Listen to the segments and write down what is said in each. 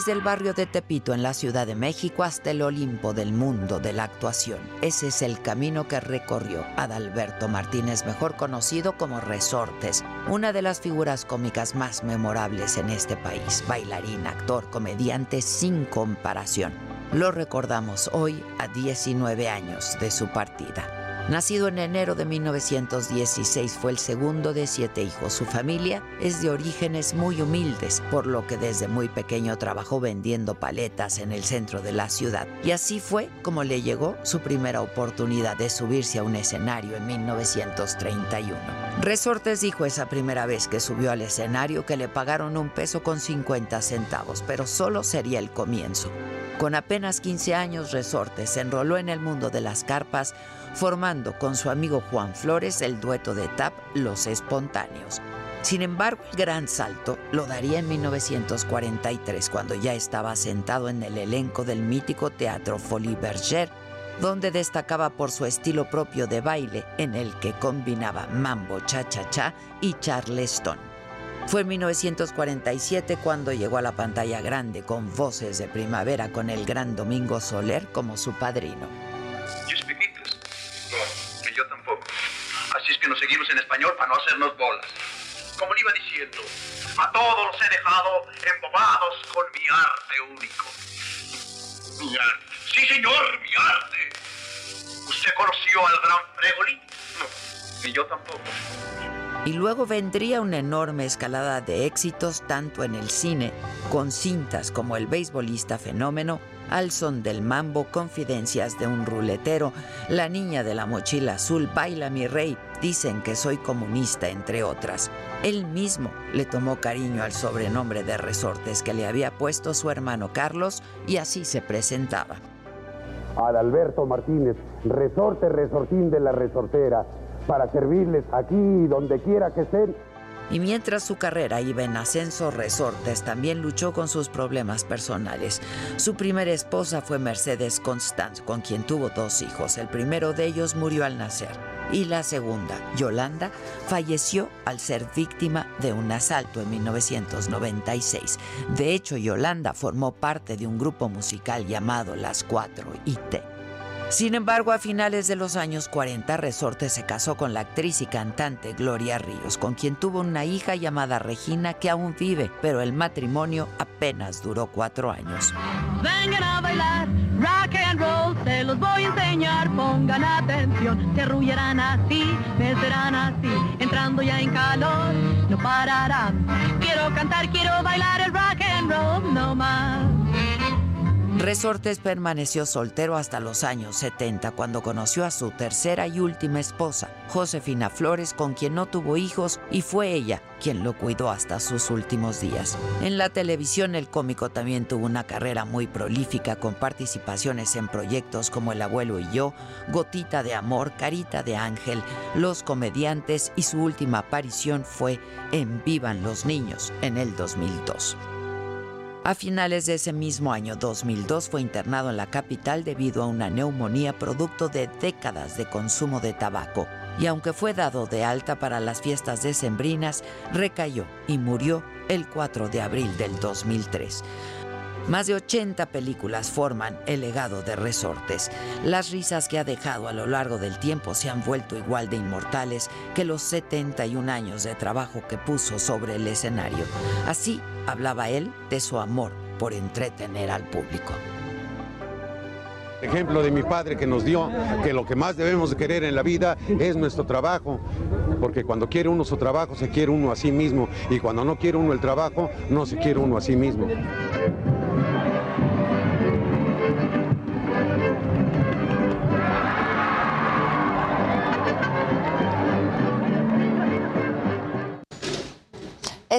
Desde el barrio de Tepito en la Ciudad de México hasta el Olimpo del mundo de la actuación. Ese es el camino que recorrió Adalberto Martínez, mejor conocido como Resortes, una de las figuras cómicas más memorables en este país. Bailarín, actor, comediante sin comparación. Lo recordamos hoy a 19 años de su partida. Nacido en enero de 1916, fue el segundo de siete hijos. Su familia es de orígenes muy humildes, por lo que desde muy pequeño trabajó vendiendo paletas en el centro de la ciudad. Y así fue como le llegó su primera oportunidad de subirse a un escenario en 1931. Resortes dijo esa primera vez que subió al escenario que le pagaron un peso con 50 centavos, pero solo sería el comienzo. Con apenas 15 años, Resortes se enroló en el mundo de las carpas, formando con su amigo Juan Flores el dueto de tap Los Espontáneos. Sin embargo, el gran salto lo daría en 1943, cuando ya estaba sentado en el elenco del mítico teatro Folie Bergère, donde destacaba por su estilo propio de baile, en el que combinaba mambo, cha-cha-cha y charleston. Fue en 1947 cuando llegó a la pantalla grande con voces de primavera con el gran Domingo Soler como su padrino. Así es que nos seguimos en español para no hacernos bolas. Como le iba diciendo, a todos los he dejado embobados con mi arte único. Mi arte. Sí, señor, mi arte. ¿Usted conoció al gran Fregoli? No, ni yo tampoco. Y luego vendría una enorme escalada de éxitos tanto en el cine, con cintas como El beisbolista fenómeno, Al son del mambo, Confidencias de un ruletero, La niña de la mochila azul, Baila mi rey, Dicen que soy comunista, entre otras. Él mismo le tomó cariño al sobrenombre de resortes que le había puesto su hermano Carlos y así se presentaba. Adalberto Martínez, resorte, resortín de la resortera, para servirles aquí y donde quiera que estén. Y mientras su carrera iba en ascenso, Resortes también luchó con sus problemas personales. Su primera esposa fue Mercedes Constant, con quien tuvo dos hijos. El primero de ellos murió al nacer. Y la segunda, Yolanda, falleció al ser víctima de un asalto en 1996. De hecho, Yolanda formó parte de un grupo musical llamado Las Cuatro IT. Sin embargo, a finales de los años 40, Resortes se casó con la actriz y cantante Gloria Ríos, con quien tuvo una hija llamada Regina que aún vive, pero el matrimonio apenas duró cuatro años. Vengan a bailar rock and roll, se los voy a enseñar, pongan atención, se arrullarán así, me serán así, entrando ya en calor, no pararán. Quiero cantar, quiero bailar el rock and roll, no más. Resortes permaneció soltero hasta los años 70 cuando conoció a su tercera y última esposa, Josefina Flores, con quien no tuvo hijos y fue ella quien lo cuidó hasta sus últimos días. En la televisión el cómico también tuvo una carrera muy prolífica con participaciones en proyectos como El abuelo y yo, Gotita de amor, Carita de ángel, Los comediantes y su última aparición fue en Vivan los niños en el 2002. A finales de ese mismo año 2002 fue internado en la capital debido a una neumonía producto de décadas de consumo de tabaco y aunque fue dado de alta para las fiestas decembrinas, recayó y murió el 4 de abril del 2003. Más de 80 películas forman el legado de Resortes. Las risas que ha dejado a lo largo del tiempo se han vuelto igual de inmortales que los 71 años de trabajo que puso sobre el escenario. Así hablaba él de su amor por entretener al público. Ejemplo de mi padre que nos dio que lo que más debemos de querer en la vida es nuestro trabajo, porque cuando quiere uno su trabajo se quiere uno a sí mismo y cuando no quiere uno el trabajo no se quiere uno a sí mismo.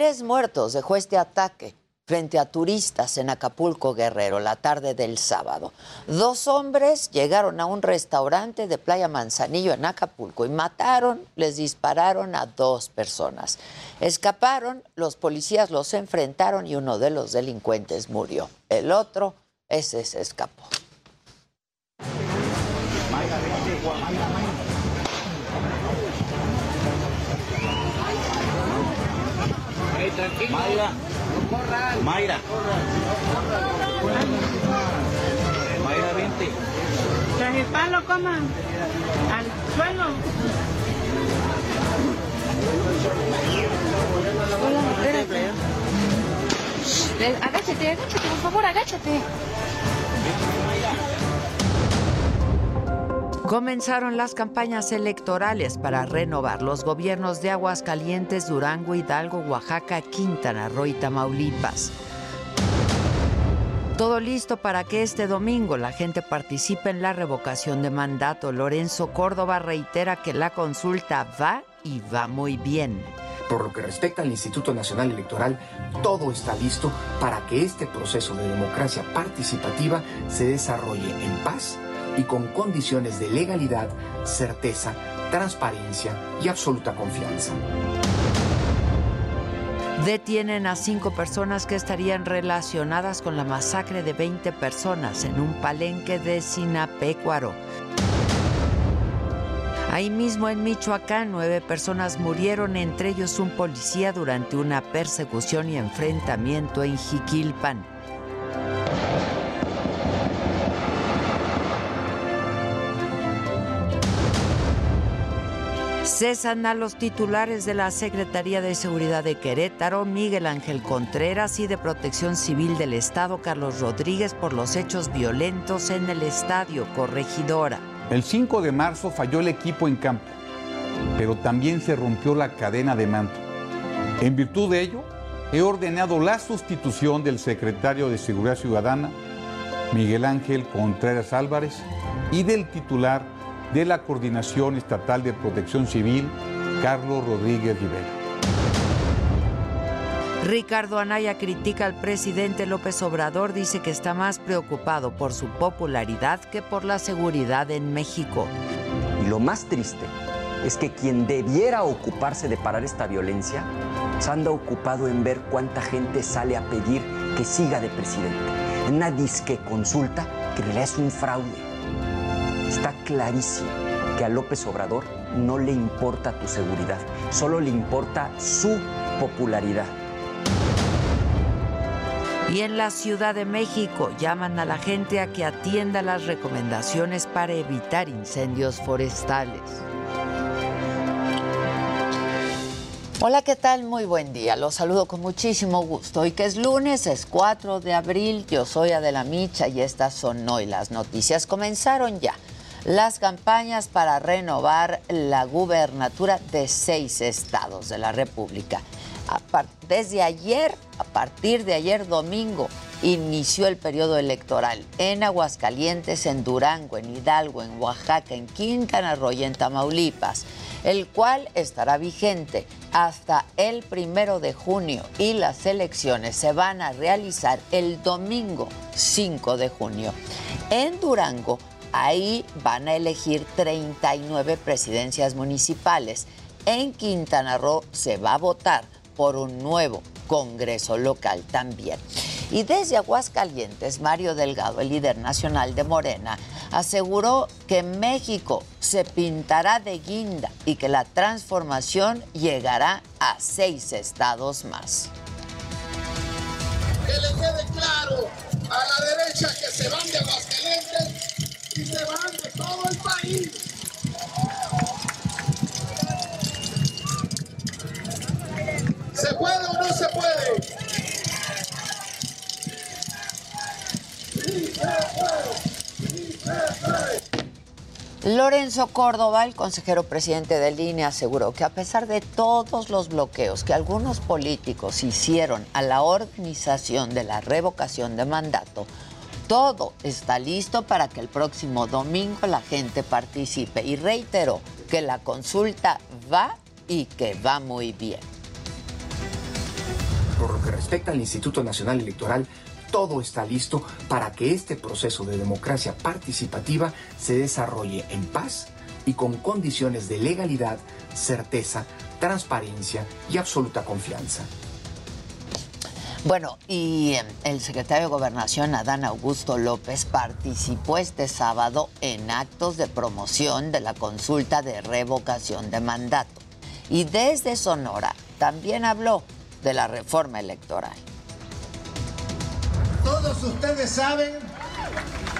Tres muertos dejó este ataque frente a turistas en Acapulco Guerrero la tarde del sábado. Dos hombres llegaron a un restaurante de Playa Manzanillo en Acapulco y mataron, les dispararon a dos personas. Escaparon, los policías los enfrentaron y uno de los delincuentes murió. El otro, ese se escapó. Mayra. Mayra. Mayra, vente. Tras el palo, coman. Al suelo. Hola, espérate. Agáchate, agáchate, por favor, agáchate. Comenzaron las campañas electorales para renovar los gobiernos de Aguascalientes, Durango, Hidalgo, Oaxaca, Quintana Roo y Tamaulipas. Todo listo para que este domingo la gente participe en la revocación de mandato. Lorenzo Córdoba reitera que la consulta va y va muy bien. Por lo que respecta al Instituto Nacional Electoral, todo está listo para que este proceso de democracia participativa se desarrolle en paz y con condiciones de legalidad, certeza, transparencia y absoluta confianza. Detienen a cinco personas que estarían relacionadas con la masacre de 20 personas en un palenque de Sinapecuaro. Ahí mismo en Michoacán, nueve personas murieron, entre ellos un policía, durante una persecución y enfrentamiento en Jiquilpan. Cesan a los titulares de la Secretaría de Seguridad de Querétaro, Miguel Ángel Contreras, y de Protección Civil del Estado, Carlos Rodríguez, por los hechos violentos en el estadio Corregidora. El 5 de marzo falló el equipo en campo, pero también se rompió la cadena de mando. En virtud de ello, he ordenado la sustitución del secretario de Seguridad Ciudadana, Miguel Ángel Contreras Álvarez, y del titular de la Coordinación Estatal de Protección Civil, Carlos Rodríguez Rivera. Ricardo Anaya critica al presidente López Obrador, dice que está más preocupado por su popularidad que por la seguridad en México. Y lo más triste es que quien debiera ocuparse de parar esta violencia se anda ocupado en ver cuánta gente sale a pedir que siga de presidente. En una disque consulta que en realidad es un fraude. Está clarísimo que a López Obrador no le importa tu seguridad, solo le importa su popularidad. Y en la Ciudad de México llaman a la gente a que atienda las recomendaciones para evitar incendios forestales. Hola, ¿qué tal? Muy buen día. Los saludo con muchísimo gusto. Hoy que es lunes, es 4 de abril. Yo soy Adela Micha y estas son hoy las noticias. Comenzaron ya las campañas para renovar la gubernatura de seis estados de la República. Desde ayer, a partir de ayer domingo, inició el periodo electoral en Aguascalientes, en Durango, en Hidalgo, en Oaxaca, en Quintana Roo y en Tamaulipas el cual estará vigente hasta el primero de junio y las elecciones se van a realizar el domingo 5 de junio. En Durango, ahí van a elegir 39 presidencias municipales. En Quintana Roo se va a votar por un nuevo Congreso local también. Y desde Aguascalientes, Mario Delgado, el líder nacional de Morena, aseguró que México se pintará de guinda y que la transformación llegará a seis estados más. Que le quede claro a la derecha que se van de Aguascalientes se van de todo el país. ¿Se puede o no se puede? Lorenzo Córdoba, el consejero presidente de línea, aseguró que a pesar de todos los bloqueos que algunos políticos hicieron a la organización de la revocación de mandato, todo está listo para que el próximo domingo la gente participe y reiteró que la consulta va y que va muy bien. Por lo que respecta al Instituto Nacional Electoral, todo está listo para que este proceso de democracia participativa se desarrolle en paz y con condiciones de legalidad, certeza, transparencia y absoluta confianza. Bueno, y eh, el secretario de Gobernación, Adán Augusto López, participó este sábado en actos de promoción de la consulta de revocación de mandato. Y desde Sonora también habló de la reforma electoral. Todos ustedes saben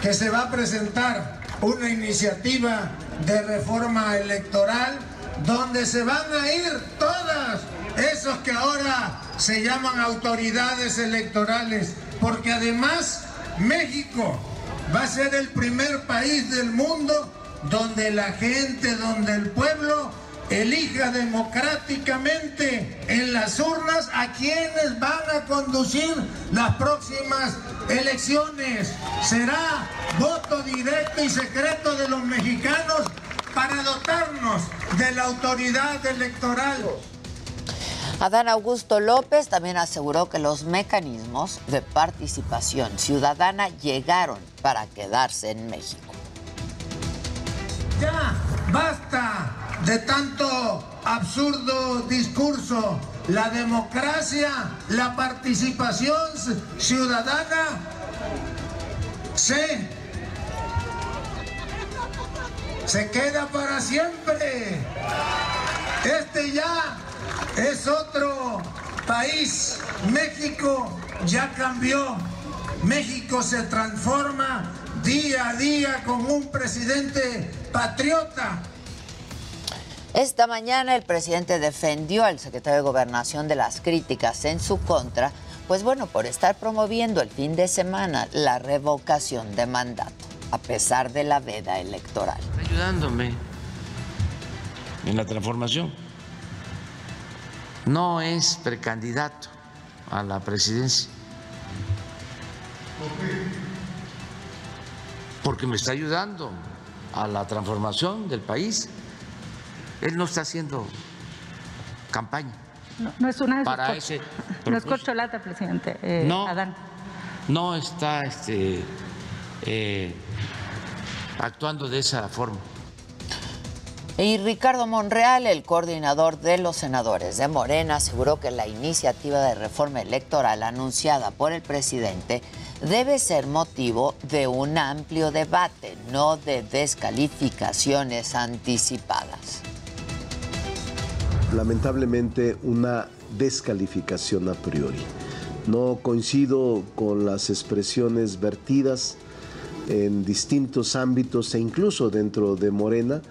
que se va a presentar una iniciativa de reforma electoral donde se van a ir todas esos que ahora se llaman autoridades electorales, porque además México va a ser el primer país del mundo donde la gente, donde el pueblo elija democráticamente en las urnas a quienes van a conducir las próximas elecciones. Será voto directo y secreto de los mexicanos para dotarnos de la autoridad electoral. Adán Augusto López también aseguró que los mecanismos de participación ciudadana llegaron para quedarse en México. Ya, basta de tanto absurdo discurso. La democracia, la participación ciudadana se, se queda para siempre. Este ya es otro país. México ya cambió. México se transforma día a día con un presidente patriota esta mañana el presidente defendió al secretario de Gobernación de las críticas en su contra, pues bueno, por estar promoviendo el fin de semana la revocación de mandato, a pesar de la veda electoral. Ayudándome en la transformación. No es precandidato a la presidencia. Porque me está ayudando a la transformación del país él no está haciendo campaña. No, es una de para ese No es corcholata, presidente. Eh, no, Adán. No está este, eh, actuando de esa forma. Y Ricardo Monreal, el coordinador de los senadores de Morena, aseguró que la iniciativa de reforma electoral anunciada por el presidente debe ser motivo de un amplio debate, no de descalificaciones anticipadas lamentablemente una descalificación a priori. No coincido con las expresiones vertidas en distintos ámbitos e incluso dentro de Morena.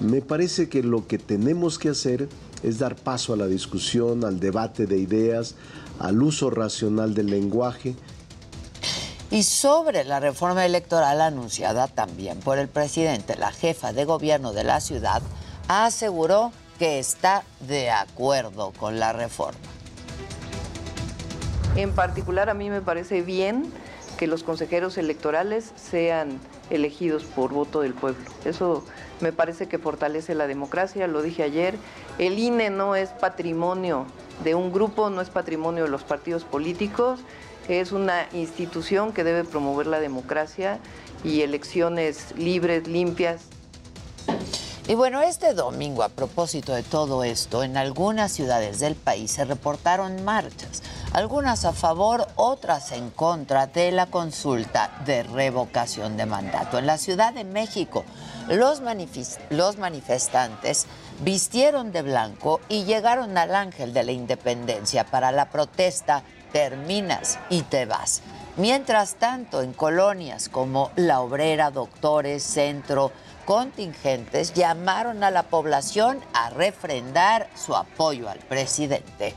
Me parece que lo que tenemos que hacer es dar paso a la discusión, al debate de ideas, al uso racional del lenguaje. Y sobre la reforma electoral anunciada también por el presidente, la jefa de gobierno de la ciudad aseguró que está de acuerdo con la reforma. En particular, a mí me parece bien que los consejeros electorales sean elegidos por voto del pueblo. Eso me parece que fortalece la democracia, lo dije ayer. El INE no es patrimonio de un grupo, no es patrimonio de los partidos políticos, es una institución que debe promover la democracia y elecciones libres, limpias. Y bueno, este domingo, a propósito de todo esto, en algunas ciudades del país se reportaron marchas, algunas a favor, otras en contra de la consulta de revocación de mandato. En la Ciudad de México, los, los manifestantes vistieron de blanco y llegaron al Ángel de la Independencia para la protesta Terminas y te vas. Mientras tanto, en colonias como La Obrera, Doctores, Centro, contingentes llamaron a la población a refrendar su apoyo al presidente.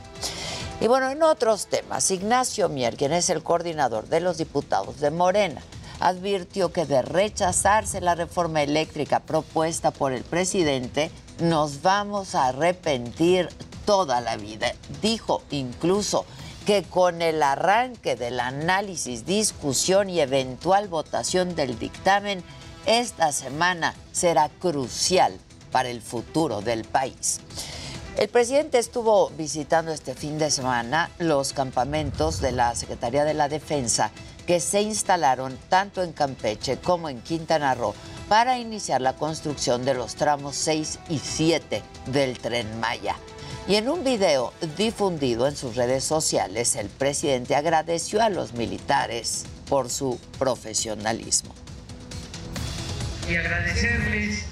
Y bueno, en otros temas, Ignacio Mier, quien es el coordinador de los diputados de Morena, advirtió que de rechazarse la reforma eléctrica propuesta por el presidente, nos vamos a arrepentir toda la vida. Dijo incluso que con el arranque del análisis, discusión y eventual votación del dictamen, esta semana será crucial para el futuro del país. El presidente estuvo visitando este fin de semana los campamentos de la Secretaría de la Defensa que se instalaron tanto en Campeche como en Quintana Roo para iniciar la construcción de los tramos 6 y 7 del tren Maya. Y en un video difundido en sus redes sociales, el presidente agradeció a los militares por su profesionalismo y agradecerles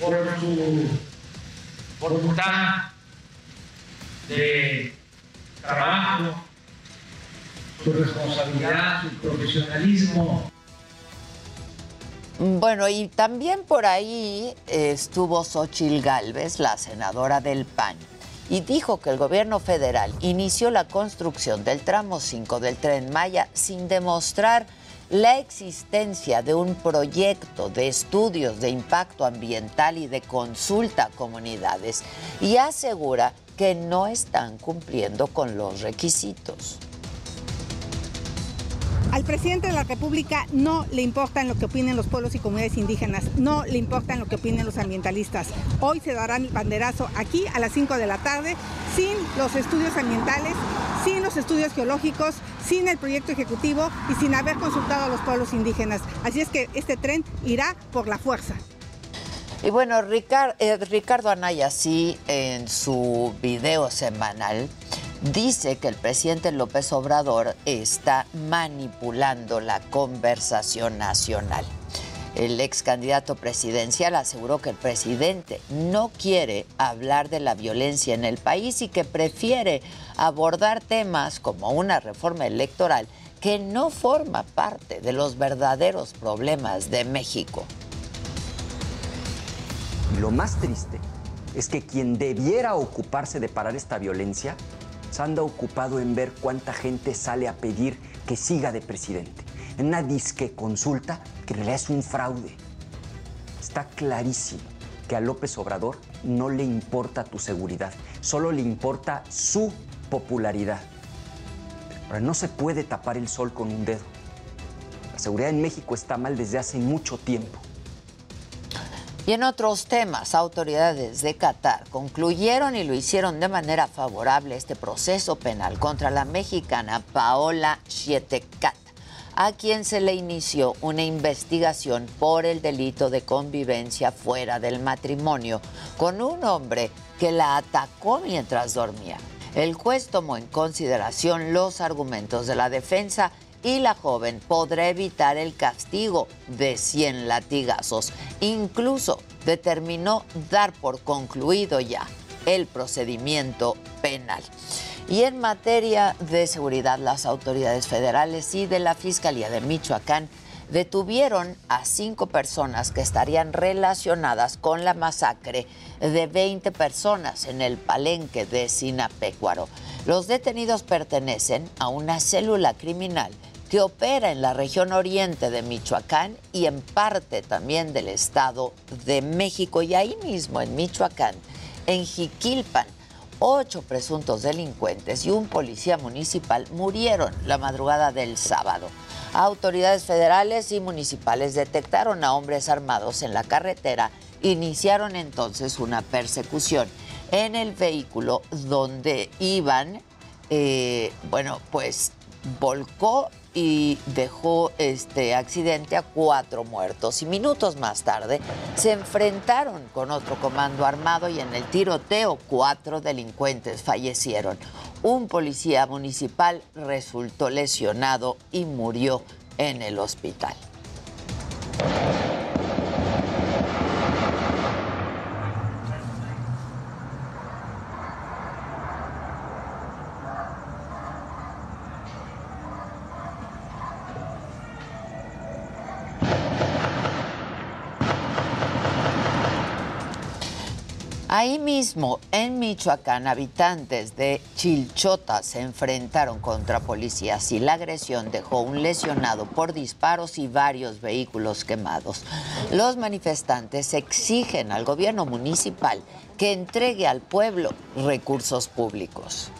por su voluntad de trabajo, su responsabilidad, su profesionalismo. Bueno, y también por ahí estuvo Xochil Gálvez, la senadora del PAN, y dijo que el gobierno federal inició la construcción del tramo 5 del tren Maya sin demostrar la existencia de un proyecto de estudios de impacto ambiental y de consulta a comunidades y asegura que no están cumpliendo con los requisitos. Al presidente de la República no le importa lo que opinen los pueblos y comunidades indígenas, no le importa lo que opinen los ambientalistas. Hoy se dará el banderazo aquí a las 5 de la tarde sin los estudios ambientales, sin los estudios geológicos, sin el proyecto ejecutivo y sin haber consultado a los pueblos indígenas. Así es que este tren irá por la fuerza. Y bueno, eh, Ricardo Anaya sí en su video semanal dice que el presidente López Obrador está manipulando la conversación nacional. El ex candidato presidencial aseguró que el presidente no quiere hablar de la violencia en el país y que prefiere abordar temas como una reforma electoral que no forma parte de los verdaderos problemas de México. lo más triste es que quien debiera ocuparse de parar esta violencia anda ocupado en ver cuánta gente sale a pedir que siga de presidente. En una disque consulta que en realidad es un fraude. Está clarísimo que a López Obrador no le importa tu seguridad, solo le importa su popularidad. Ahora, no se puede tapar el sol con un dedo. La seguridad en México está mal desde hace mucho tiempo. Y en otros temas, autoridades de Qatar concluyeron y lo hicieron de manera favorable este proceso penal contra la mexicana Paola Chietecat, a quien se le inició una investigación por el delito de convivencia fuera del matrimonio con un hombre que la atacó mientras dormía. El juez tomó en consideración los argumentos de la defensa y la joven podrá evitar el castigo de 100 latigazos. Incluso determinó dar por concluido ya el procedimiento penal. Y en materia de seguridad, las autoridades federales y de la Fiscalía de Michoacán detuvieron a cinco personas que estarían relacionadas con la masacre de 20 personas en el palenque de Sinapecuaro. Los detenidos pertenecen a una célula criminal que opera en la región oriente de Michoacán y en parte también del Estado de México. Y ahí mismo, en Michoacán, en Jiquilpan, ocho presuntos delincuentes y un policía municipal murieron la madrugada del sábado. Autoridades federales y municipales detectaron a hombres armados en la carretera, iniciaron entonces una persecución en el vehículo donde iban, eh, bueno, pues volcó y dejó este accidente a cuatro muertos. Y minutos más tarde se enfrentaron con otro comando armado y en el tiroteo cuatro delincuentes fallecieron. Un policía municipal resultó lesionado y murió en el hospital. Ahí mismo, en Michoacán, habitantes de Chilchota se enfrentaron contra policías y la agresión dejó un lesionado por disparos y varios vehículos quemados. Los manifestantes exigen al gobierno municipal que entregue al pueblo recursos públicos.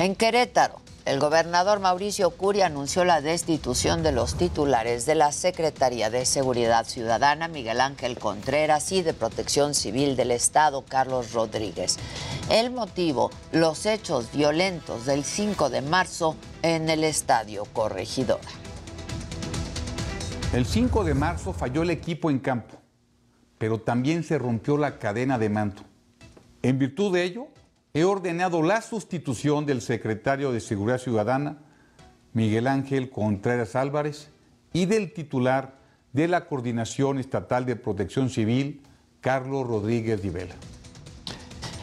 En Querétaro, el gobernador Mauricio Curi anunció la destitución de los titulares de la Secretaría de Seguridad Ciudadana, Miguel Ángel Contreras, y de Protección Civil del Estado, Carlos Rodríguez. El motivo, los hechos violentos del 5 de marzo en el Estadio Corregidora. El 5 de marzo falló el equipo en campo, pero también se rompió la cadena de mando. En virtud de ello, he ordenado la sustitución del secretario de Seguridad Ciudadana, Miguel Ángel Contreras Álvarez, y del titular de la Coordinación Estatal de Protección Civil, Carlos Rodríguez Vela.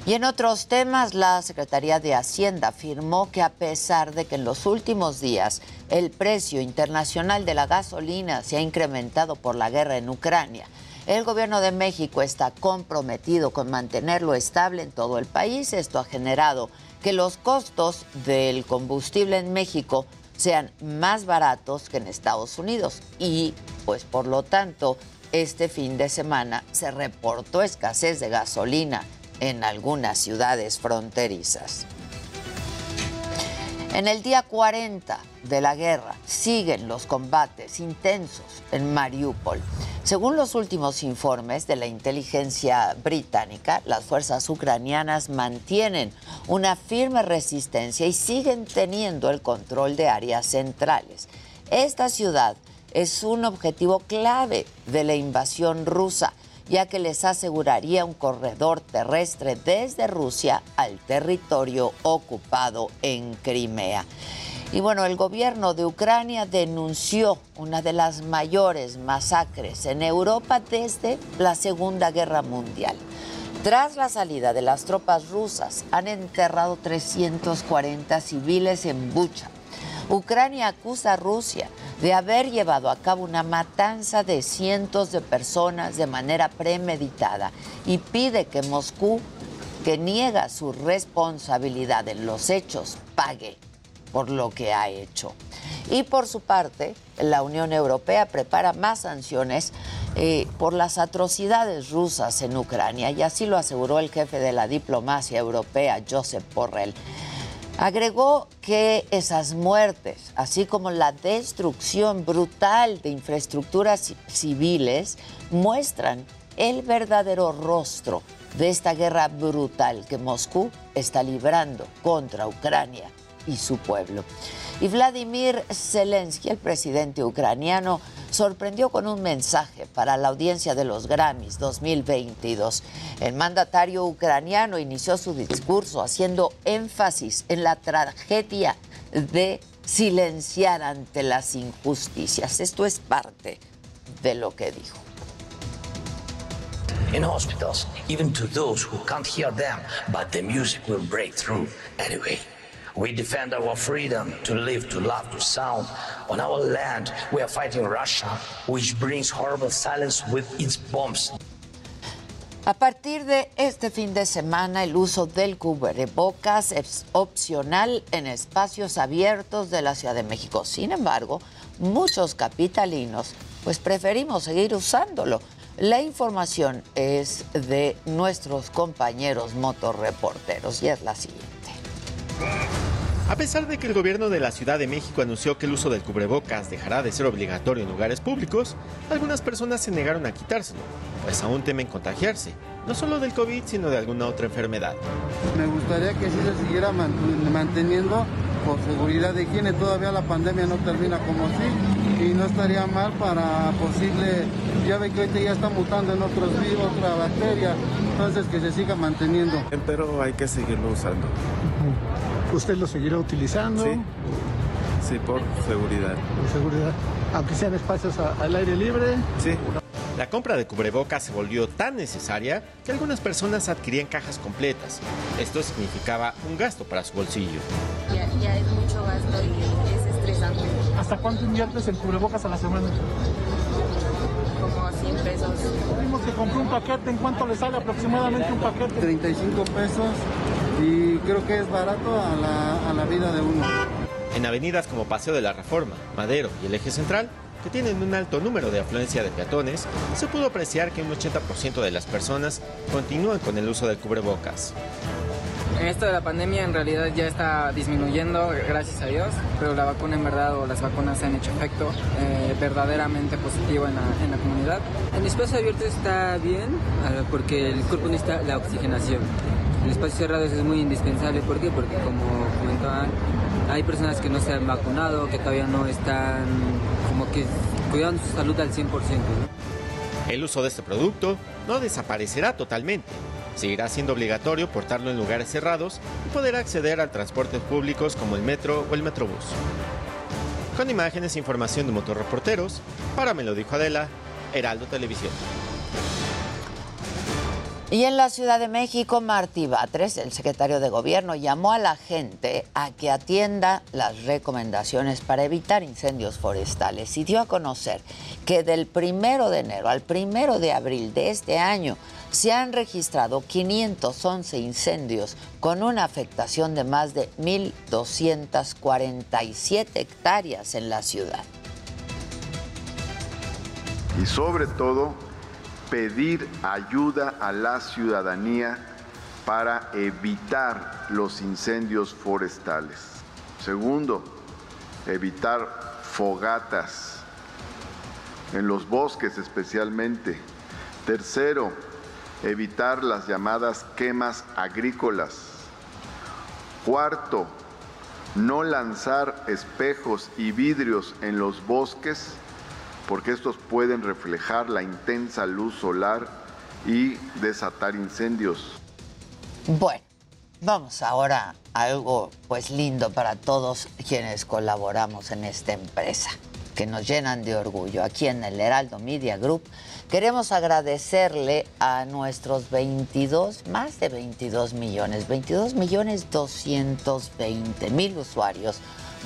Y en otros temas, la Secretaría de Hacienda afirmó que a pesar de que en los últimos días el precio internacional de la gasolina se ha incrementado por la guerra en Ucrania, el gobierno de México está comprometido con mantenerlo estable en todo el país. Esto ha generado que los costos del combustible en México sean más baratos que en Estados Unidos y pues por lo tanto este fin de semana se reportó escasez de gasolina en algunas ciudades fronterizas. En el día 40 de la guerra siguen los combates intensos en Mariupol. Según los últimos informes de la inteligencia británica, las fuerzas ucranianas mantienen una firme resistencia y siguen teniendo el control de áreas centrales. Esta ciudad es un objetivo clave de la invasión rusa ya que les aseguraría un corredor terrestre desde Rusia al territorio ocupado en Crimea. Y bueno, el gobierno de Ucrania denunció una de las mayores masacres en Europa desde la Segunda Guerra Mundial. Tras la salida de las tropas rusas, han enterrado 340 civiles en Bucha. Ucrania acusa a Rusia de haber llevado a cabo una matanza de cientos de personas de manera premeditada y pide que Moscú, que niega su responsabilidad en los hechos, pague por lo que ha hecho. Y por su parte, la Unión Europea prepara más sanciones eh, por las atrocidades rusas en Ucrania, y así lo aseguró el jefe de la diplomacia europea, Josep Borrell. Agregó que esas muertes, así como la destrucción brutal de infraestructuras civiles, muestran el verdadero rostro de esta guerra brutal que Moscú está librando contra Ucrania y su pueblo. Y Vladimir Zelensky, el presidente ucraniano, sorprendió con un mensaje para la audiencia de los Grammys 2022. El mandatario ucraniano inició su discurso haciendo énfasis en la tragedia de silenciar ante las injusticias. Esto es parte de lo que dijo. We defend our freedom to live, to love, to sound. On our land, we are fighting Russia, which brings horrible silence with its bombs. A partir de este fin de semana, el uso del cubrebocas es opcional en espacios abiertos de la Ciudad de México. Sin embargo, muchos capitalinos pues preferimos seguir usándolo. La información es de nuestros compañeros motorreporteros y es la siguiente. A pesar de que el gobierno de la Ciudad de México anunció que el uso del cubrebocas dejará de ser obligatorio en lugares públicos, algunas personas se negaron a quitárselo, pues aún temen contagiarse, no solo del COVID, sino de alguna otra enfermedad. Me gustaría que sí se siguiera man- manteniendo por seguridad de higiene. Todavía la pandemia no termina como sí y no estaría mal para posible, ya ve que ahorita ya está mutando en otros virus, otra bacteria, entonces que se siga manteniendo. Pero hay que seguirlo usando. ¿Usted lo seguirá utilizando? Sí. Sí, por seguridad. Por seguridad. Aunque sean espacios a- al aire libre. Sí. La compra de cubrebocas se volvió tan necesaria que algunas personas adquirían cajas completas. Esto significaba un gasto para su bolsillo. Ya, ya es mucho gasto y es. ¿Hasta cuánto inviertes en cubrebocas a la semana? Como 100 pesos. Vimos que compré un paquete. ¿En cuánto le sale aproximadamente un paquete? 35 pesos y creo que es barato a la, a la vida de uno. En avenidas como Paseo de la Reforma, Madero y el Eje Central, que tienen un alto número de afluencia de peatones, se pudo apreciar que un 80% de las personas continúan con el uso del cubrebocas. Esto de la pandemia en realidad ya está disminuyendo, gracias a Dios, pero la vacuna en verdad o las vacunas han hecho efecto eh, verdaderamente positivo en la, en la comunidad. En espacio abierto está bien ah, porque el cuerpo necesita la oxigenación. En espacios cerrados es muy indispensable. ¿Por qué? Porque como comentaban, hay personas que no se han vacunado, que todavía no están como que cuidando su salud al 100%. ¿no? El uso de este producto no desaparecerá totalmente. Seguirá siendo obligatorio portarlo en lugares cerrados y poder acceder a transportes públicos como el metro o el metrobús. Con imágenes e información de motorreporteros, para Me lo dijo Adela, Heraldo Televisión. Y en la Ciudad de México, Martí Batres, el secretario de Gobierno, llamó a la gente a que atienda las recomendaciones para evitar incendios forestales y dio a conocer que del primero de enero al primero de abril de este año se han registrado 511 incendios con una afectación de más de 1.247 hectáreas en la ciudad. y sobre todo pedir ayuda a la ciudadanía para evitar los incendios forestales. Segundo, evitar fogatas en los bosques especialmente. Tercero, evitar las llamadas quemas agrícolas. Cuarto, no lanzar espejos y vidrios en los bosques porque estos pueden reflejar la intensa luz solar y desatar incendios. Bueno, vamos ahora a algo pues lindo para todos quienes colaboramos en esta empresa, que nos llenan de orgullo. Aquí en el Heraldo Media Group queremos agradecerle a nuestros 22, más de 22 millones, 22 millones 220 mil usuarios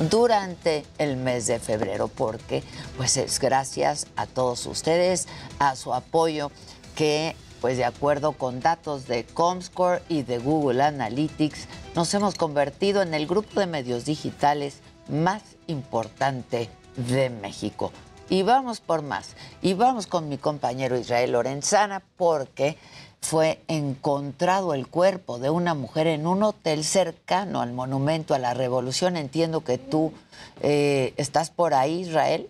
durante el mes de febrero, porque pues es gracias a todos ustedes, a su apoyo que pues de acuerdo con datos de Comscore y de Google Analytics, nos hemos convertido en el grupo de medios digitales más importante de México. Y vamos por más. Y vamos con mi compañero Israel Lorenzana porque fue encontrado el cuerpo de una mujer en un hotel cercano al Monumento a la Revolución. Entiendo que tú eh, estás por ahí, Israel.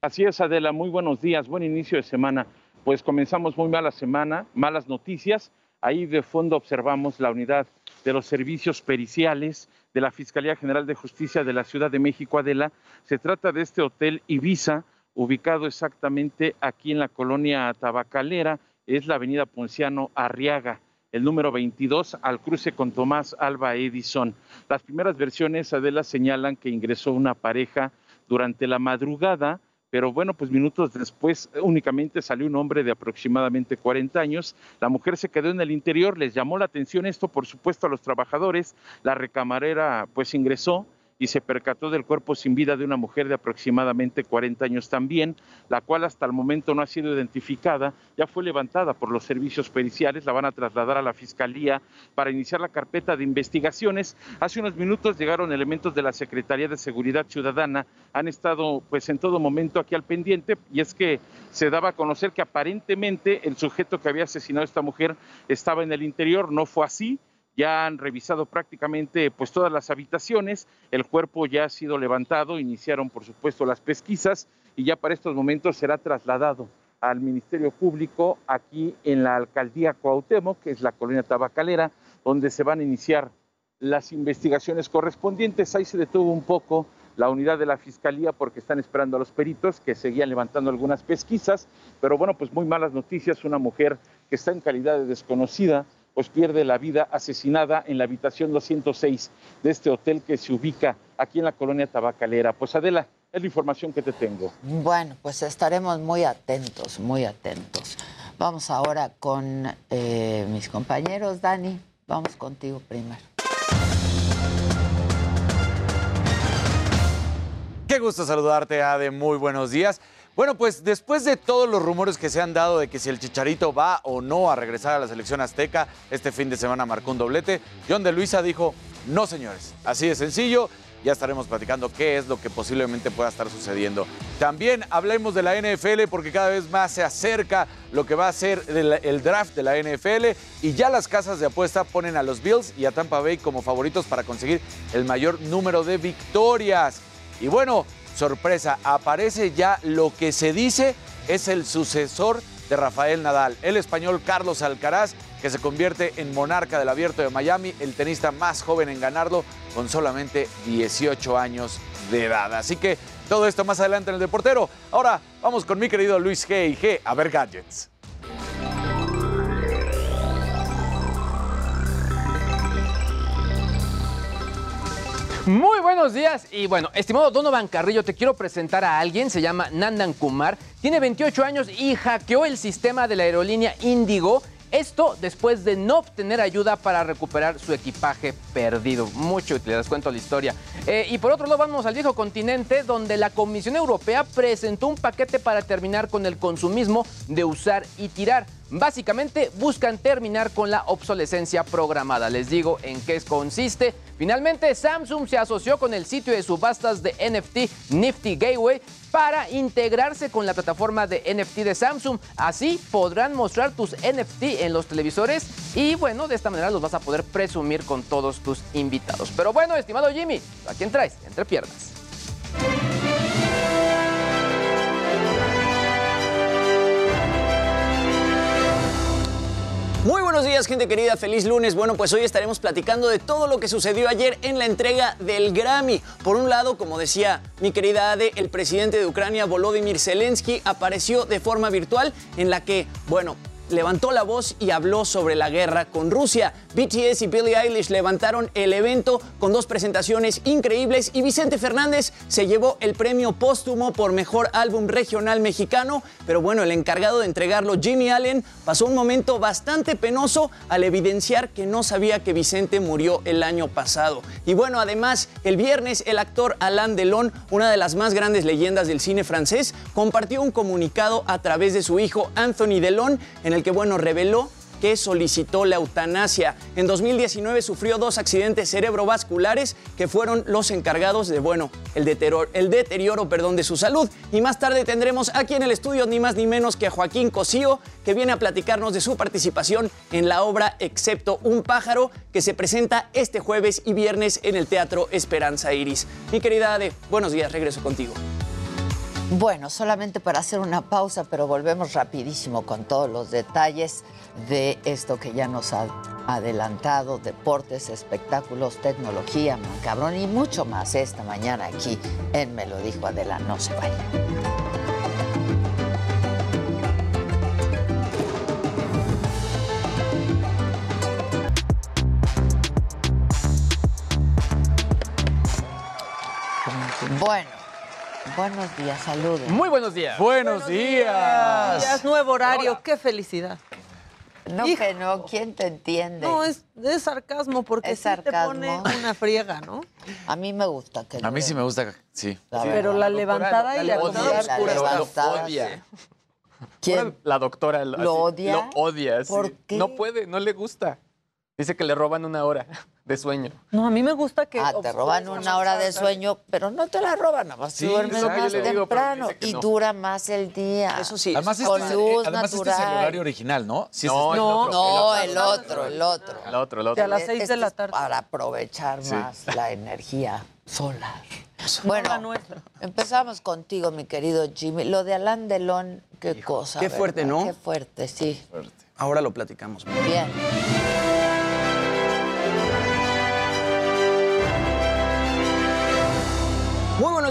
Así es, Adela, muy buenos días, buen inicio de semana. Pues comenzamos muy mala semana, malas noticias. Ahí de fondo observamos la unidad de los servicios periciales de la Fiscalía General de Justicia de la Ciudad de México, Adela. Se trata de este hotel Ibiza, ubicado exactamente aquí en la colonia Tabacalera, es la avenida Ponciano Arriaga. el número 22, al cruce con Tomás Alba Edison. Las primeras versiones, Adela, señalan que ingresó una pareja durante la madrugada, pero bueno, pues minutos después únicamente salió un hombre de aproximadamente 40 años. La mujer se quedó en el interior, les llamó la atención esto, por supuesto, a los trabajadores. La recamarera pues ingresó y se percató del cuerpo sin vida de una mujer de aproximadamente 40 años también, la cual hasta el momento no ha sido identificada, ya fue levantada por los servicios periciales, la van a trasladar a la Fiscalía para iniciar la carpeta de investigaciones. Hace unos minutos llegaron elementos de la Secretaría de Seguridad Ciudadana, han estado pues en todo momento aquí al pendiente y es que se daba a conocer que aparentemente el sujeto que había asesinado a esta mujer estaba en el interior, no fue así ya han revisado prácticamente pues todas las habitaciones, el cuerpo ya ha sido levantado, iniciaron por supuesto las pesquisas y ya para estos momentos será trasladado al Ministerio Público aquí en la alcaldía Cuauhtémoc, que es la colonia tabacalera, donde se van a iniciar las investigaciones correspondientes. Ahí se detuvo un poco la unidad de la Fiscalía porque están esperando a los peritos que seguían levantando algunas pesquisas, pero bueno, pues muy malas noticias, una mujer que está en calidad de desconocida, pues pierde la vida asesinada en la habitación 206 de este hotel que se ubica aquí en la colonia Tabacalera. Pues Adela, es la información que te tengo. Bueno, pues estaremos muy atentos, muy atentos. Vamos ahora con eh, mis compañeros. Dani, vamos contigo primero. Qué gusto saludarte, Ade. Muy buenos días. Bueno, pues después de todos los rumores que se han dado de que si el Chicharito va o no a regresar a la selección azteca, este fin de semana marcó un doblete, John de Luisa dijo, no señores, así de sencillo, ya estaremos platicando qué es lo que posiblemente pueda estar sucediendo. También hablemos de la NFL porque cada vez más se acerca lo que va a ser el, el, draft de la NFL y ya las casas de apuesta ponen a los Bills y a Tampa Bay como favoritos para conseguir el mayor número de victorias. Y bueno, sorpresa, aparece ya lo que se dice es el sucesor de Rafael Nadal, el español Carlos Alcaraz, que se convierte en monarca del abierto de Miami, el tenista más joven en ganarlo con solamente 18 años de edad. Así que todo esto más adelante en el Deportero. Ahora vamos con mi querido Luis G. y G a ver gadgets. Muy buenos días y bueno, estimado Donovan Carrillo, te quiero presentar a alguien, se llama Nandan Kumar, tiene 28 años y hackeó el sistema de la aerolínea Indigo. Esto después de no obtener ayuda para recuperar su equipaje perdido. Mucho útil, les cuento la historia. Eh, y por otro lado, vamos al viejo continente, donde la Comisión Europea presentó un paquete para terminar con el consumismo de usar y tirar. Básicamente buscan terminar con la obsolescencia programada. Les digo en qué consiste. Finalmente, Samsung se asoció con el sitio de subastas de NFT Nifty Gateway para integrarse con la plataforma de NFT de Samsung. Así podrán mostrar tus NFT en los televisores y bueno, de esta manera los vas a poder presumir con todos tus invitados. Pero bueno, estimado Jimmy, ¿a quién traes? Entre piernas. Muy buenos días, gente querida. Feliz lunes. Bueno, pues hoy estaremos platicando de todo lo que sucedió ayer en la entrega del Grammy. Por un lado, como decía mi querida Ade, el presidente de Ucrania, Volodymyr Zelensky, apareció de forma virtual en la que, bueno, levantó la voz y habló sobre la guerra con Rusia. BTS y Billie Eilish levantaron el evento con dos presentaciones increíbles y Vicente Fernández se llevó el premio póstumo por mejor álbum regional mexicano, pero bueno, el encargado de entregarlo, Jimmy Allen, pasó un momento bastante penoso al evidenciar que no sabía que Vicente murió el año pasado. Y bueno, además, el viernes el actor Alain Delon, una de las más grandes leyendas del cine francés, compartió un comunicado a través de su hijo Anthony Delon en el que, bueno, reveló que solicitó la eutanasia. En 2019 sufrió dos accidentes cerebrovasculares que fueron los encargados de, bueno, el deterioro, el deterioro perdón, de su salud. Y más tarde tendremos aquí en el estudio ni más ni menos que a Joaquín Cosío, que viene a platicarnos de su participación en la obra Excepto un pájaro, que se presenta este jueves y viernes en el Teatro Esperanza Iris. Mi querida Ade, buenos días, regreso contigo. Bueno, solamente para hacer una pausa, pero volvemos rapidísimo con todos los detalles de esto que ya nos ha adelantado, deportes, espectáculos, tecnología, macabrón y mucho más esta mañana aquí en Me lo dijo Adela, no se vaya. Bueno, buenos días, saludos. Muy buenos días. Buenos, días. días, nuevo horario, qué felicidad. No, que no, ¿quién te entiende? No, es, es sarcasmo porque Es sí te pone una friega, ¿no? A mí me gusta que A mí sí me gusta, sí. La Pero la levantada y la la oscura. levantada, odia. ¿Quién? La doctora lo, ¿Lo así, odia? Lo odia. sí. ¿Por qué? No puede, no le gusta. Dice que le roban una hora de sueño. No, a mí me gusta que... Ah, te roban una hora de sueño, pero no te la roban, nada más Sí, duermes más digo, temprano y no. dura más el día. Eso sí. Además, este, Con es- luz además este es el natural. horario original, ¿no? Sí, No, es- No, No, el otro, el otro. El otro, el De otro. a las seis de Este la es tarde. Para aprovechar más la energía solar. la Bueno, empezamos contigo, mi querido Jimmy. Lo de Alain Delon, qué cosa. qué ¿verdad? fuerte, ¿no? Qué fuerte, sí. Ahora lo platicamos. Bien.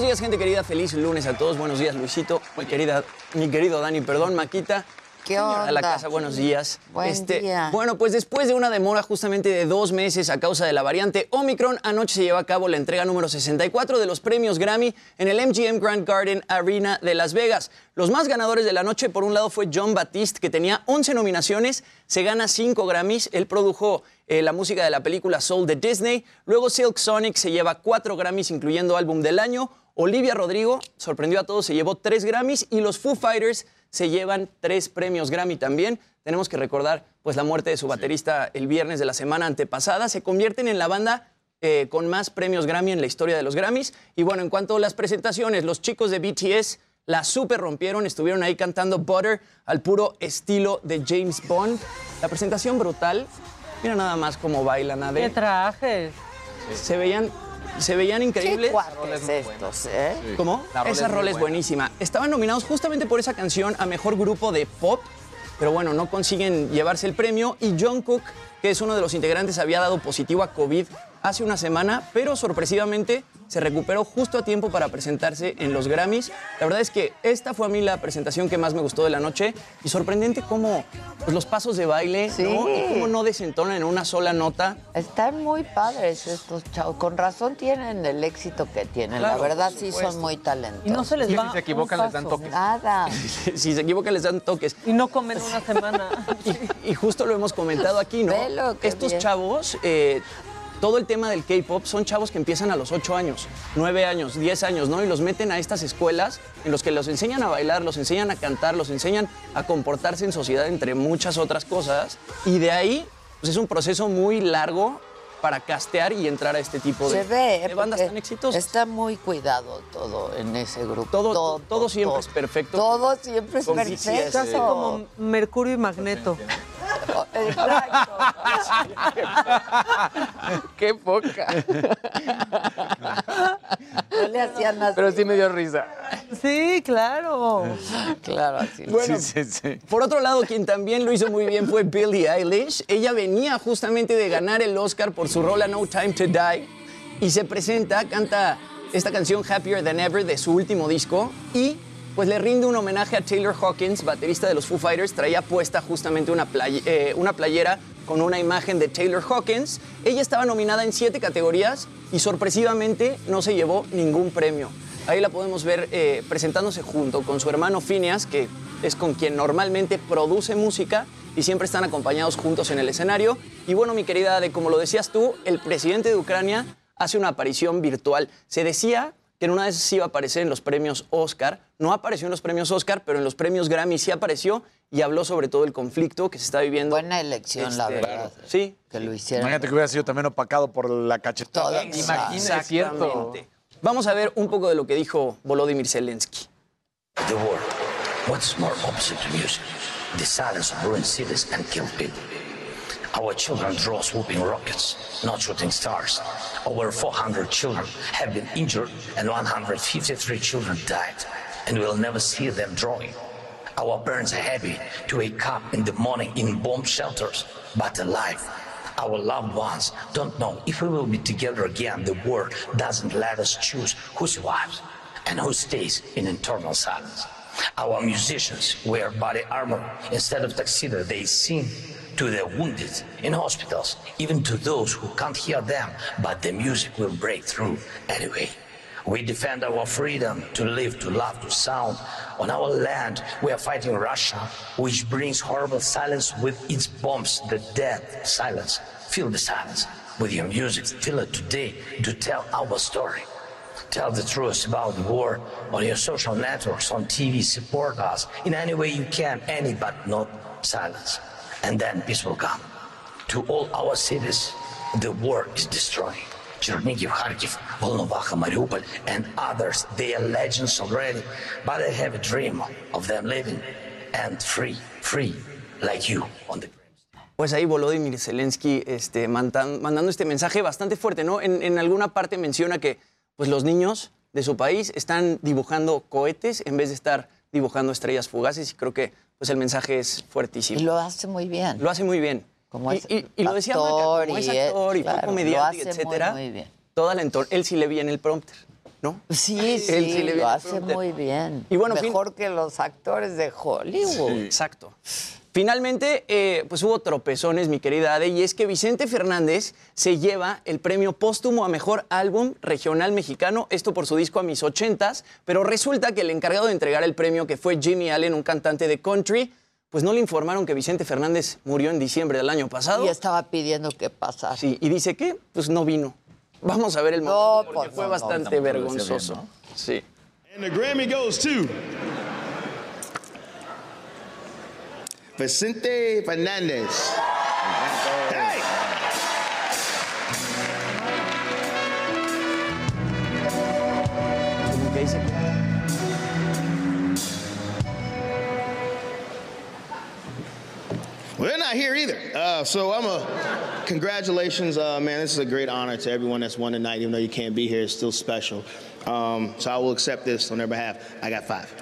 Buenos días, gente querida. Feliz lunes a todos. Buenos días, Luisito. Mi querida, mi querido Dani, perdón, Maquita. ¿Qué Señora de la onda? casa, buenos días. Este, Buen día. Bueno, pues después de una demora justamente de dos meses a causa de la variante Omicron, anoche se llevó a cabo la entrega número 64 de los premios Grammy en el MGM Grand Garden Arena de Las Vegas. Los más ganadores de la noche, por un lado, fue John Batiste, que tenía 11 nominaciones, se gana 5 Grammys. Él produjo eh, la música de la película Soul de Disney. Luego Silk Sonic se lleva 4 Grammys, incluyendo álbum del año. Olivia Rodrigo sorprendió a todos, se llevó 3 Grammys. Y los Foo Fighters se llevan 3 premios Grammy también. Tenemos que recordar pues, la muerte de su baterista el viernes de la semana antepasada. Se convierten en la banda eh, con más premios Grammy en la historia de los Grammys. Y bueno, en cuanto a las presentaciones, los chicos de BTS la super rompieron, estuvieron ahí cantando Butter al puro estilo de James Bond. La presentación brutal. Mira nada más cómo bailan, ¿Qué Ade. trajes? Se veían, se veían ¿Qué increíbles. cuates estos, eh? ¿Cómo? La rola Esa es muy rol es buena. buenísima. Estaban nominados justamente por esa canción a Mejor Grupo de Pop, pero bueno, no consiguen llevarse el premio. Y John Cook, que es uno de los integrantes, había dado positivo a COVID hace una semana, pero sorpresivamente se recuperó justo a tiempo para presentarse en los Grammys. La verdad es que esta fue a mí la presentación que más me gustó de la noche y sorprendente cómo pues, los pasos de baile Sí. ¿no? y cómo no desentonan en una sola nota. Están muy padres estos chavos. Con razón tienen el éxito que tienen. Claro, la verdad sí son muy talentosos. Y no se les va si se equivocan, un les dan toques. Nada. si se equivocan les dan toques. Y no comen una semana. Y justo lo hemos comentado aquí, ¿no? Velo, qué Estos bien. chavos, eh, todo el tema del K-pop son chavos que empiezan a los 8 años, 9 años, 10 años, ¿no? Y los meten a estas escuelas en los que los enseñan a bailar, los enseñan a cantar, los enseñan a comportarse en sociedad, entre muchas otras cosas. Y de ahí, pues es un proceso muy largo para castear y entrar a este tipo de, Se ve, de bandas tan exitosas. Está muy cuidado todo en ese grupo. Todo- todo siempre es perfecto. Todo siempre es Con perfecto. Casi como Mercurio y Magneto. Exacto. ¡Qué poca! No le hacían así. Pero sí me dio risa. Sí, claro. Claro, así. Bueno, Sí, sí, sí. Por otro lado, quien también lo hizo muy bien fue Billie Eilish. Ella venía justamente de ganar el Oscar por su rola No Time to Die y se presenta, canta esta canción Happier Than Ever de su último disco y pues le rinde un homenaje a Taylor Hawkins, baterista de los Foo Fighters. Traía puesta justamente una, eh, una playera con una imagen de Taylor Hawkins. Ella estaba nominada en siete categorías y sorpresivamente no se llevó ningún premio. Ahí la podemos ver eh, presentándose junto con su hermano Phineas, que es con quien normalmente produce música y siempre están acompañados juntos en el escenario. Y bueno, mi querida Ade, como lo decías tú, el presidente de Ucrania hace una aparición virtual. Se decía que en una vez sí iba a aparecer en los premios Oscar. No apareció en los premios Oscar, pero en los premios Grammy sí apareció y habló sobre todo el conflicto que se está viviendo. Buena elección, la Este, verdad. Sí. Que lo hicieron. Imagínate que hubiera sido también opacado por la cachetada. Imagínate, cierto. Exactamente. Vamos a ver un poco de lo que dijo Volodymyr Zelensky. The war. What's more opposite to music? The silence of ruined cities and killed people. Our children draw swooping rockets, not shooting stars. Over 400 children have been injured and 153 children died, and we'll never see them drawing. Our parents are happy to wake up in the morning in bomb shelters, but alive. Our loved ones don't know if we will be together again. The war doesn't let us choose who survives and who stays in eternal silence. Our musicians wear body armor instead of tuxedo. They sing to the wounded in hospitals, even to those who can't hear them, but the music will break through anyway. We defend our freedom to live, to love, to sound. On our land, we are fighting Russia, which brings horrible silence with its bombs, the dead silence. Feel the silence with your music. Feel it today to tell our story. Tell the truth about the war on your social networks, on TV. Support us in any way you can, any but not silence. And then peace will come. To all our cities, the war is destroying. Chernigiv, Kharkiv, Volnovakha, Mariupol, and others. They are legends already, but I have a dream of them living and free, free, like you on the Pues ahí Volodymyr Zelensky este, mandando este mensaje bastante fuerte, ¿no? En, en alguna parte menciona que pues, los niños de su país están dibujando cohetes en vez de estar dibujando estrellas fugaces y creo que pues, el mensaje es fuertísimo. Y lo hace muy bien. Lo hace muy bien. Como y, es y- y lo decía Maca, actor como es actor y claro, comediante, hace muy, etcétera. muy bien. Toda la él sí le vi en el prompter, ¿no? Sí, Él sí, sí le lo hace prompter. muy bien. Y bueno, fin- Mejor que los actores de Hollywood. Exacto. Finalmente, eh, pues hubo tropezones, mi querida Ade, y es que Vicente Fernández se lleva el premio póstumo a Mejor Álbum Regional Mexicano, esto por su disco A Mis Ochentas, pero resulta que el encargado de entregar el premio, que fue Jimmy Allen, un cantante de country, pues no le informaron que Vicente Fernández murió en diciembre del año pasado. Y estaba pidiendo que pasara. Sí, y dice que pues no vino. Vamos a ver el No, momento, porque pues, fue no, no, bastante bien, vergonzoso. ¿no? Sí. And the Grammy goes to Vicente Fernandez. Hey! Well, they're not here either. Uh, so I'm a congratulations, uh, man. This is a great honor to everyone that's won tonight. Even though you can't be here, it's still special. Um, so I will accept this on their behalf. I got five.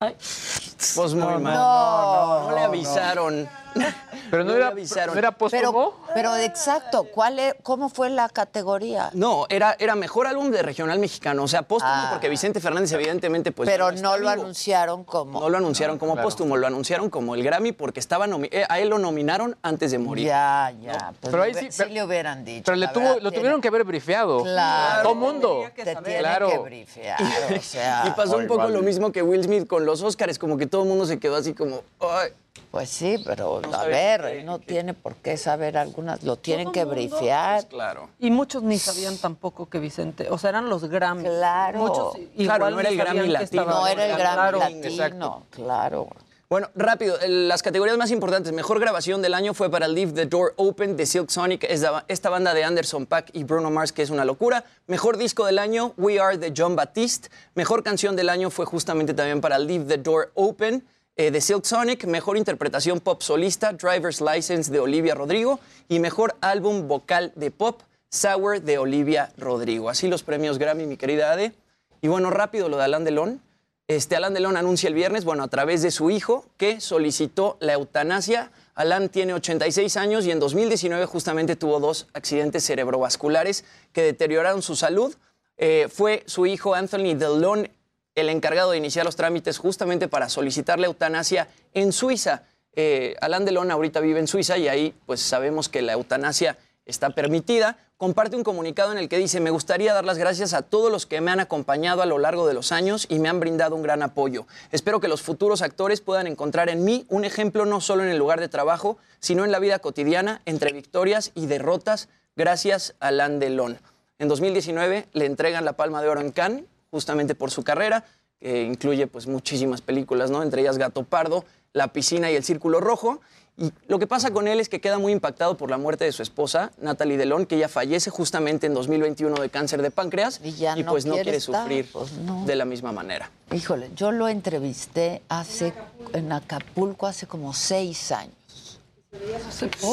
Pues muy mal. no, no le avisaron. Pero no, era, avisaron. no era póstumo. Pero, pero exacto, ¿cuál e- ¿cómo fue la categoría? No, era, era mejor álbum de regional mexicano, o sea, póstumo, Ah. porque Vicente Fernández evidentemente pues pero no lo vivo. anunciaron como. No lo anunciaron como claro. póstumo, lo anunciaron como el Grammy porque estaba eh, a él lo nominaron antes de morir. Ya, ya. Pues Pero ahí le- sí, sí pero- le hubieran dicho. Pero le tuvo, verdad, lo tiene- tuvieron que haber brifeado. Claro. Todo mundo. Te tiene Claro. que brifear, o sea. Y pasó un poco lo mismo que Will Smith con los Oscars, como que todo el mundo se quedó así como, "Ay". Pues sí, pero a ver, qué- no tiene por qué saber algunas, lo tienen que mundo, brifear. Claro. Y muchos ni sabían tampoco que Vicente, o sea, eran los Grammy. Claro. Muchos igual Claro, no era el Grammy latino. No era el Grammy Claro. latino, exacto. claro. Bueno, rápido, las categorías más importantes. Mejor grabación del año fue para Leave the Door Open de Silk Sonic, esta, esta banda de Anderson Paak y Bruno Mars, que es una locura. Mejor disco del año, We Are de John Batiste. Mejor canción del año fue justamente también para Leave the Door Open eh, de Silk Sonic. Mejor interpretación pop solista, Driver's License de Olivia Rodrigo. Y mejor álbum vocal de pop, Sour de Olivia Rodrigo. Así los premios Grammy, mi querida Ade. Y bueno, rápido lo de Alain Delon. Este, Alain Delon anuncia el viernes, bueno, a través de su hijo, que solicitó la eutanasia. Alain tiene 86 años y en 2019 justamente tuvo dos accidentes cerebrovasculares que deterioraron su salud. Eh, fue su hijo Anthony Delon el encargado de iniciar los trámites justamente para solicitar la eutanasia en Suiza. Eh, Alain Delon ahorita vive en Suiza y ahí pues sabemos que la eutanasia está permitida. Comparte un comunicado en el que dice, me gustaría dar las gracias a todos los que me han acompañado a lo largo de los años y me han brindado un gran apoyo. Espero que los futuros actores puedan encontrar en mí un ejemplo no solo en el lugar de trabajo, sino en la vida cotidiana, entre victorias y derrotas. Gracias, Alain Delon. En 2019 le entregan la Palma de Oro en Cannes, justamente por su carrera, que incluye pues, muchísimas películas, ¿no? entre ellas Gato Pardo, La Piscina y El Círculo Rojo. Y lo que pasa con él es que queda muy impactado por la muerte de su esposa, Natalie Delon, que ella fallece justamente en 2021 de cáncer de páncreas Y ya no pues no quiere estar, sufrir pues no. de la misma manera. Híjole, yo lo entrevisté hace, en Acapulco hace como seis años.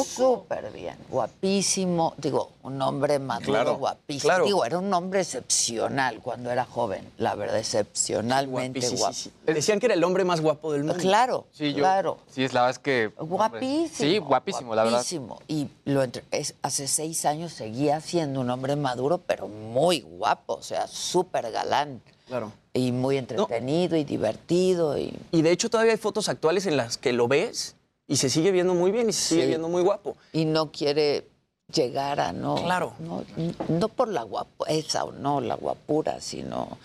Súper bien, guapísimo, digo, un hombre maduro, Claro, guapísimo. claro. Digo, era un hombre excepcional cuando era joven, la verdad, excepcionalmente guapo. Guapísimo. Decían que era el hombre más guapo del mundo. Claro, Sí, yo, claro. Sí, es la verdad es que. Guapísimo. Sí, guapísimo, la verdad. guapísimo. Y lo entre- es- hace seis años seguía siendo un hombre maduro, pero muy guapo, o sea, súper galán. Claro. Y muy entretenido y divertido. Y... Y de hecho todavía hay fotos actuales en las que lo ves y se sigue viendo muy bien y se sigue Sí. viendo muy guapo. y no quiere llegara, ¿no? Claro. No, no por la guapesa o no, la guapura, sino,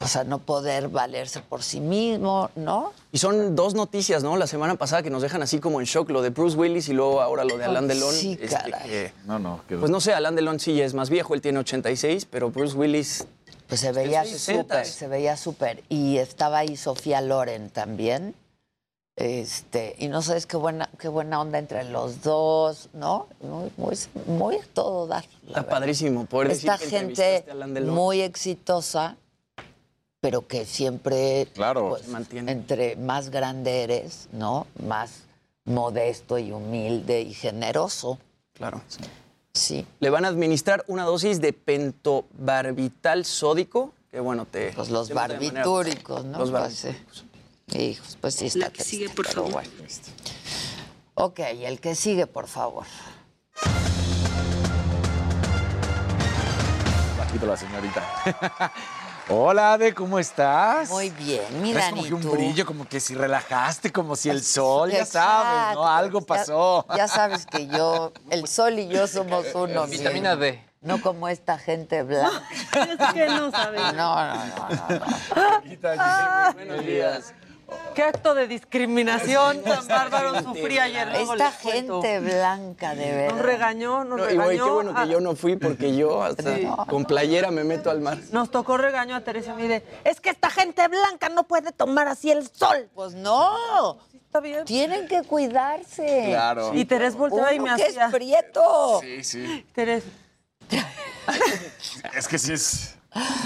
o sea, no poder valerse por sí mismo, ¿no? Y son dos noticias, ¿no? La semana pasada que nos dejan así como en shock, lo de Bruce Willis y luego ahora lo de Alain Delon. Sí, Este, caray. que- No, no. quedó- pues no sé, Alain Delon sí es más viejo, él tiene 86, pero Bruce Willis... Pues se veía súper, 60s. se veía súper. Y estaba ahí Sofía Loren también. Este, y no sabes qué buena, qué buena onda entre los dos, ¿no? Muy, muy, muy a todo dar. Está verdad. padrísimo poder decir Esta que gente a Delon. muy exitosa, pero que siempre, Claro. pues, entre más grande eres, ¿no? Más modesto y humilde y generoso. Claro. Sí. Le van a administrar una dosis de pentobarbital sódico, que bueno, te... Pues los te barbitúricos, ¿no? Los Pues, barbitúricos. Hijos, pues sí está La que triste, sigue, por favor. bueno. Ok, el que sigue, por favor. Bajito la señorita. Hola, Ade, ¿cómo estás? Muy bien, mira, como ni que un tú. brillo, como que si relajaste, como si el sol, ya sabes, ¿no? Algo ya- pasó. Ya, sabes que yo, el sol y yo somos uno. Vitamina. D. No como esta gente blanca. Es que no sabes. No, no, no, no. no. Buenos días. Qué acto de discriminación tan bárbaro sufrí ayer. luego Esta gente blanca, de verdad. Nos regañó, nos No, y regañó. güey, qué bueno a- que yo no fui porque yo hasta Sí. con playera me meto al mar. Nos tocó regaño a Teresa Mire. Es que esta gente blanca no puede tomar así el sol. Pues no. Está bien. Tienen que cuidarse. Claro. Y Teresa volteaba y me que hacía. es prieto. Sí, sí. Teresa. Es que sí es.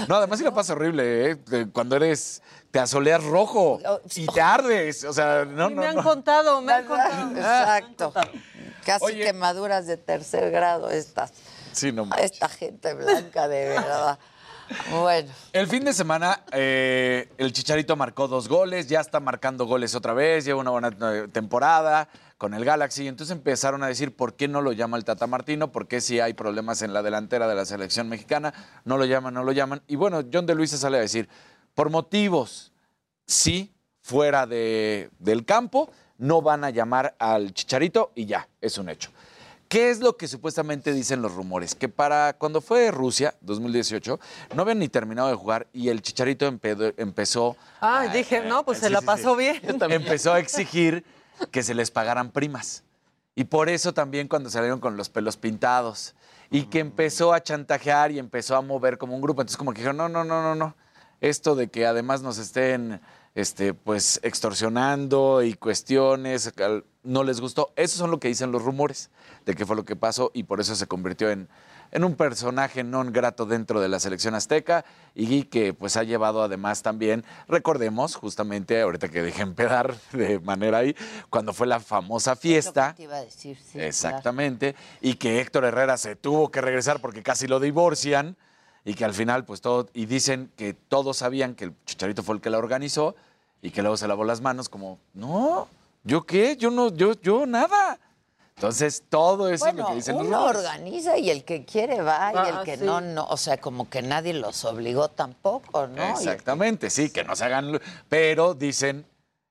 No, además sí la pasa horrible, ¿eh? Cuando eres. Te asoleas rojo y te ardes. O sea, no, Y no. me han no. contado, me han contado. Exacto. Casi Oye. quemaduras de tercer grado estas. Sí, no manches. Esta gente blanca, de verdad. Bueno. El fin de semana, eh, el Chicharito marcó dos goles, ya está marcando goles otra vez, lleva una buena eh, temporada con el Galaxy. Entonces empezaron a decir por qué no lo llama el Tata Martino, por qué si hay problemas en la delantera de la selección mexicana, no lo llaman, no lo llaman. Y bueno, John de Luisa sale a decir, por motivos, sí, fuera de- del campo, no van a llamar al Chicharito y ya, es un hecho. ¿Qué es lo que supuestamente dicen los rumores? Que para cuando fue Rusia, 2018, no habían ni terminado de jugar y el Chicharito empezó, Ay, dije, no, pues se Sí, la sí, pasó sí. bien. empezó a exigir que se les pagaran primas. Y por eso también cuando salieron con los pelos pintados y que empezó a chantajear y empezó a mover como un grupo. Entonces como que dijeron, no, no, no, no, no. Esto de que además nos estén este, pues extorsionando y cuestiones, no les gustó. Eso son lo que dicen los rumores de que fue lo que pasó y por eso se convirtió en, en un personaje non grato dentro de la selección azteca y que pues ha llevado además también, recordemos justamente ahorita que dejé empedar de manera ahí, cuando fue la famosa fiesta. Te iba a decir, sí. Exactamente. Y que Héctor Herrera se tuvo que regresar porque casi lo divorcian. Y que al final, pues todo. Y dicen que todos sabían que el Chicharito fue el que la organizó. Y que luego se lavó las manos, como, no, ¿yo qué? Yo no, yo, yo nada. Entonces, todo eso es Bueno, lo que dicen los uno organiza y el que quiere va y Ah, el que sí. no, no. O sea, como que nadie los obligó tampoco, ¿no? Exactamente, sí, que no se hagan. Pero dicen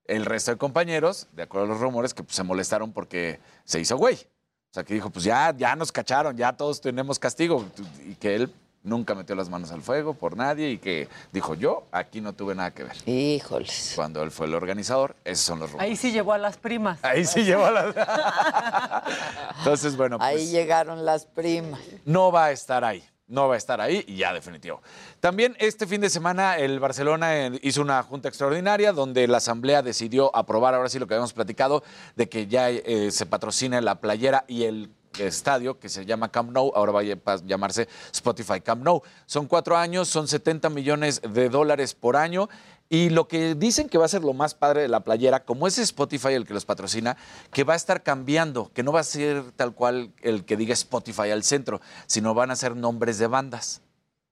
el resto de compañeros, de acuerdo a los rumores, que pues, se molestaron porque se hizo güey. O sea, que dijo, pues ya, ya nos cacharon, ya todos tenemos castigo. Y que él nunca metió las manos al fuego por nadie y que dijo, yo aquí no tuve nada que ver. Híjoles. Cuando él fue el organizador, esos son los rumores. Ahí sí llevó a las primas. Ahí sí llevó a la... Entonces, bueno, pues... Ahí llegaron las primas. no va a estar ahí. No va a estar ahí y ya definitivo. También este fin de semana el Barcelona eh, hizo una junta extraordinaria donde la asamblea decidió aprobar, ahora sí lo que habíamos platicado, de que ya eh, se patrocine la playera y el estadio que se llama Camp Nou, ahora va a ll- llamarse Spotify Camp Nou. Son cuatro años, son 70 millones de dólares por año y lo que dicen que va a ser lo más padre de la playera, como es Spotify el que los patrocina, que va a estar cambiando, que no va a ser tal cual el que diga Spotify al centro, sino van a ser nombres de bandas.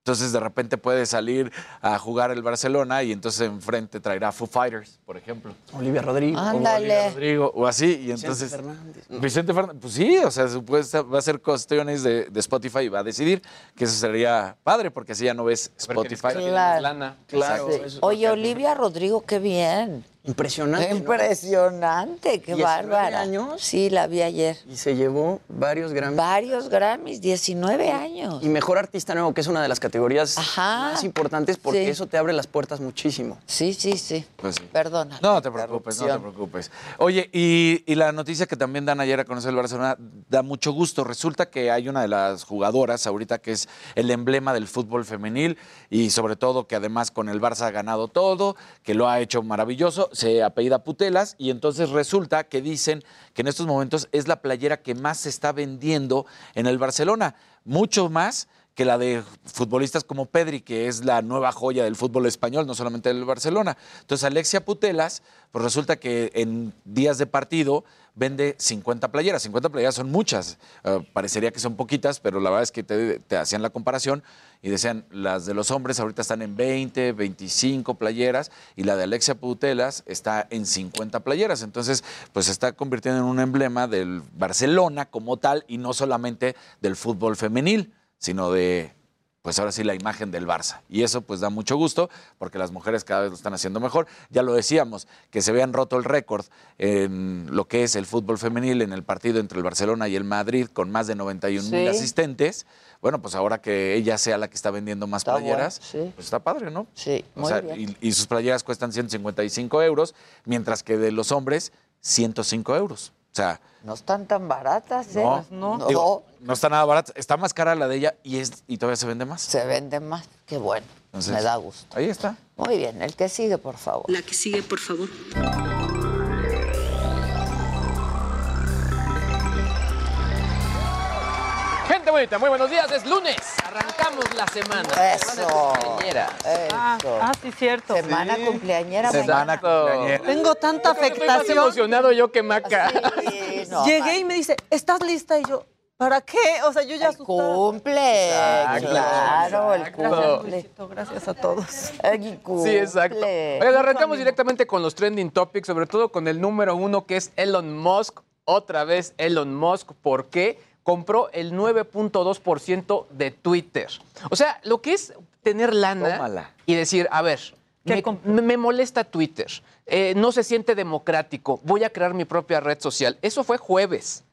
Entonces de repente puede salir a jugar el Barcelona y entonces enfrente traerá Foo Fighters, por ejemplo. Olivia Rodrigo. Ándale. Rodrigo, o así, y entonces... Fernández. Vicente Fernández, pues sí, o sea, supuesta, va a ser cuestiones de, de Spotify y va a decidir que eso sería padre, porque así ya no ves Spotify. Claro. Lana. Claro. Sí. Oye, Olivia Rodrigo, qué bien. Impresionante. ¿no? Impresionante, qué 19 bárbara. años. Sí, la vi ayer. Y se llevó varios Grammys. Varios Grammys, 19 años. Y mejor artista nuevo, que es una de las categorías más importantes porque Sí. eso te abre las puertas muchísimo. Sí, sí, sí. Pues sí. Perdona. No te preocupes, no te preocupes. Oye, y, y la noticia que también dan ayer a conocer el Barcelona da mucho gusto. Resulta que hay una de las jugadoras ahorita que es el emblema del fútbol femenil y sobre todo que además con el Barça ha ganado todo, que lo ha hecho maravilloso, se apellida Putelas y entonces resulta que dicen que en estos momentos es la playera que más se está vendiendo en el Barcelona, mucho más que la de futbolistas como Pedri, que es la nueva joya del fútbol español, no solamente del Barcelona. Entonces, Alexia Putelas, pues resulta que en días de partido vende 50 playeras. 50 playeras son muchas. Eh, parecería que son poquitas, pero la verdad es que te, te hacían la comparación y decían, las de los hombres ahorita están en 20, 25 playeras y la de Alexia Putelas está en 50 playeras. Entonces, pues se está convirtiendo en un emblema del Barcelona como tal y no solamente del fútbol femenil sino de, pues ahora sí, la imagen del Barça. Y eso pues da mucho gusto porque las mujeres cada vez lo están haciendo mejor. Ya lo decíamos, que se vean roto el récord en lo que es el fútbol femenil en el partido entre el Barcelona y el Madrid con más de 91 mil Sí. asistentes. Bueno, pues ahora que ella sea la que está vendiendo más Está bueno, playeras, sí. pues está padre, ¿no? Sí, O muy sea, bien. y, y sus playeras cuestan 155 euros, mientras que de los hombres, 105 euros. O sea, No están tan baratas, ¿eh? no, digo, no está nada barato. Está más cara la de ella y, es, y todavía se vende más. Se vende más. Qué bueno. Entonces, Me da gusto. Ahí está. Muy bien, el que sigue, por favor. La que sigue, por favor. Gente bonita, muy buenos días. Es lunes. Arrancamos la semana. Eso. Semana cumpleañera. Ah, ah, sí, cierto. Semana cumpleañera Semana cumpleañera. Tengo tanta Estoy más afectación. emocionado yo que Maca. no, Llegué y me dice, ¿estás lista? Y yo, ¿para qué? O sea, yo ya asustada. Cumple, Exacto, claro, el cumple. Besito, Gracias a todos. El cumple. Sí, exacto. Oigan, arrancamos directamente con los trending topics, sobre todo con el número uno que es Elon Musk. Otra vez Elon Musk. ¿Por qué? Compró el 9.2% de Twitter. O sea, lo que es tener lana Tómala. y decir, a ver, me, molesta Twitter, eh, no se siente democrático, voy a crear mi propia red social. Eso fue jueves.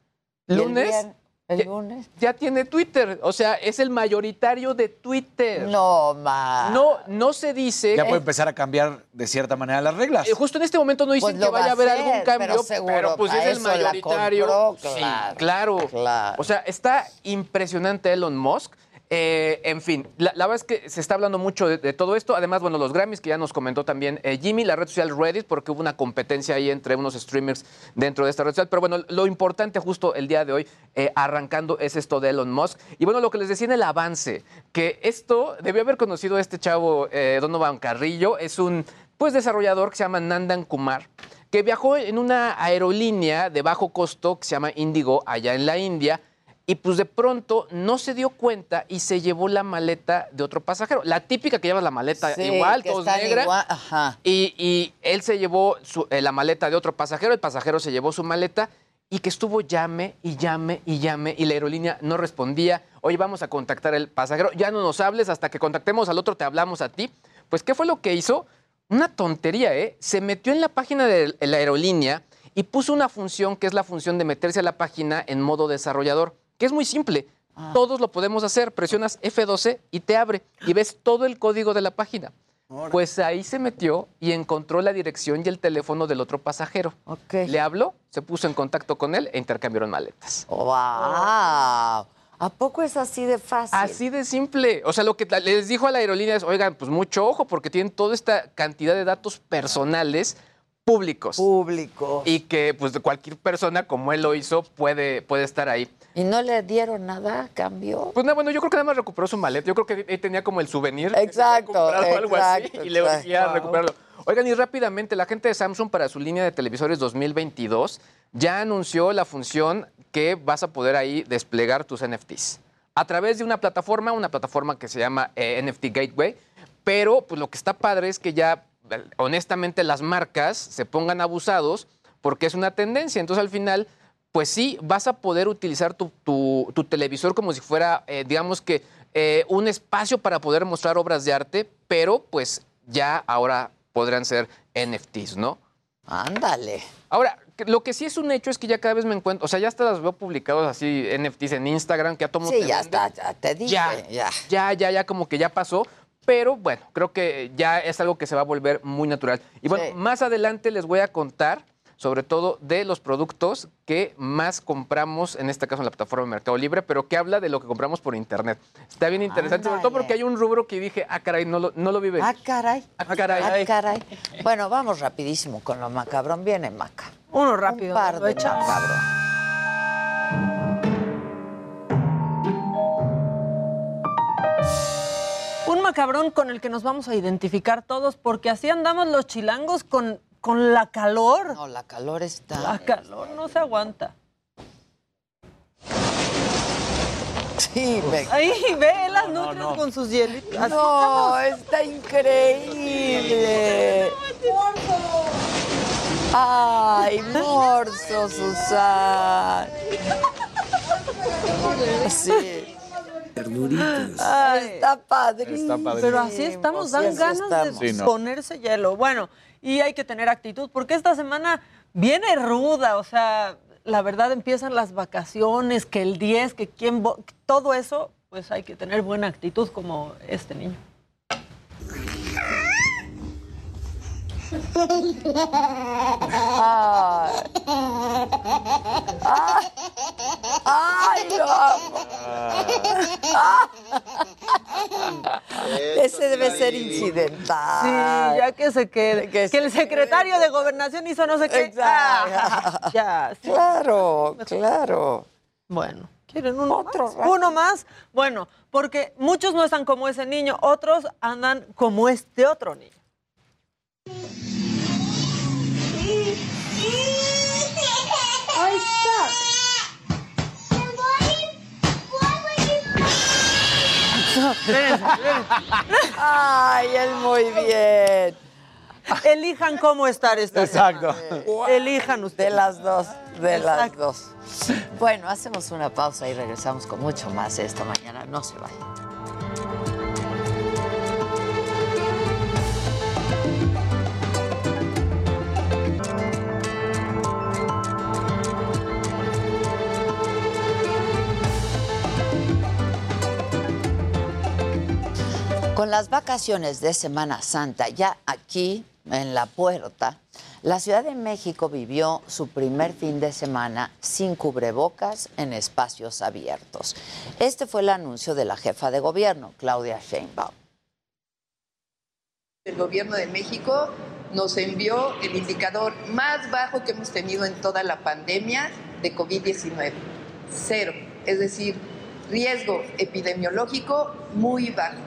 ¿Y el Lunes, el ya- lunes? ya tiene Twitter. O sea, es el mayoritario de Twitter. No, ma. No, no se dice. Ya puede empezar a cambiar de cierta manera las reglas. Eh, justo en este momento no dicen Pues que vaya a haber hacer, algún cambio, pero seguro pero pues es el mayoritario. compró, Sí, claro, claro. O sea, está impresionante Elon Musk. Eh, en fin, la, verdad es que se está hablando mucho de, todo esto. Además, bueno, los Grammys que ya nos comentó también eh, Jimmy, la red social Reddit, porque hubo una competencia ahí entre unos streamers dentro de esta red social. Pero bueno, lo importante justo el día de hoy, eh, arrancando, es esto de Elon Musk. Y bueno, lo que les decía en el avance, que esto debió haber conocido a este chavo Donovan Carrillo, es un pues desarrollador que se llama Nandan Kumar que viajó en una aerolínea de bajo costo que se llama Indigo allá en la India y pues de pronto no se dio cuenta y se llevó la maleta de otro pasajero. La típica que llevas la maleta Sí, igual, todos negra. igual, ajá. Y, y él se llevó su- eh, la maleta de otro pasajero, el pasajero se llevó su maleta y que estuvo llame y llame y llame y la aerolínea no respondía. Oye, vamos a contactar al pasajero, ya no nos hables hasta que contactemos al otro, te hablamos a ti. Pues, ¿qué fue lo que hizo? Una tontería, ¿eh? Se metió en la página de la aerolínea y puso una función que es la función de meterse a la página en modo desarrollador, que es muy simple. Todos lo podemos hacer. Presionas F12 y te abre y ves todo el código de la página. Pues ahí se metió y encontró la dirección y el teléfono del otro pasajero. Le habló, se puso en contacto con él e intercambiaron maletas. ¡Wow! ¿A poco es así de fácil? Así de simple. O sea, lo que les dijo a la aerolínea es, oigan, pues mucho ojo, porque tienen toda esta cantidad de datos personales públicos. Públicos. Y que pues cualquier persona, como él lo hizo, puede, puede estar ahí. ¿Y no le dieron nada a cambio? Pues no, bueno, yo creo que nada más recuperó su maleta. Yo creo que él tenía como el souvenir. Exacto, algo así exacto, y le exacto. urgía recuperarlo. Oigan, y rápidamente, la gente de Samsung para su línea de televisores 2022 ya anunció la función que vas a poder ahí desplegar tus NFTs. A través de una plataforma, una plataforma que se llama eh, NFT Gateway, pero pues lo que está padre es que ya, honestamente, las marcas se pongan abusados porque es una tendencia. Entonces, al final, pues sí, vas a poder utilizar tu, tu- tu televisor como si fuera, eh, digamos que, eh, un espacio para poder mostrar obras de arte, pero pues ya ahora podrán ser NFTs, ¿no? Ándale. Ahora, lo que sí es un hecho es que ya cada vez me encuentro, o sea, ya hasta las veo publicados así NFTs en Instagram, que a mundo Sí, te ya vende. está, ya te dije, Ya, ya. ya, ya, ya, como que ya pasó. Pero bueno, creo que ya es algo que se va a volver muy natural. Y bueno, más adelante les voy a contar sobre todo de los productos que más compramos, en este caso en la plataforma de Mercado Libre, pero que habla de lo que compramos por internet. Está bien interesante, sobre todo porque hay un rubro que dije, ah, caray, no lo, no lo vive. Ah, caray. Ah, caray. Ah, caray. Bueno, vamos rapidísimo con lo macabrón. Viene Maca. Uno rápido. Un par de macabrón. Un macabrón con el que nos vamos a identificar todos, porque así andamos los chilangos con, con la calor. No, la calor está. La calor no se aguanta. Sí, me... Ahí ve las nutrias con sus hielitos. Así No, estamos. está increíble. Ay, morso, Susan. Sí. Ternuritas. Ay, Está padre. Está padrísimo. Pero así estamos, dan así ganas estamos. de Sí, no. ponerse hielo. Bueno, y hay que tener actitud, porque esta semana viene ruda, o sea, la verdad empiezan las vacaciones, que el 10, que quién, todo eso, pues hay que tener buena actitud como este niño. Ay. Ay. Ay, lo amo. Ese debe ser incidental. Sí, ya que se quede. Que, el secretario de gobernación hizo no sé qué. Ah, ya, sí. Claro, claro. Bueno, ¿quieren uno más? ¿Uno más? Bueno, porque muchos no están como ese niño, otros andan como este otro niño. Ay, él muy bien. Elijan cómo estar esta Exacto. semana. Elijan De ustedes. las dos, de las dos. Bueno, hacemos una pausa y regresamos con mucho más esta mañana. No se vayan. Las vacaciones de Semana Santa ya aquí en la puerta, la Ciudad de México vivió su primer fin de semana sin cubrebocas en espacios abiertos. Este fue el anuncio de la jefa de gobierno, Claudia Sheinbaum. El gobierno de México nos envió el indicador más bajo que hemos tenido en toda la pandemia de COVID-19. Cero. Es decir, riesgo epidemiológico muy bajo.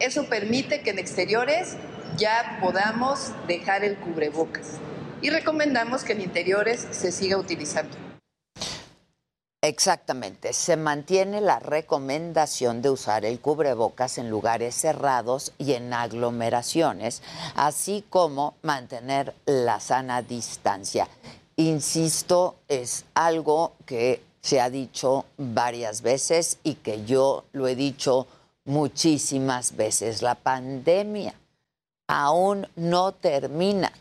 Eso permite que en exteriores ya podamos dejar el cubrebocas. Y recomendamos que en interiores se siga utilizando. Exactamente, se mantiene la recomendación de usar el cubrebocas en lugares cerrados y en aglomeraciones, así como mantener la sana distancia. Insisto, es algo que se ha dicho varias veces y que yo lo he dicho muchísimas veces. La pandemia aún no termina.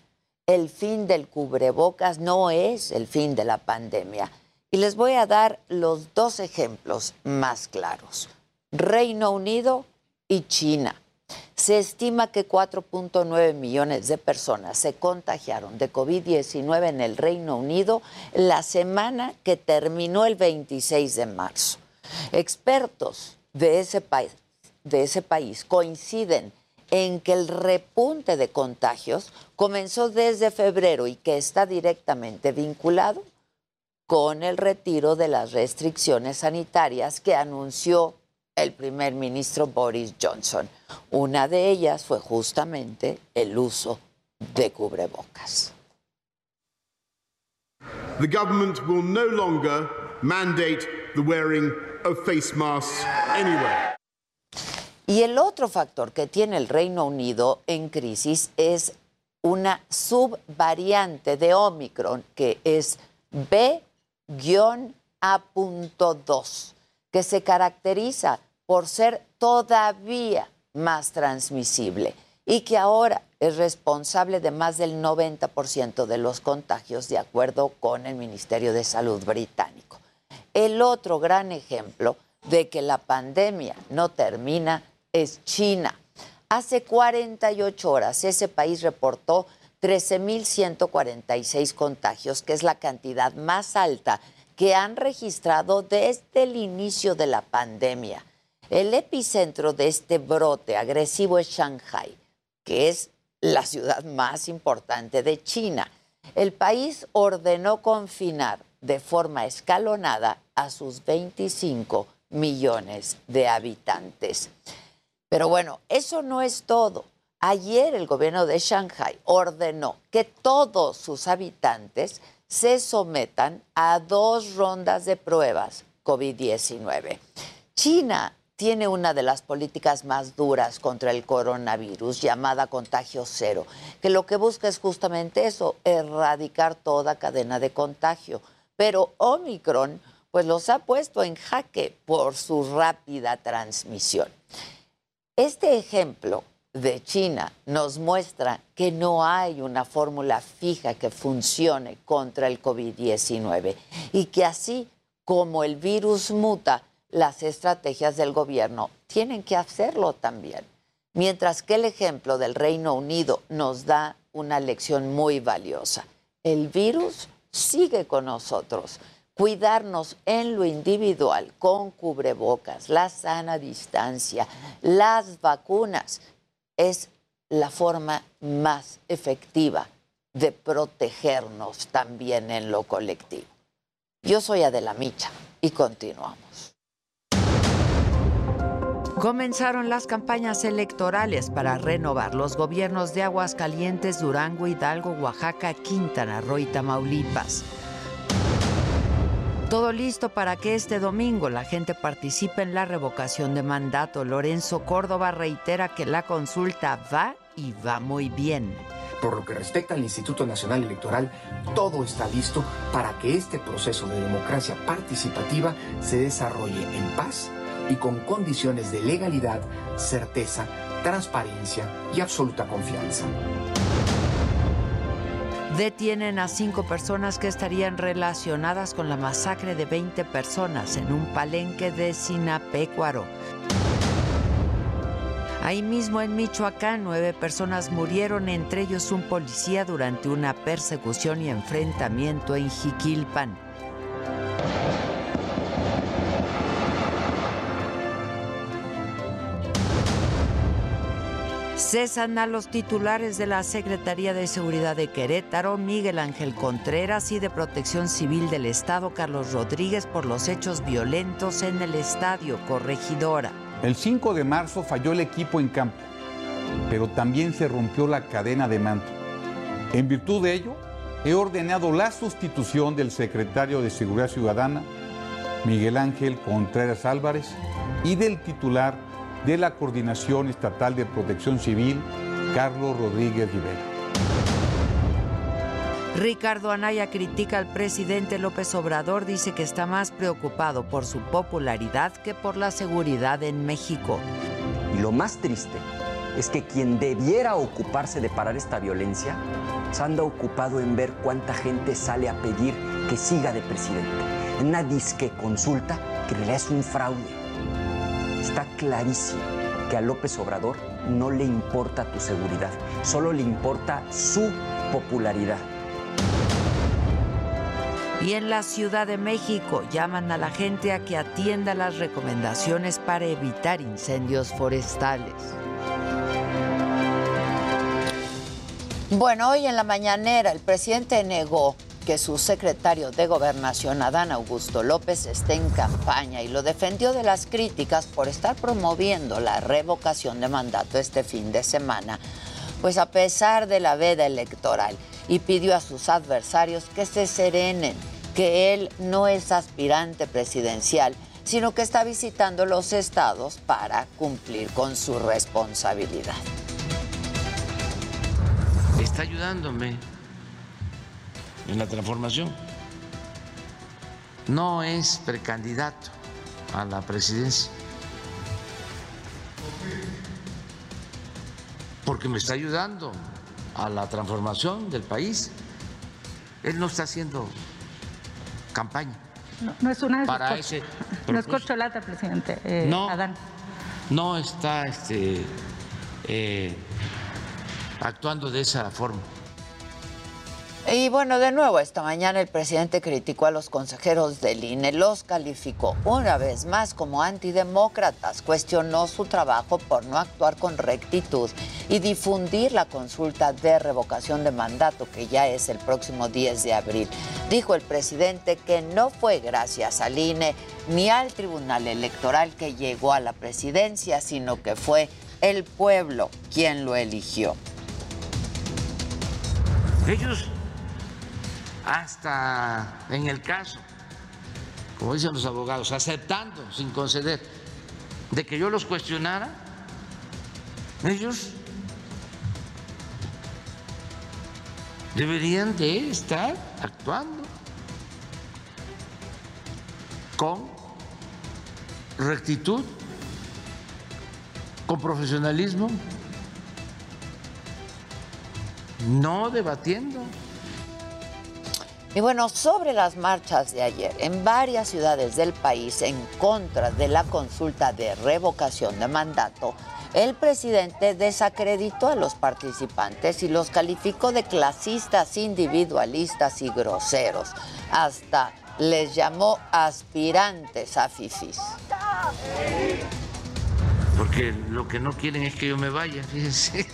El fin del cubrebocas no es el fin de la pandemia. Y les voy a dar los dos ejemplos más claros. Reino Unido y China. Se estima que 4.9 millones de personas se contagiaron de COVID-19 en el Reino Unido la semana que terminó el 26 de marzo. Expertos de ese país, de ese país coinciden en que el repunte de contagios comenzó desde febrero y que está directamente vinculado con el retiro de las restricciones sanitarias que anunció el primer ministro Boris Johnson. Una de ellas fue justamente el uso de cubrebocas. The government will no longer mandate the wearing of face masks anywhere. Y el otro factor que tiene el Reino Unido en crisis es una subvariante de Omicron que es B-A.2, que se caracteriza por ser todavía más transmisible. y que ahora es responsable de más del 90% de los contagios, de acuerdo con el Ministerio de Salud británico. El otro gran ejemplo de que la pandemia no termina es China. Hace 48 horas ese país reportó 13.146 contagios, que es la cantidad más alta que han registrado desde el inicio de la pandemia. El epicentro de este brote agresivo es Shanghai, que es la ciudad más importante de China. El país ordenó confinar de forma escalonada a sus 25 millones de habitantes. Pero bueno, eso no es todo. Ayer el gobierno de Shanghai ordenó que todos sus habitantes se sometan a dos rondas de pruebas COVID-19. China tiene una de las políticas más duras contra el coronavirus, llamada contagio cero, que lo que busca es justamente eso, erradicar toda cadena de contagio. Pero Omicron, pues los ha puesto en jaque por su rápida transmisión. Este ejemplo de China nos muestra que no hay una fórmula fija que funcione contra el COVID-19 y que así como el virus muta, las estrategias del gobierno tienen que hacerlo también. Mientras que el ejemplo del Reino Unido nos da una lección muy valiosa. El virus sigue con nosotros. Cuidarnos en lo individual con cubrebocas, la sana distancia, las vacunas es la forma más efectiva de protegernos también en lo colectivo. Yo soy Adela Micha y continuamos. Comenzaron las campañas electorales para renovar los gobiernos de Aguascalientes, Durango, Hidalgo, Oaxaca, Quintana Roo y Tamaulipas. Todo listo para que este domingo la gente participe en la revocación de mandato. Lorenzo Córdoba reitera que la consulta va y va muy bien. Por lo que respecta al Instituto Nacional Electoral, todo está listo para que este proceso de democracia participativa se desarrolle en paz y con condiciones de legalidad, certeza, transparencia y absoluta confianza. Detienen a cinco personas que estarían relacionadas con la masacre de 20 personas en un palenque de Sinapecuaro. Ahí mismo en Michoacán, nueve personas murieron, entre ellos un policía, durante una persecución y enfrentamiento en Jiquilpan. Cesan a los titulares de la Secretaría de Seguridad de Querétaro, Miguel Ángel Contreras, y de Protección Civil del Estado, Carlos Rodríguez, por los hechos violentos en el estadio Corregidora. El 5 de marzo falló el equipo en campo, pero también se rompió la cadena de mando. En virtud de ello, he ordenado la sustitución del secretario de Seguridad Ciudadana, Miguel Ángel Contreras Álvarez, y del titular de la Coordinación Estatal de Protección Civil, Carlos Rodríguez Rivera. Ricardo Anaya critica al presidente López Obrador, dice que está más preocupado por su popularidad que por la seguridad en México. Y lo más triste es que quien debiera ocuparse de parar esta violencia se anda ocupado en ver cuánta gente sale a pedir que siga de presidente. En una disque consulta que en realidad es un fraude. Está clarísimo que a López Obrador no le importa tu seguridad, solo le importa su popularidad. Y en la Ciudad de México llaman a la gente a que atienda las recomendaciones para evitar incendios forestales. Bueno, hoy en la mañanera el presidente negó que su secretario de Gobernación, Adán Augusto López, esté en campaña y lo defendió de las críticas por estar promoviendo la revocación de mandato este fin de semana, pues a pesar de la veda electoral, y pidió a sus adversarios que se serenen, que él no es aspirante presidencial, sino que está visitando los estados para cumplir con su responsabilidad. Está ayudándome en la transformación. No es precandidato a la presidencia. ¿Por porque me está ayudando a la transformación del país. Él no está haciendo campaña. No, no es una Para ese no es corcholata, presidente. eh, No. Adán. No está este, eh, actuando de esa forma. Y bueno, de nuevo, esta mañana el presidente criticó a los consejeros del INE, los calificó una vez más como antidemócratas, cuestionó su trabajo por no actuar con rectitud y difundir la consulta de revocación de mandato que ya es el próximo 10 de abril. Dijo el presidente que no fue gracias al INE ni al Tribunal Electoral que llegó a la presidencia, sino que fue el pueblo quien lo eligió. Ellos, hasta en el caso, como dicen los abogados, aceptando sin conceder de que yo los cuestionara, ellos deberían de estar actuando con rectitud, con profesionalismo, no debatiendo. Y bueno, sobre las marchas de ayer, en varias ciudades del país en contra de la consulta de revocación de mandato, el presidente desacreditó a los participantes y los calificó de clasistas, individualistas y groseros. Hasta les llamó aspirantes a fifís. Porque lo que no quieren es que yo me vaya, fíjense.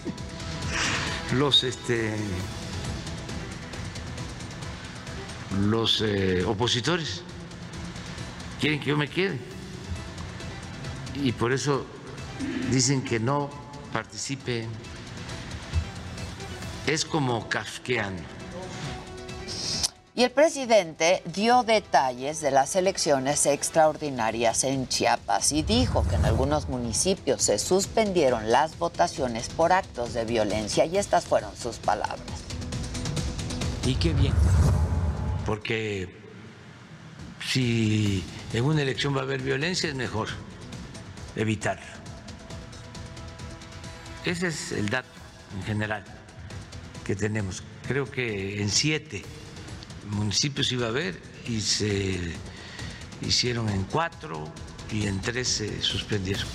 Los este los eh, opositores quieren que yo me quede. Y por eso dicen que no participe. Es como kafkiano. Y el presidente dio detalles de las elecciones extraordinarias en Chiapas y dijo que en algunos municipios se suspendieron las votaciones por actos de violencia y estas fueron sus palabras. Y qué bien, porque si en una elección va a haber violencia es mejor evitarlo. Ese es el dato en general que tenemos. Creo que en siete municipios iba a haber y se hicieron en cuatro y en tres se suspendieron.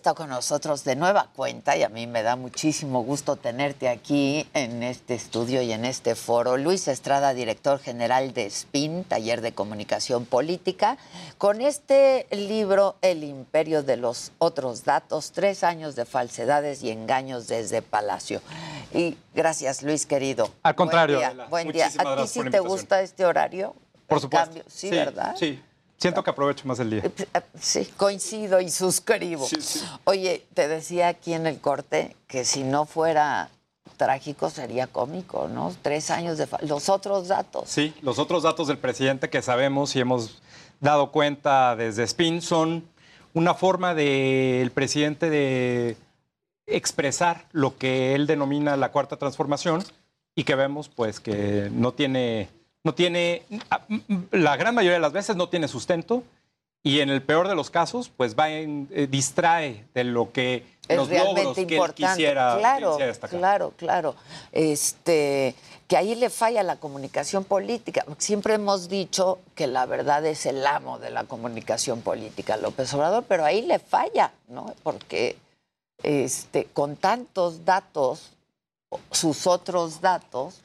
Está con nosotros de nueva cuenta y a mí me da muchísimo gusto tenerte aquí en este estudio y en este foro. Luis Estrada, director general de SPIN, Taller de Comunicación Política, con este libro El Imperio de los Otros Datos, tres años de falsedades y engaños desde Palacio. Y gracias, Luis, querido. Al contrario, Buen día. Buen día. ¿A ti sí te gusta este horario? Por supuesto. cambio? Sí, ¿verdad? Sí. Siento que aprovecho más el día. Sí, coincido y suscribo. Oye, te decía aquí en el corte que si no fuera trágico sería cómico, ¿no? Tres años de... Los otros datos. Sí, los otros datos del presidente que sabemos y hemos dado cuenta desde Spin son una forma del presidente de expresar lo que él denomina la cuarta transformación y que vemos pues que no tiene, no tiene, la gran mayoría de las veces no tiene sustento y en el peor de los casos pues va en, eh, distrae de lo que Es los logros realmente que él importante. quisiera, claro, quisiera destacar. claro, claro. Este, que ahí le falla la comunicación política. Siempre hemos dicho que la verdad es el amo de la comunicación política, López Obrador, pero ahí le falla, ¿no? Porque este, con tantos datos, sus otros datos,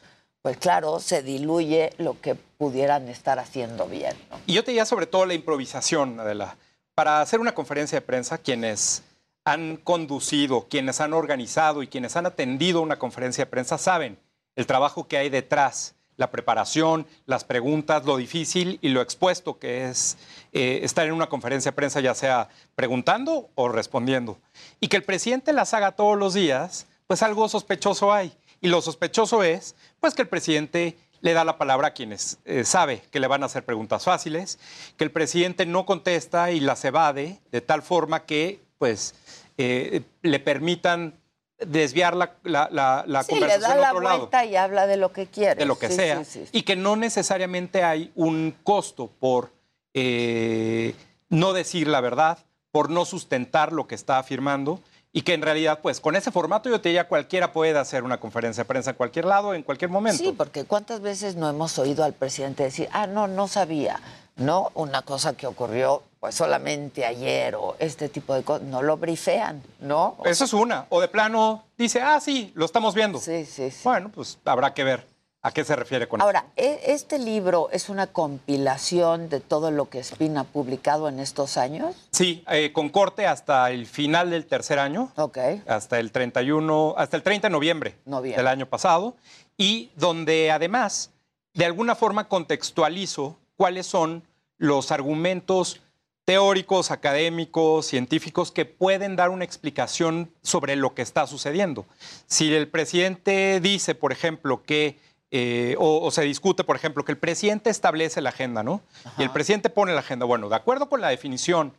pues claro, se diluye lo que pudieran estar haciendo bien. Y yo te diría sobre todo la improvisación, Adela. Para hacer una conferencia de prensa, quienes han conducido, quienes han organizado y quienes han atendido una conferencia de prensa saben el trabajo que hay detrás, la preparación, las preguntas, lo difícil y lo expuesto que es eh, estar en una conferencia de prensa, ya sea preguntando o respondiendo. Y que el presidente las haga todos los días, pues algo sospechoso hay. Y lo sospechoso es, pues que el presidente le da la palabra a quienes eh, sabe que le van a hacer preguntas fáciles, que el presidente no contesta y las evade de tal forma que, pues, eh, le permitan desviar la, la- la- la Sí, le conversación da a la otro lado vuelta y habla de lo que quiere. de lo que Sí, sea, sí. y que no necesariamente hay un costo por eh, no decir la verdad, por no sustentar lo que está afirmando y que en realidad, pues con ese formato yo te diría cualquiera puede hacer una conferencia de prensa en cualquier lado, en cualquier momento. Sí, porque ¿cuántas veces no hemos oído al presidente decir, ah, no, no sabía, no, una cosa que ocurrió pues solamente ayer o este tipo de cosas, no lo brifean, ¿no? Eso es una. O de plano dice, ah, sí, lo estamos viendo. Sí, sí, sí. Bueno, pues habrá que ver a qué se refiere con Ahora, e- este libro es una compilación de todo lo que Spin ha publicado en estos años. Sí, eh, con corte hasta el final del tercer año. Ok. Hasta el 31, hasta el 30 de noviembre, Noviembre. del año pasado. Y donde además, de alguna forma contextualizo cuáles son los argumentos teóricos, académicos, científicos que pueden dar una explicación sobre lo que está sucediendo. Si el presidente dice, por ejemplo, que eh, o, o se discute, por ejemplo, que el presidente establece la agenda, ¿no? Y el presidente pone la agenda. Bueno, de acuerdo con la definición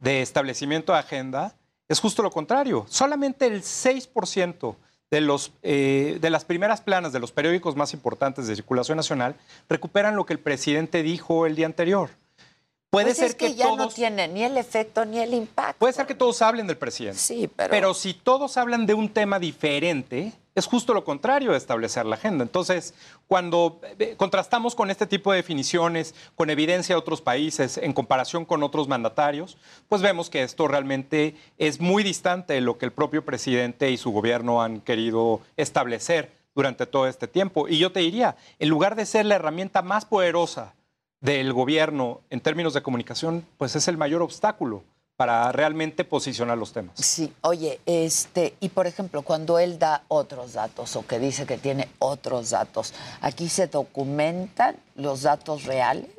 de establecimiento de agenda, es justo lo contrario. Solamente el 6% de, los, eh, de las primeras planas de los periódicos más importantes de circulación nacional recuperan lo que el presidente dijo el día anterior. Puede Pues ser es que, que, ya no todos... tiene ni el efecto ni el impacto. Puede ser que todos hablen del presidente. Sí, pero... Pero si todos hablan de un tema diferente, es justo lo contrario de establecer la agenda. Entonces, cuando eh, contrastamos con este tipo de definiciones, con evidencia de otros países, en comparación con otros mandatarios, pues vemos que esto realmente es muy distante de lo que el propio presidente y su gobierno han querido establecer durante todo este tiempo. Y yo te diría, en lugar de ser la herramienta más poderosa del gobierno en términos de comunicación, pues es el mayor obstáculo para realmente posicionar los temas. Sí, oye, este, y por ejemplo, cuando él da otros datos o que dice que tiene otros datos, ¿aquí se documentan los datos reales?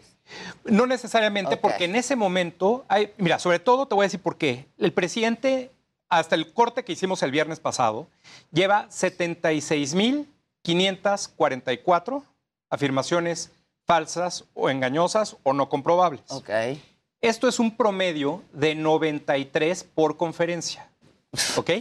No necesariamente, porque en ese momento, hay, mira, sobre todo te voy a decir por qué. El presidente, hasta el corte que hicimos el viernes pasado, lleva 76.544 afirmaciones falsas o engañosas o no comprobables. Ok. Esto es un promedio de 93 por conferencia. ¿Ok?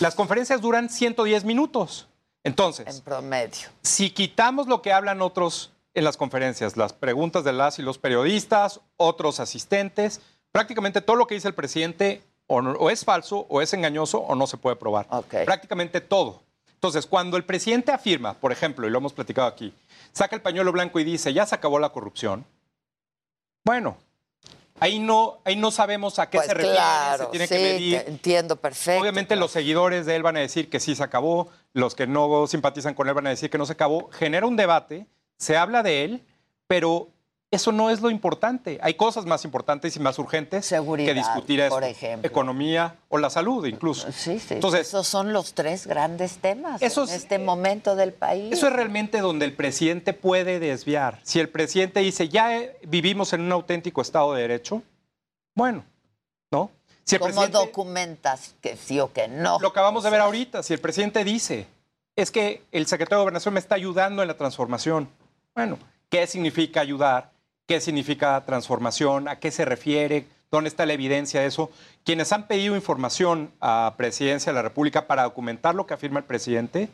Las conferencias duran 110 minutos. Entonces, En promedio. si quitamos lo que hablan otros en las conferencias, las preguntas de las y los periodistas, otros asistentes, prácticamente todo lo que dice el presidente o, no- o es falso, o es engañoso, o no se puede probar. Prácticamente todo. Entonces, cuando el presidente afirma, por ejemplo, y lo hemos platicado aquí, saca el pañuelo blanco y dice, ya se acabó la corrupción, bueno, ahí no, ahí no sabemos a qué Pues se refiere, claro, se tiene sí, que medir. entiendo perfecto. Obviamente los seguidores de él van a decir que sí se acabó, los que no simpatizan con él van a decir que no se acabó. Genera un debate, se habla de él, pero eso no es lo importante. Hay cosas más importantes y más urgentes Seguridad, que discutir esto. por ejemplo. Economía o la salud incluso. Sí, sí. Entonces, Esos son los tres grandes temas Esos- en este momento del país. eso es realmente donde el presidente puede desviar. Si el presidente dice, ya eh, vivimos en un auténtico Estado de Derecho, bueno, ¿no? Si el ¿Cómo documentas que sí o que no? Lo acabamos de ver ahorita. Si el presidente dice, es que el secretario de Gobernación me está ayudando en la transformación. Bueno, ¿qué significa ayudar? ¿Qué significa transformación? ¿A qué se refiere? ¿Dónde está la evidencia de eso? Quienes han pedido información a Presidencia de la República para documentar lo que afirma el presidente,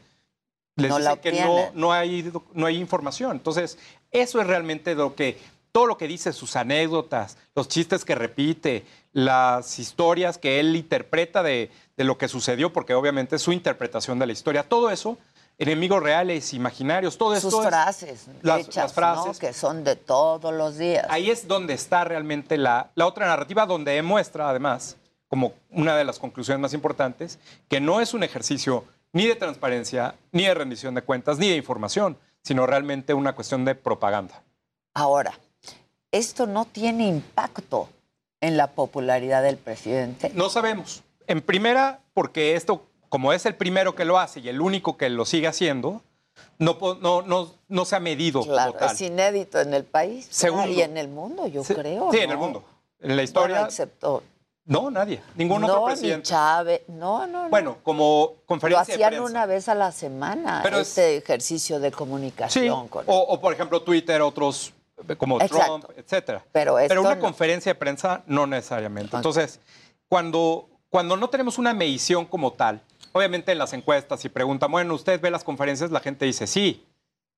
les No dicen que no, no, hay, no hay información. Entonces, eso es realmente lo que, todo lo que dice, sus anécdotas, los chistes que repite, las historias que él interpreta de, de lo que sucedió, porque obviamente es su interpretación de la historia, todo eso, enemigos reales, imaginarios, todo esto Sus es- frases las, hechas, las frases. ¿no? que son de todos los días. Ahí es donde está realmente la, la otra narrativa, donde demuestra, además, como una de las conclusiones más importantes, que no es un ejercicio ni de transparencia, ni de rendición de cuentas, ni de información, sino realmente una cuestión de propaganda. Ahora, esto no tiene impacto en la popularidad del presidente. No sabemos. En primera, porque esto, como es el primero que lo hace y el único que lo sigue haciendo, no, no, no, no se ha medido Claro, como tal. es inédito en el país Segundo. y en el mundo, yo Sí, creo. Sí, ¿no? en el mundo. En la historia, Bueno, excepto no, nadie. Ningún no, otro ni presidente. Chávez, no, no, no. Bueno, como Lo conferencia de hacían prensa. una vez a la semana, Pero es- este ejercicio de Sí, comunicación. con- o, o, por ejemplo Twitter, otros eh, como Exacto. Trump, etcétera. Pero esto una no. conferencia de prensa no necesariamente. Entonces, cuando, cuando no tenemos una medición como tal, obviamente en las encuestas, si preguntan, bueno, ¿usted ve las conferencias? La gente dice sí.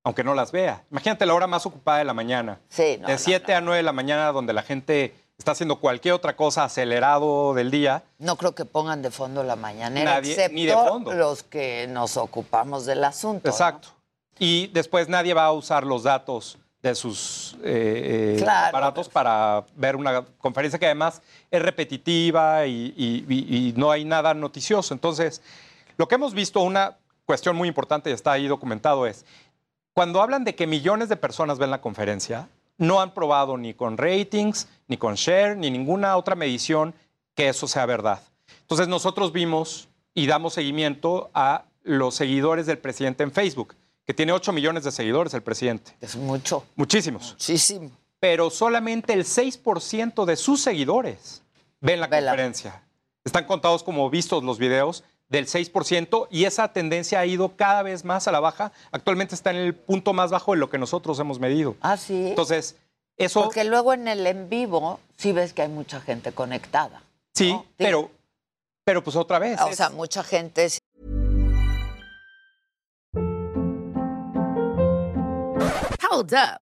aunque no las vea. Imagínate la hora más ocupada de la mañana. Sí, no, de no, 7 a 9 de la mañana, donde la gente está haciendo cualquier otra cosa acelerado del día. No creo que pongan de fondo la mañanera, Nadie- excepto ni de fondo. los que nos ocupamos del asunto. Exacto. Y después nadie va a usar los datos de sus eh, eh, Claro. aparatos para ver una conferencia que además es repetitiva y, y- y- y no hay nada noticioso. Entonces, lo que hemos visto, una cuestión muy importante y está ahí documentado es, cuando hablan de que millones de personas ven la conferencia, no han probado ni con ratings, ni con share, ni ninguna otra medición que eso sea verdad. Entonces nosotros vimos y damos seguimiento a los seguidores del presidente en Facebook, que tiene 8 millones de seguidores el presidente. Es mucho. Muchísimos. Muchísimo. Pero solamente el 6% de sus seguidores ven la conferencia. Están contados como vistos los videos del 6% y esa tendencia ha ido cada vez más a la baja. Actualmente está en el punto más bajo de lo que nosotros hemos medido. Ah, sí. Entonces, eso Porque luego en el en vivo sí ves que hay mucha gente conectada. sí, pero, pero pues otra vez. O sea, mucha gente sí Hold up.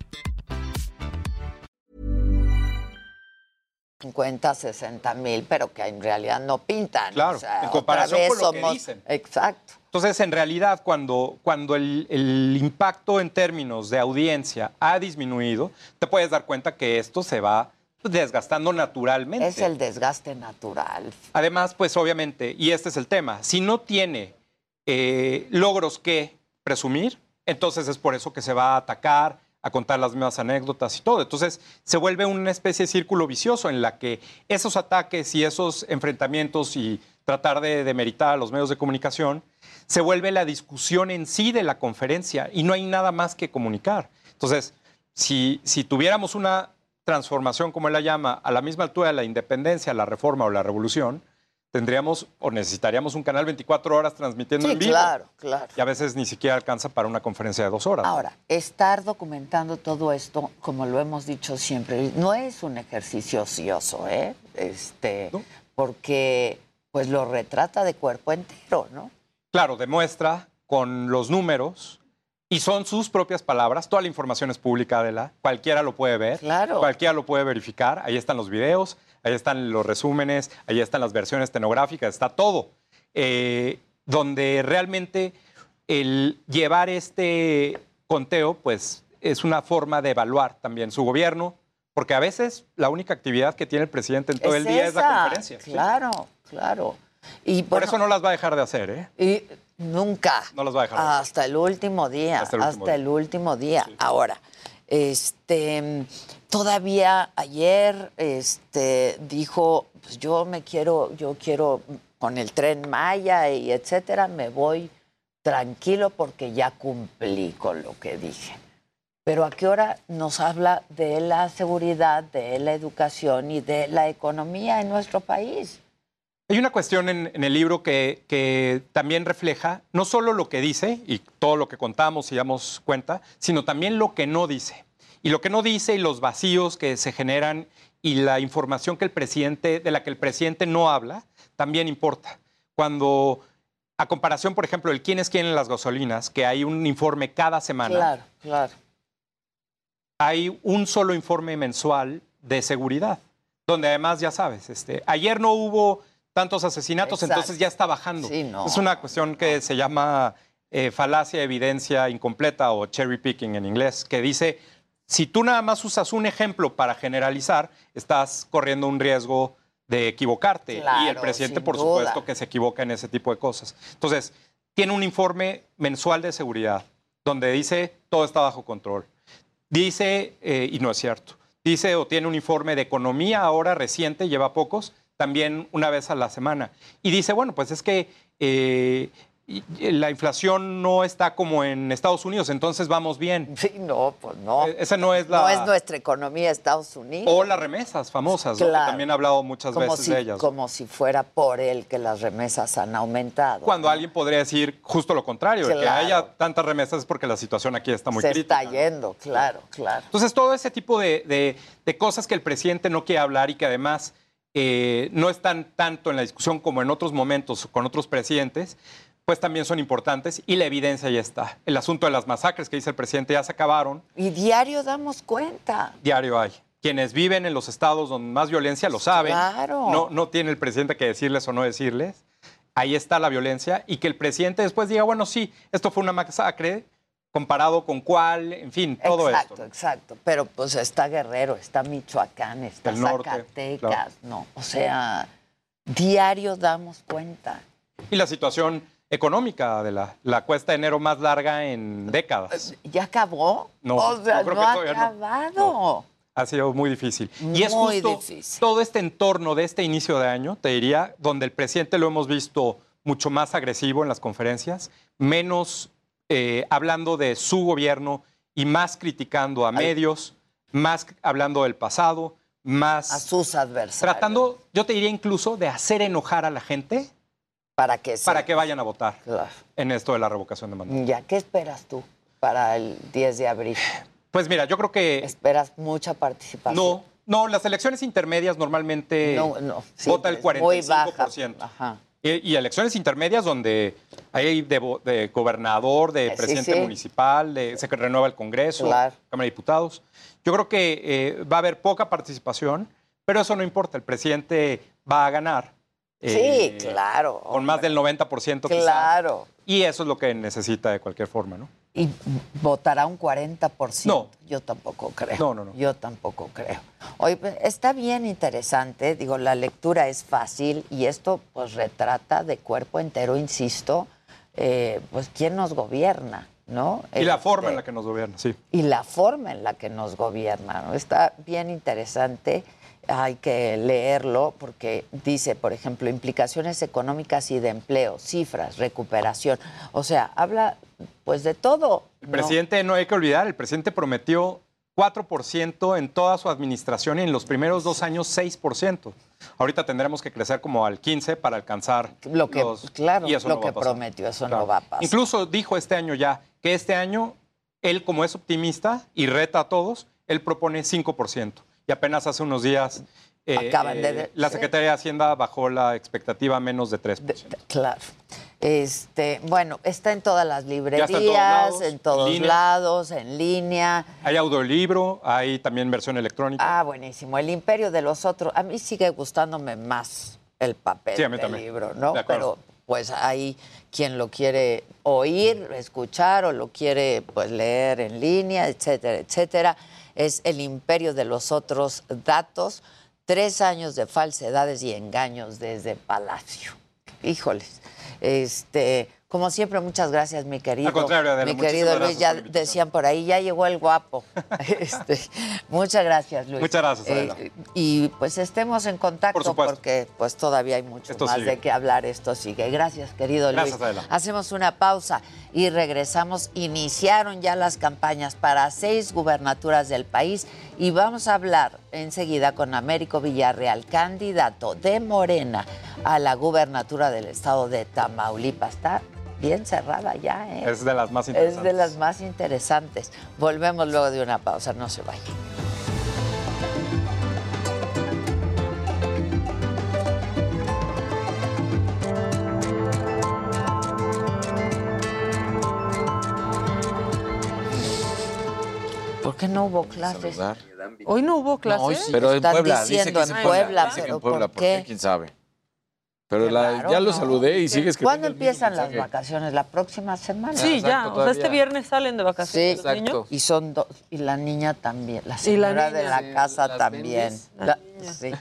50, 60 mil, pero que en realidad no pintan. Claro, O sea, en comparación con lo que dicen. Exacto. Entonces, en realidad, cuando, cuando el, el impacto en términos de audiencia ha disminuido, te puedes dar cuenta que esto se va desgastando naturalmente. Es el desgaste natural. Además, pues obviamente, y este es el tema, si no tiene eh, logros que presumir, entonces es por eso que se va a atacar, a contar las mismas anécdotas y todo. Entonces se vuelve una especie de círculo vicioso en la que esos ataques y esos enfrentamientos y tratar de demeritar a los medios de comunicación se vuelve la discusión en sí de la conferencia y no hay nada más que comunicar. Entonces, si, si tuviéramos una transformación, como él la llama, a la misma altura de la independencia, la reforma o la revolución, tendríamos o necesitaríamos un canal 24 horas transmitiendo Sí, en vivo. claro, claro. Y a veces ni siquiera alcanza para una conferencia de dos horas. Ahora, estar documentando todo esto, como lo hemos dicho siempre, no es un ejercicio ocioso, ¿eh? Este, porque pues lo retrata de cuerpo entero, ¿no? Claro, demuestra con los números y son sus propias palabras. Toda la información es pública, Adela. Cualquiera lo puede ver. Claro. Cualquiera lo puede verificar. Ahí están los videos, ahí están los resúmenes, ahí están las versiones tenográficas, está todo. Eh, donde realmente el llevar este conteo, pues es una forma de evaluar también su gobierno, porque a veces la única actividad que tiene el presidente en todo el día es la conferencia. ¿sí? Claro, claro. Y Por bueno, eso no las va a dejar de hacer, ¿eh? Y nunca. No las va a dejar de hacer. Hasta el último día. Hasta Hasta el el último día. Ahora, este, todavía ayer, este, dijo, pues yo me quiero, yo quiero con el tren Maya y etcétera, me voy tranquilo porque ya cumplí con lo que dije. Pero a qué hora nos habla de la seguridad, de la educación y de la economía en nuestro país. Hay una cuestión en, en el libro que, que también refleja no solo lo que dice y todo lo que contamos y damos cuenta, sino también lo que no dice. Y lo que no dice y los vacíos que se generan y la información que el presidente, de la que el presidente no habla, también importa. Cuando, a comparación, por ejemplo, el quién es quién en las gasolinas, que hay un informe cada semana, Claro, claro. hay un solo informe mensual de seguridad, donde además, ya sabes, este, ayer no hubo tantos asesinatos, Exacto. entonces ya está bajando. Sí, no. Es una cuestión que se llama eh, falacia, evidencia incompleta o cherry picking en inglés, que dice, si tú nada más usas un ejemplo para generalizar, estás corriendo un riesgo de equivocarte. y el presidente, por duda. supuesto, que se equivoca en ese tipo de cosas. Entonces, tiene un informe mensual de seguridad donde dice todo está bajo control. Dice, eh, y no es cierto, dice o tiene un informe de economía ahora reciente, lleva pocos, también una vez a la semana. Y dice, bueno, pues es que eh, la inflación no está como en Estados Unidos, entonces vamos bien. Sí, no, pues no. E- Esa no es la... No es nuestra economía Estados Unidos. O las remesas famosas, ¿no? que Claro. también he hablado muchas como veces si, de ellas. Como si fuera por él que las remesas han aumentado. Cuando alguien podría decir justo lo contrario, que Claro. haya tantas remesas es porque la situación aquí está muy Se crítica. está yendo, claro, claro. Entonces, todo ese tipo de, de- de cosas que el presidente no quiere hablar y que además eh, no están tanto en la discusión como en otros momentos con otros presidentes, pues también son importantes y la evidencia ya está. El asunto de las masacres que dice el presidente ya se acabaron, Y diario damos cuenta. diario hay. Quienes viven en los estados donde más violencia lo saben. Claro. No, no tiene el presidente que decirles o no decirles. Ahí está la violencia y que el presidente después diga, bueno, sí, esto fue una masacre, comparado con cuál, en fin, todo exacto, esto. exacto. Pero pues está Guerrero, está Michoacán, está El norte, Zacatecas, claro. no. O sea, diario damos cuenta. Y la situación económica de la, la cuesta de enero más larga en décadas. ¿Ya acabó? No, o sea, no ha no. acabado. Ha sido muy difícil. y es Muy justo difícil. todo este entorno de este inicio de año, te diría, donde el presidente lo hemos visto mucho más agresivo en las conferencias, menos eh, hablando de su gobierno y más criticando a medios, más hablando del pasado, más... A sus adversarios. Tratando, yo te diría incluso, de hacer enojar a la gente para que, para que vayan a votar Claro. en esto de la revocación de mandato. Ya, ¿qué esperas tú para el 10 de abril? Pues mira, yo creo que... ¿Esperas mucha participación? No, no, las elecciones intermedias normalmente No, no, sí, vota el es muy 45%. Ajá. Y, y elecciones intermedias donde hay de, gobernador, de Eh, sí, presidente sí. municipal, de, se renueva el Congreso, Claro. Cámara de Diputados. Yo creo que eh, va a haber poca participación, pero eso no importa. El presidente va a ganar. eh, Sí, claro. Con más del 90% quizá. Claro. Y eso es lo que necesita de cualquier forma, ¿no? ¿Y votará un 40%? No. Yo tampoco creo. No, no, no. Yo tampoco creo. Oye, pues, está bien interesante, digo, la lectura es fácil y esto pues retrata de cuerpo entero, insisto, eh, pues quién nos gobierna, ¿no? Y la Este, forma en la que nos gobierna, sí. y la forma en la que nos gobierna. ¿no? Está bien interesante, hay que leerlo porque dice, por ejemplo, implicaciones económicas y de empleo, cifras, recuperación. O sea, habla pues de todo. El ¿no? presidente, no hay que olvidar, el presidente prometió 4% en toda su administración y en los primeros dos años 6%. Ahorita tendremos que crecer como al 15% para alcanzar Lo que, los- claro, y eso lo no va que a pasar. prometió, eso Claro. no va a pasar. Incluso dijo este año ya que este año, él como es optimista y reta a todos, él propone 5%. Y apenas hace unos días eh, Acaban de- eh, la. Secretaría de Hacienda bajó la expectativa a menos de 3%. Claro. Este, bueno, está en todas las librerías, en todos lados, en todos en línea. lados, en línea. Hay audiolibro, hay también versión electrónica. Ah, buenísimo. El imperio de los otros. A mí sigue gustándome más el papel Sí, a mí del también. libro, ¿no? De. Pero pues hay quien lo quiere oír, escuchar o lo quiere pues leer en línea, etcétera, etcétera. Es el imperio de los otros datos. Tres años de falsedades y engaños desde Palacio. Híjoles. Este, como siempre, muchas gracias, mi querido. Al contrario, Adela, mi querido Luis, ya por decían por ahí, ya llegó el guapo. Este, muchas gracias, Luis. Muchas gracias, Adela. Eh, y pues estemos en contacto Por porque pues todavía hay mucho Esto más sigue. de qué hablar. Esto sigue. Gracias, querido Gracias, Luis. Adela. Hacemos una pausa y regresamos. Iniciaron ya las campañas para seis gubernaturas del país y vamos a hablar enseguida con Américo Villarreal, candidato de Morena a la gubernatura del estado de Tamaulipas. Está bien cerrada ya, ¿eh? Es de las más Es interesantes. de las más interesantes. Volvemos luego de una pausa, no se vayan. ¿Por qué no hubo clases? Saludar. Hoy no hubo clases. hoy sí. Pero en Están Puebla, dice diciendo que es en Puebla, Puebla. Pero en Puebla, ¿por ¿por qué? qué? ¿Quién sabe? Pero la- ya lo ¿no? saludé y sigues que ¿Cuándo empiezan las vacaciones? ¿La próxima semana? Sí, Exacto, ya. O sea, este viernes salen de vacaciones Sí, los niños. y son dos, y la niña también, la Y la señora de la casa las también. La La- sí.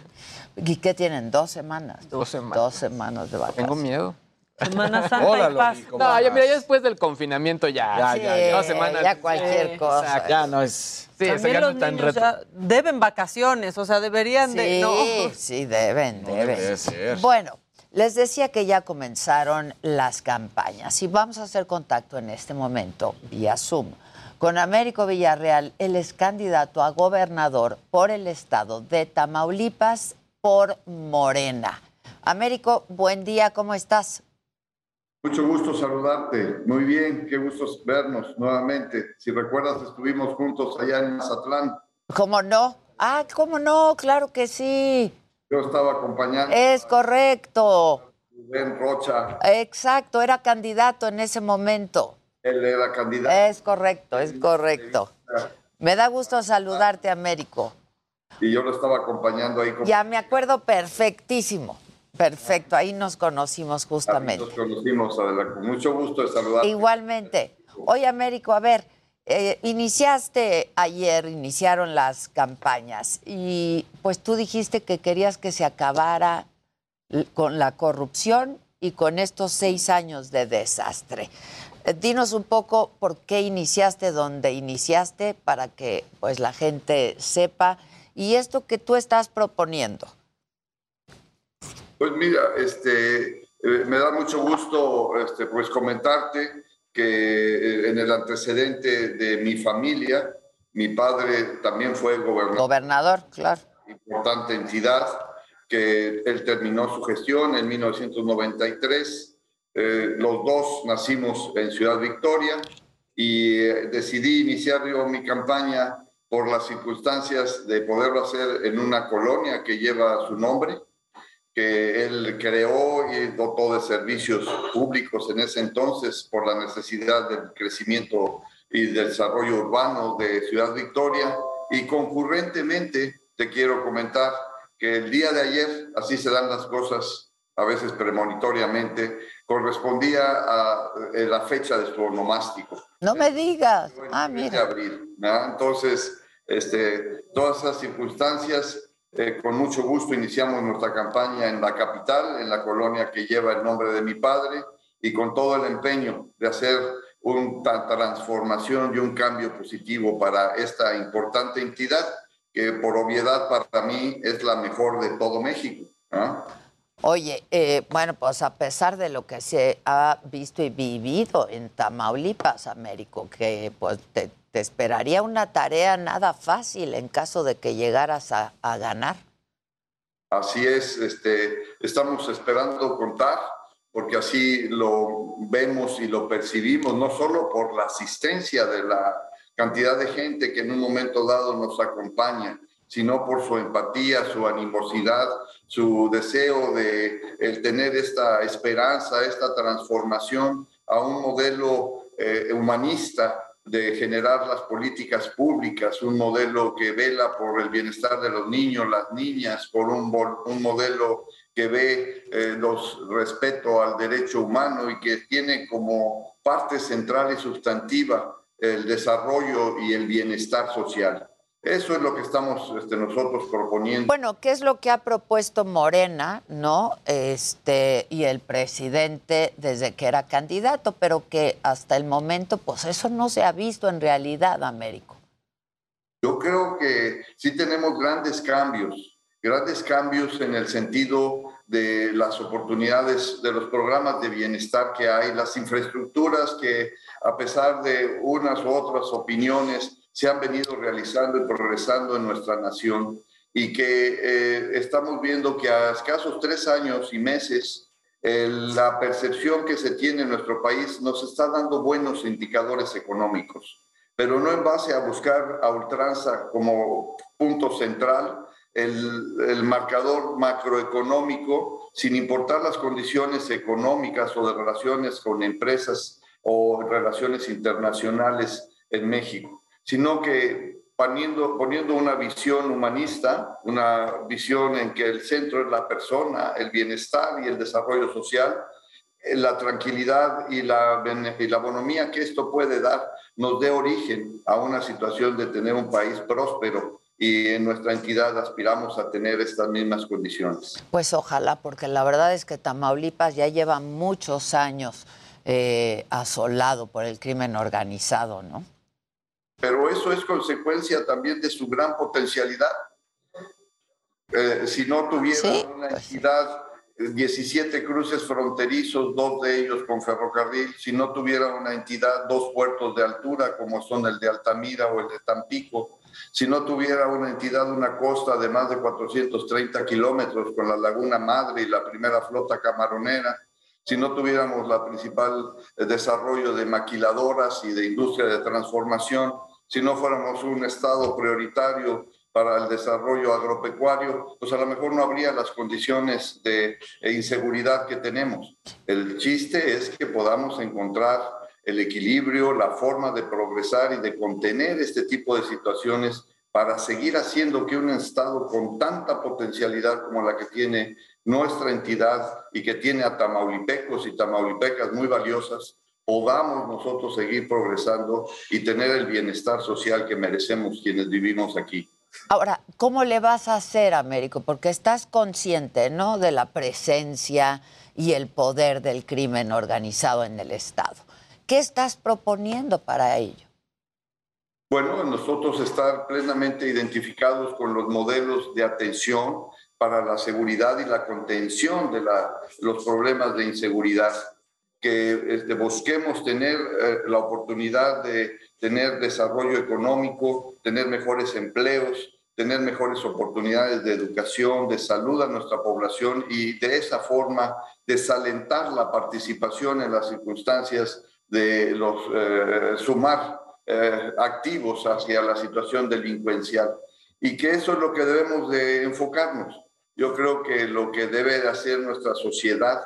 ¿Y qué tienen? ¿Dos semanas? Dos semanas. Dos semanas de vacaciones. Tengo miedo. Semana Santa Hola, y paz. Loli, ¿cómo No, ya, mira, ya después del confinamiento ya. Ya, Sí, ya, ya. Dos semanas. ya cualquier Sí, cosa. exacto. Ya no es. Sí, También ya no los en niños ya deben vacaciones, o sea, deberían de... Sí, No. sí, deben, No deben. debe ser. Bueno, Les decía que ya comenzaron las campañas y vamos a hacer contacto en este momento vía Zoom con Américo Villarreal. Él es candidato a gobernador por el estado de Tamaulipas por Morena. Américo, buen día, ¿cómo estás? Mucho gusto saludarte. Muy bien, qué gusto vernos nuevamente. Si recuerdas, estuvimos juntos allá en Mazatlán. ¿Cómo no? Ah, ¿cómo no? Claro que sí. Yo estaba acompañando. Es correcto. Ben Rocha. Exacto, era candidato en ese momento. Él era candidato. Es correcto, es correcto. Me da gusto saludarte, Américo. Y yo lo estaba acompañando ahí. Con... Ya me acuerdo perfectísimo. Perfecto, ahí nos conocimos justamente. Nos conocimos, Adela, con mucho gusto de saludarte. Igualmente. Oye, Américo, a ver, eh, iniciaste ayer, iniciaron las campañas y pues tú dijiste que querías que se acabara con la corrupción y con estos seis años de desastre. Eh, dinos un poco por qué iniciaste donde iniciaste para que pues la gente sepa y esto que tú estás proponiendo. Pues mira, este, eh, me da mucho gusto este, pues comentarte que eh, en el antecedente de mi familia, mi padre también fue gobernador. Gobernador, claro. Importante entidad, que él terminó su gestión en 1993. Eh, los dos nacimos en Ciudad Victoria y decidí iniciar yo mi campaña por las circunstancias de poderlo hacer en una colonia que lleva su nombre que él creó y dotó de servicios públicos en ese entonces por la necesidad del crecimiento y del desarrollo urbano de Ciudad Victoria. Y concurrentemente te quiero comentar que el día de ayer, así se dan las cosas, a veces premonitoriamente, correspondía a eh, la fecha de su onomástico. No me digas. Ah, mira. De abril. Entonces, este, todas esas circunstancias eh, con mucho gusto iniciamos nuestra campaña en la capital, en la colonia que lleva el nombre de mi padre, y con todo el empeño de hacer una transformación y un cambio positivo para esta importante entidad, que por obviedad para mí es la mejor de todo México. Oye, eh, bueno, pues a pesar de lo que se ha visto y vivido en Tamaulipas, Américo, que pues te, te esperaría una tarea nada fácil en caso de que llegaras a, ganar. Así es, este, estamos esperando contar, porque así lo vemos y lo percibimos, no solo por la asistencia de la cantidad de gente que en un momento dado nos acompaña, sino por su empatía, su animosidad, su deseo de el tener esta esperanza, esta transformación a un modelo eh, humanista de generar las políticas públicas, un modelo que vela por el bienestar de los niños, las niñas, por un, un modelo que ve eh, los respeto al derecho humano y que tiene como parte central y sustantiva el desarrollo y el bienestar social. Eso es lo que estamos este, nosotros proponiendo. Bueno, ¿qué es lo que ha propuesto Morena, no? Este, y el presidente desde que era candidato, pero que hasta el momento, pues eso no se ha visto en realidad, Américo. Yo creo que sí tenemos grandes cambios, grandes cambios en el sentido de las oportunidades de los programas de bienestar que hay, las infraestructuras que a pesar de unas u otras opiniones, se han venido realizando y progresando en nuestra nación y que eh, estamos viendo que a escasos tres años y meses la percepción que se tiene en nuestro país nos está dando buenos indicadores económicos, pero no en base a buscar a ultranza como punto central el, el marcador macroeconómico, sin importar las condiciones económicas o de relaciones con empresas o relaciones internacionales en México sino que poniendo, poniendo una visión humanista, una visión en que el centro es la persona, el bienestar y el desarrollo social, eh, la tranquilidad y la, y la bonomía que esto puede dar nos dé origen a una situación de tener un país próspero y en nuestra entidad aspiramos a tener estas mismas condiciones. Pues ojalá, porque la verdad es que Tamaulipas ya lleva muchos años eh, asolado por el crimen organizado, ¿no? Pero eso es consecuencia también de su gran potencialidad. Eh, si no tuviera una pues entidad 17 cruces fronterizos, dos de ellos con ferrocarril, si no tuviera una entidad, dos puertos de altura como son el de Altamira o el de Tampico, si no tuviera una entidad, una costa de más de 430 kilómetros con la Laguna Madre y la primera flota camaronera, si no tuviéramos la principal eh, desarrollo de maquiladoras y de industria de transformación, si no fuéramos un estado prioritario para el desarrollo agropecuario, pues a lo mejor no habría las condiciones de eh, inseguridad que tenemos. El chiste es que podamos encontrar el equilibrio, la forma de progresar y de contener este tipo de situaciones para seguir haciendo que un Estado con tanta potencialidad como la que tiene nuestra entidad y que tiene a tamaulipecos y tamaulipecas muy valiosas, podamos nosotros seguir progresando y tener el bienestar social que merecemos quienes vivimos aquí. Ahora, ¿cómo le vas a hacer, Américo? Porque estás consciente, ¿no?, de la presencia y el poder del crimen organizado en el Estado. ¿Qué estás proponiendo para ello? Bueno, nosotros estar plenamente identificados con los modelos de atención para la seguridad y la contención de los problemas de inseguridad, que este, busquemos tener eh, la oportunidad de tener desarrollo económico, tener mejores empleos, tener mejores oportunidades de educación, de salud a nuestra población y de esa forma desalentar la participación en las circunstancias de los eh, sumar eh, activos hacia la situación delincuencial. Y que eso es lo que debemos de enfocarnos. Yo creo que lo que debe de hacer nuestra sociedad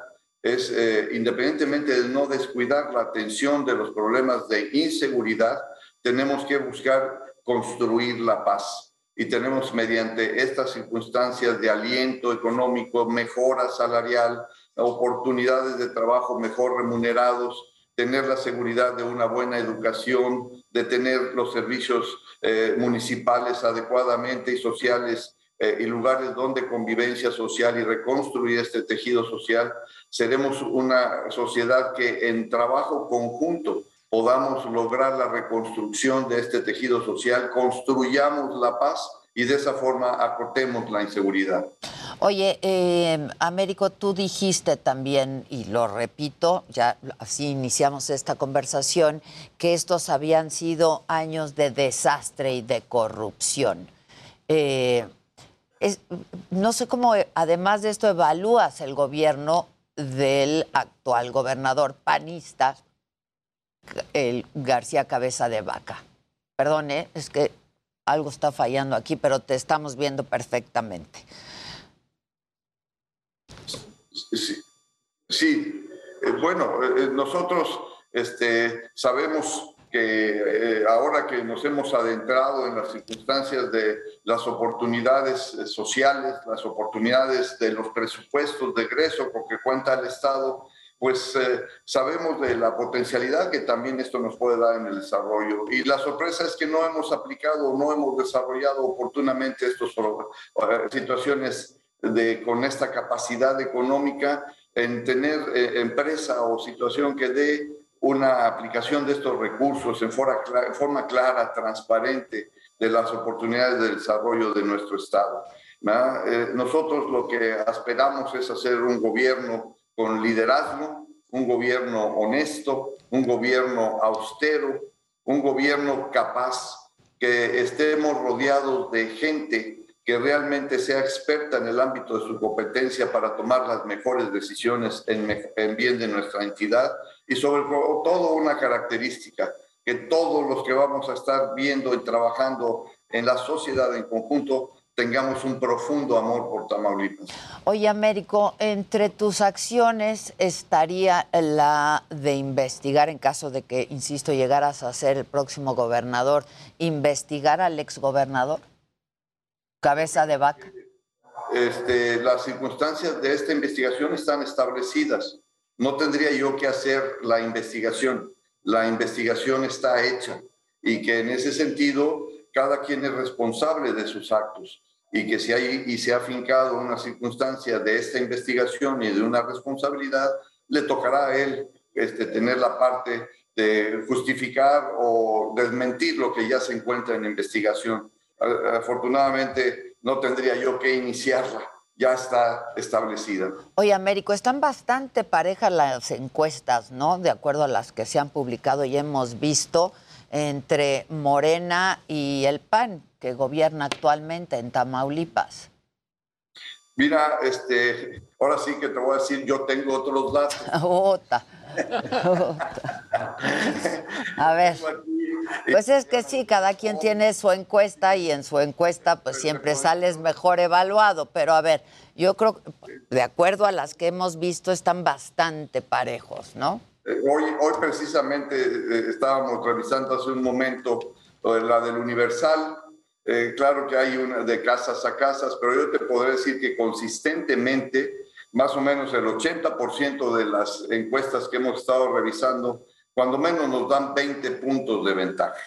es, eh, independientemente de no descuidar la atención de los problemas de inseguridad, tenemos que buscar construir la paz. Y tenemos mediante estas circunstancias de aliento económico, mejora salarial, oportunidades de trabajo mejor remunerados, tener la seguridad de una buena educación, de tener los servicios eh, municipales adecuadamente y sociales eh, y lugares donde convivencia social y reconstruir este tejido social, seremos una sociedad que en trabajo conjunto podamos lograr la reconstrucción de este tejido social, construyamos la paz y de esa forma acortemos la inseguridad. Oye, eh, Américo, tú dijiste también, y lo repito, ya así iniciamos esta conversación, que estos habían sido años de desastre y de corrupción. Eh, no sé cómo, además de esto, evalúas el gobierno del actual gobernador panista, el García Cabeza de Vaca. Perdone, es que algo está fallando aquí, pero te estamos viendo perfectamente. Sí, sí. Eh, bueno, eh, nosotros este, sabemos que eh, ahora que nos hemos adentrado en las circunstancias de las oportunidades sociales, las oportunidades de los presupuestos de egreso con que cuenta el Estado, pues sabemos de la potencialidad que también esto nos puede dar en el desarrollo. Y la sorpresa es que no hemos aplicado, no hemos desarrollado oportunamente estas situaciones de, con esta capacidad económica en tener eh, empresa o situación que dé una aplicación de estos recursos en forma, en forma clara, transparente de las oportunidades de desarrollo de nuestro Estado. Eh, nosotros lo que esperamos es hacer un gobierno con liderazgo, un gobierno honesto, un gobierno austero, un gobierno capaz, que estemos rodeados de gente que realmente sea experta en el ámbito de su competencia para tomar las mejores decisiones en, bien de nuestra entidad y sobre todo una característica, que todos los que vamos a estar viendo y trabajando en la sociedad en conjunto tengamos un profundo amor por Tamaulipas. Oye, Américo, entre tus acciones estaría la de investigar, en caso de que, insisto, llegaras a ser el próximo gobernador, investigar al exgobernador cabeza de vaca? Este, las circunstancias de esta investigación están establecidas. No tendría yo que hacer la investigación. La investigación está hecha y que en ese sentido cada quien es responsable de sus actos y que si hay y se ha fincado una circunstancia de esta investigación y de una responsabilidad, le tocará a él este, tener la parte de justificar o desmentir lo que ya se encuentra en investigación afortunadamente no tendría yo que iniciarla. Ya está establecida. Oye, Américo, están bastante parejas las encuestas, ¿no? De acuerdo a las que se han publicado y hemos visto entre Morena y el PAN, que gobierna actualmente en Tamaulipas. Mira, este, ahora sí que te voy a decir, yo tengo otros datos. Ota. A ver. Pues es que sí, cada quien tiene su encuesta y en su encuesta pues siempre sales mejor evaluado, pero a ver, yo creo que de acuerdo a las que hemos visto están bastante parejos, ¿no? Eh, Hoy, hoy precisamente eh, estábamos revisando hace un momento la del Universal. Eh, claro que hay una de casas a casas, pero yo te podré decir que consistentemente, más o menos el 80% de las encuestas que hemos estado revisando, cuando menos nos dan 20 puntos de ventaja.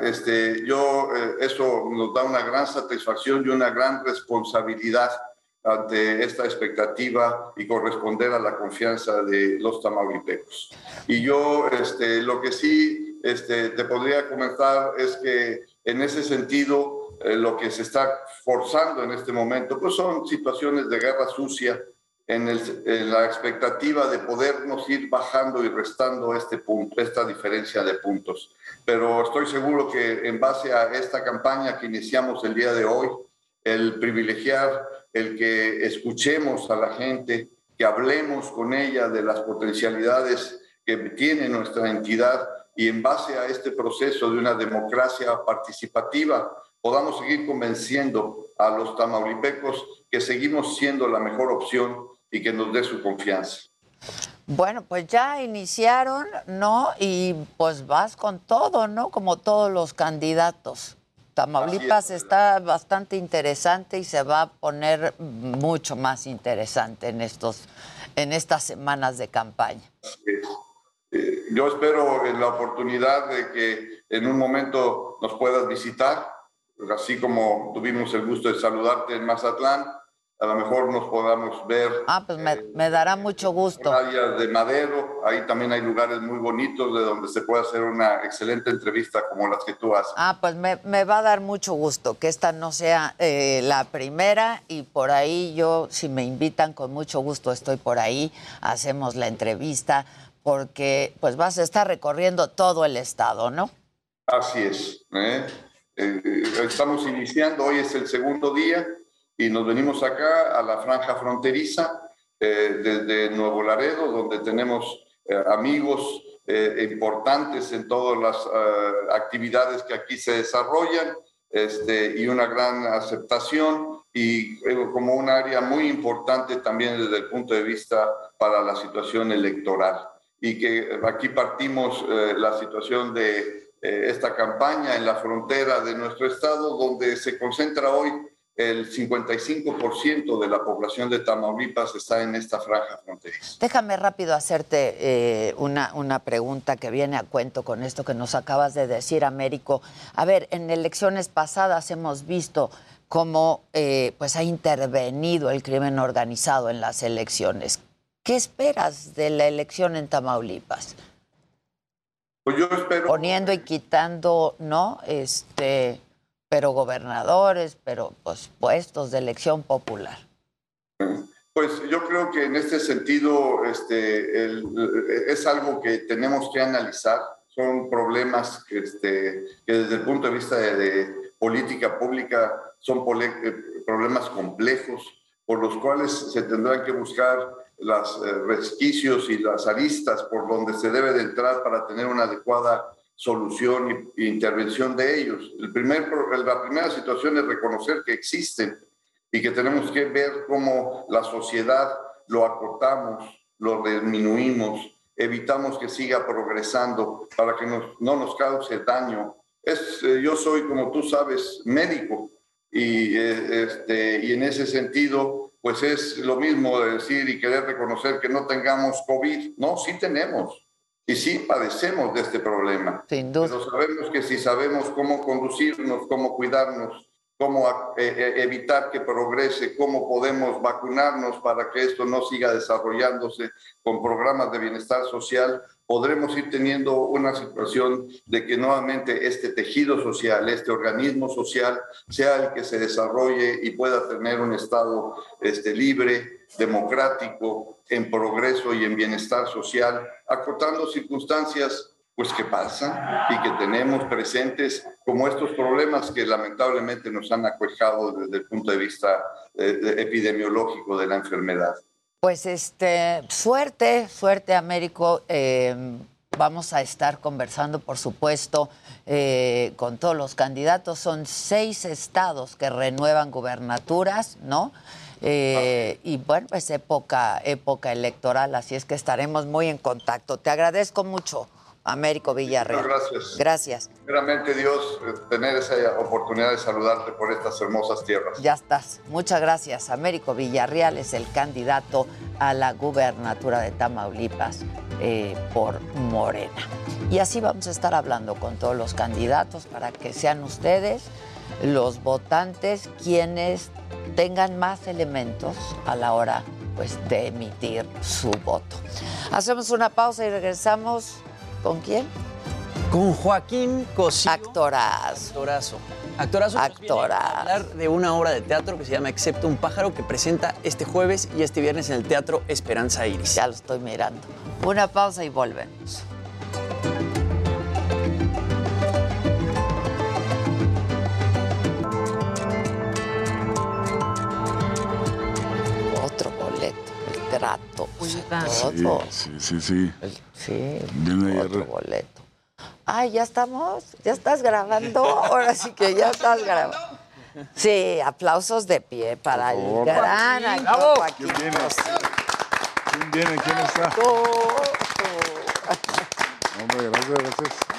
Este, yo, eh, eso nos da una gran satisfacción y una gran responsabilidad ante esta expectativa y corresponder a la confianza de los tamaulipecos. Y yo este, lo que sí este, te podría comentar es que en ese sentido eh, lo que se está forzando en este momento pues son situaciones de guerra sucia en, el- en la expectativa de podernos ir bajando y restando este punto, esta diferencia de puntos. Pero estoy seguro que en base a esta campaña que iniciamos el día de hoy, el privilegiar, el que escuchemos a la gente, que hablemos con ella de las potencialidades que tiene nuestra entidad y en base a este proceso de una democracia participativa podamos seguir convenciendo a los tamaulipecos que seguimos siendo la mejor opción y que nos dé su confianza. Bueno, pues ya iniciaron, ¿no? Y pues vas con todo, ¿no? Como todos los candidatos. Tamaulipas está bastante interesante y se va a poner mucho más interesante en estos en estas semanas de campaña. Eh, yo espero la oportunidad de que en un momento nos puedas visitar, así como tuvimos el gusto de saludarte en Mazatlán, a lo mejor nos podamos ver Ah, pues me, me dará mucho gusto. playas de Madero, ahí también hay lugares muy bonitos de donde se puede hacer una excelente entrevista como las que tú haces. Ah, pues me, me va a dar mucho gusto que esta no sea eh, la primera y por ahí yo, si me invitan, con mucho gusto estoy por ahí, hacemos la entrevista, porque pues vas a estar recorriendo todo el estado, ¿no? Así es. ¿eh? Eh, estamos iniciando, hoy es el segundo día y nos venimos acá a la franja fronteriza eh, desde Nuevo Laredo, donde tenemos eh, amigos eh, importantes en todas las eh, actividades que aquí se desarrollan este, y una gran aceptación y eh, como un área muy importante también desde el punto de vista para la situación electoral. Y que aquí partimos la situación de eh, esta campaña en la frontera de nuestro estado, donde se concentra hoy el 55% de la población de Tamaulipas está en esta franja fronteriza. Déjame rápido hacerte eh, una, una pregunta que viene a cuento con esto que nos acabas de decir, Américo. A ver, en elecciones pasadas hemos visto cómo eh, pues ha intervenido el crimen organizado en las elecciones. ¿Qué esperas de la elección en Tamaulipas? Pues yo espero... Poniendo y quitando, ¿no? Este, pero gobernadores, pero pues puestos de elección popular. Pues yo creo que en este sentido este, el- es algo que tenemos que analizar. Son problemas que, este, que desde el punto de vista de, de política pública son eh, problemas complejos por los cuales se tendrán que buscar los resquicios y las aristas por donde se debe de entrar para tener una adecuada solución e intervención de ellos. El primer, la primera situación es reconocer que existen y que tenemos que ver cómo la sociedad lo acortamos, lo disminuimos, evitamos que siga progresando para que nos- no nos cause daño. Es, eh, yo soy, como tú sabes, médico y, eh, este, y en ese sentido, pues es lo mismo de decir y querer reconocer que no tengamos COVID. No, sí tenemos y sí padecemos de este problema. Sin duda. Pero sabemos que si sabemos cómo conducirnos, cómo cuidarnos, cómo eh, eh, evitar que progrese, cómo podemos vacunarnos para que esto no siga desarrollándose con programas de bienestar social, podremos ir teniendo una situación de que nuevamente este tejido social, este organismo social, sea el que se desarrolle y pueda tener un Estado este, libre, democrático, en progreso y en bienestar social, acotando circunstancias pues que pasan y que tenemos presentes como estos problemas que lamentablemente nos han aquejado desde el punto de vista eh, epidemiológico de la enfermedad. Pues este, suerte, suerte Américo. Eh, vamos a estar conversando, por supuesto, eh, con todos los candidatos. Son seis estados que renuevan gubernaturas, ¿no? Eh, y bueno, es época, época electoral, así es que estaremos muy en contacto. Te agradezco mucho. Américo Villarreal. Gracias. Gracias. Primeramente Dios, eh, tener esa oportunidad de saludarte por estas hermosas tierras. Ya estás. Muchas gracias. Américo Villarreal es el candidato a la gubernatura de Tamaulipas eh, por Morena. Y así vamos a estar hablando con todos los candidatos para que sean ustedes, los votantes, quienes tengan más elementos a la hora pues, de emitir su voto. Hacemos una pausa y regresamos. ¿Con quién? Con Joaquín Cosío. Actorazo. Actorazo. Actorazo. nos viene a hablar de una obra de teatro que se llama Excepto un pájaro que presenta este jueves y este viernes en el Teatro Esperanza Iris. Ya lo estoy mirando. Una pausa y volvemos. Todo. Sí, sí, sí. Sí, Viene otro boleto. Ay, ya estamos, ya estás grabando. Ahora sí que ya estás grabando. Sí, aplausos de pie para el gran Joaquín. actor Bravo. Joaquín ¿Quién viene? ¿Quién viene? ¿Quién está? Hombre, gracias, gracias.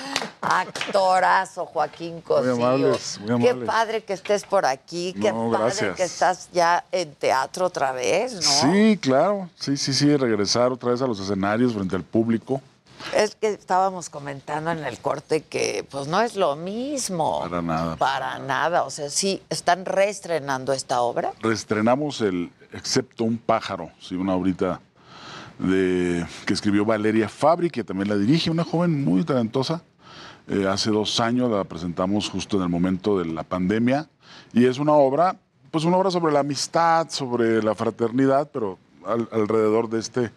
Actorazo, Joaquín Cosío. amables, muy Qué padre que estés por aquí. Qué No, padre gracias. que estás ya en teatro otra vez, ¿no? Sí, claro. Sí, sí, sí. Regresar otra vez a los escenarios frente al público. Es que estábamos comentando en el corte que pues no es lo mismo. Para nada. Para nada. O sea, sí, están reestrenando esta obra. Reestrenamos el Excepto un pájaro, sí, una obrita de, que escribió Valeria Fabri, que también la dirige, una joven muy talentosa. Eh, hace dos años la presentamos justo en el momento de la pandemia y es una obra, pues una obra sobre la amistad, sobre la fraternidad, pero al- alrededor de este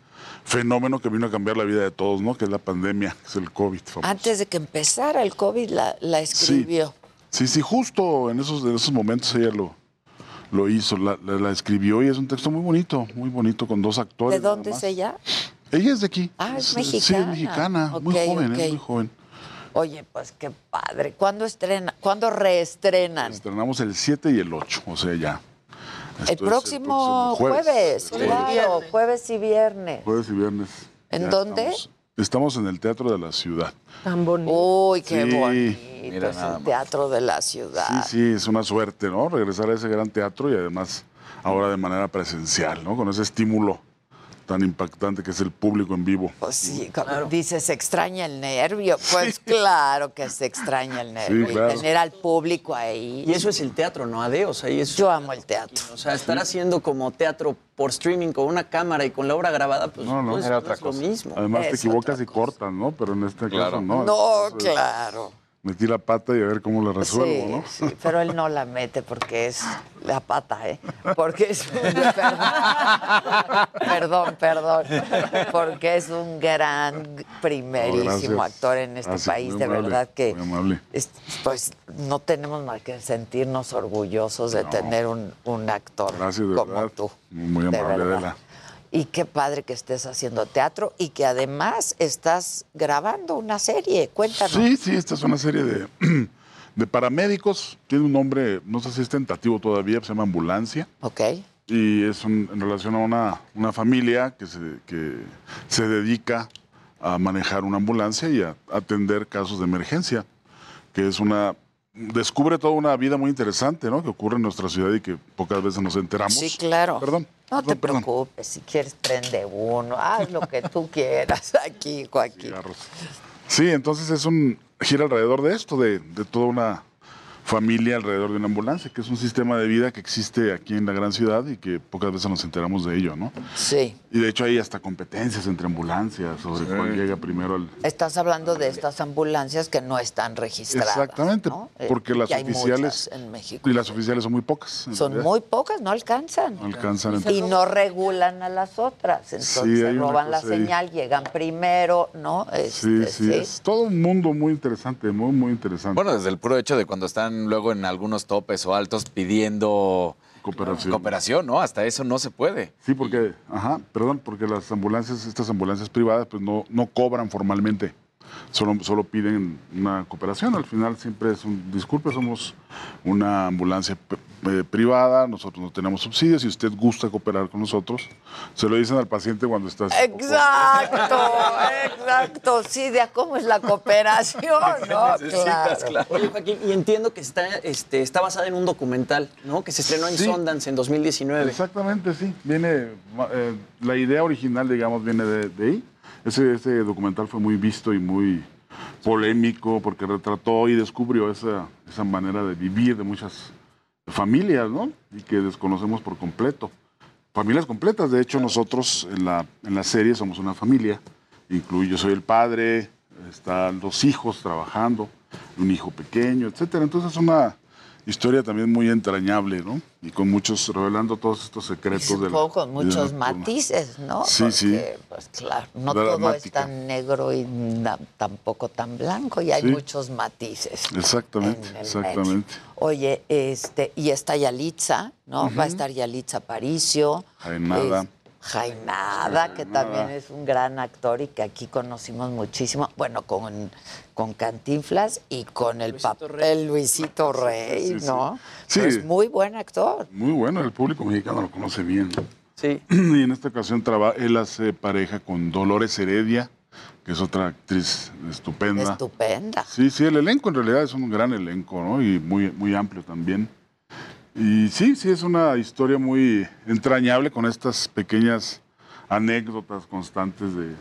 fenómeno que vino a cambiar la vida de todos, ¿no? Que es la pandemia, que es el COVID. famoso. Antes de que empezara el COVID la, la escribió. Sí, sí, justo en esos, en esos momentos ella lo, lo hizo, la, la- la escribió y es un texto muy bonito, muy bonito, con dos actores. ¿De dónde es ella? Ella es de aquí. Ah, es Sí, mexicana. es mexicana, muy joven, es muy joven. Oye, pues qué padre. ¿Cuándo estrena? ¿Cuándo reestrenan? Estrenamos el 7 y el 8, o sea, ya. El próximo, jueves, Sí. claro, jueves y viernes. Jueves y viernes. ¿En Ya dónde? Estamos, estamos en el Teatro de la Ciudad. Tan bonito. Uy, qué Sí, bonito. mira es nada el teatro de la Sí, ciudad. sí, es una suerte, ¿no? Regresar a ese gran teatro y además ahora de manera presencial, ¿no? Con ese estímulo tan impactante que es el público en vivo. Pues sí, como dices, se extraña el nervio. Pues claro que se extraña el nervio. y claro. Tener al público ahí. Y eso es el teatro, ¿no, Ade? O sea, y eso- Yo amo el teatro. O sea, estar haciendo como teatro por streaming con una cámara y con la obra grabada, pues No, no. es- Era no es lo mismo. Además te equivocas y cortas, ¿no? Pero en este caso no. No, claro. Metí la pata y a ver cómo la resuelvo, sí, ¿no? sí, pero él no la mete porque es la pata, ¿eh? Porque es un... Perdón, perdón. Porque es un gran, primerísimo No, actor en este Gracias, país. muy De amable, verdad que... Muy amable. es- pues no tenemos más que sentirnos orgullosos de tener un, un actor Gracias, de como verdad. tú. Muy de amable, verdad. Adela. Y qué padre que estés haciendo teatro y que además estás grabando una serie. Cuéntanos. Sí, sí, esta es una serie de, de paramédicos. Tiene un nombre, no sé si es tentativo todavía, se llama Ambulancia. Ok. Y es un- en relación a una, una familia que se, que se dedica a manejar una ambulancia y a atender casos de emergencia, que es una... Descubre toda una vida muy interesante, ¿no? Que ocurre en nuestra ciudad y que pocas veces nos enteramos. Sí, claro. Perdón. No te perdón, preocupes, si quieres prende uno, haz lo que tú quieras aquí, Joaquín. Sí, entonces es un gira alrededor de esto, de, de toda una familia alrededor de una ambulancia, que es un sistema de vida que existe aquí en la gran ciudad y que pocas veces nos enteramos de ello, ¿no? Sí. Y de hecho hay hasta competencias entre ambulancias sobre cuál llega primero al... Estás hablando de estas ambulancias que no están registradas. Exactamente, ¿no? Eh, porque las y hay oficiales... en México. Y las oficiales son muy pocas. Son realidad. muy pocas, no alcanzan. No alcanzan. Y no regulan a las otras. Entonces Sí, roban la ahí. señal, llegan primero, ¿no? Sí, Este, sí, es todo un mundo muy interesante, muy, muy interesante. Bueno, desde el puro hecho de cuando están luego en algunos topes o altos pidiendo Cooperación. cooperación, ¿no? Hasta eso no se puede. Sí, porque, ajá, perdón, porque las ambulancias, estas ambulancias privadas, pues no, no cobran formalmente. Solo, solo piden una cooperación. Al final siempre es un, disculpe, somos una ambulancia eh, privada, nosotros no tenemos subsidios. Si usted gusta cooperar con nosotros, se lo dicen al paciente cuando está... Exacto, exacto. Sí, de a cómo es la cooperación, ¿no? Claro. Oye, Joaquín, y entiendo que está, este, está basada en un documental, ¿no? Que se estrenó en Sí. Sundance en 2019. Exactamente, sí. Viene, eh, la idea original, digamos, viene de, de ahí. Ese, ese documental fue muy visto y muy polémico porque retrató y descubrió esa, esa manera de vivir de muchas familias, ¿no? Y que desconocemos por completo. Familias completas, de hecho nosotros en la, en la serie somos una familia, incluyo, yo soy el padre, están los hijos trabajando, un hijo pequeño, etcétera. Entonces es una historia también muy entrañable, ¿no? Y con muchos, revelando todos estos secretos de la con muchos matices, ¿no? Sí, sí. Porque, Pues claro, no todo es tan negro y tampoco tan blanco, y hay Sí. muchos matices. Exactamente, exactamente. Oye, este, y está Yalitza, ¿no? Va a estar Yalitza Aparicio. Jaenada. es- Jainada, que también es un gran actor y que aquí conocimos muchísimo. Bueno, con, con Cantinflas y con el papel Luisito Rey, Sí, sí. ¿no? Sí. Pero es muy buen actor. Muy bueno, el público mexicano lo conoce bien. Sí. Y en esta ocasión traba- él hace pareja con Dolores Heredia, que es otra actriz estupenda. Estupenda. Sí, sí, el elenco en realidad es un gran elenco, ¿no? Y muy, muy amplio también. Y sí, sí, es una historia muy entrañable con estas pequeñas anécdotas constantes de,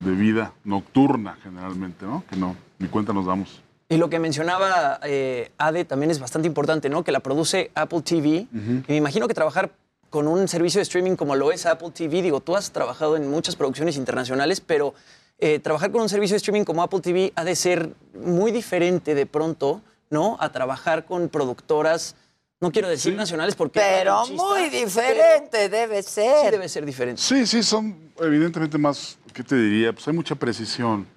de vida nocturna, generalmente, ¿no? Que no, ni cuenta nos damos. Y lo que mencionaba eh, Ade también es bastante importante, ¿no? Que la produce Apple TV. Y me imagino que trabajar con un servicio de streaming como lo es Apple TV, digo, tú has trabajado en muchas producciones internacionales, pero eh, trabajar con un servicio de streaming como Apple TV ha de ser muy diferente de pronto, ¿no? A trabajar con productoras, no quiero decir nacionales porque... Pero muy diferente debe ser. Sí, debe ser diferente. Sí, sí, son evidentemente más, ¿qué te diría? Pues hay mucha precisión,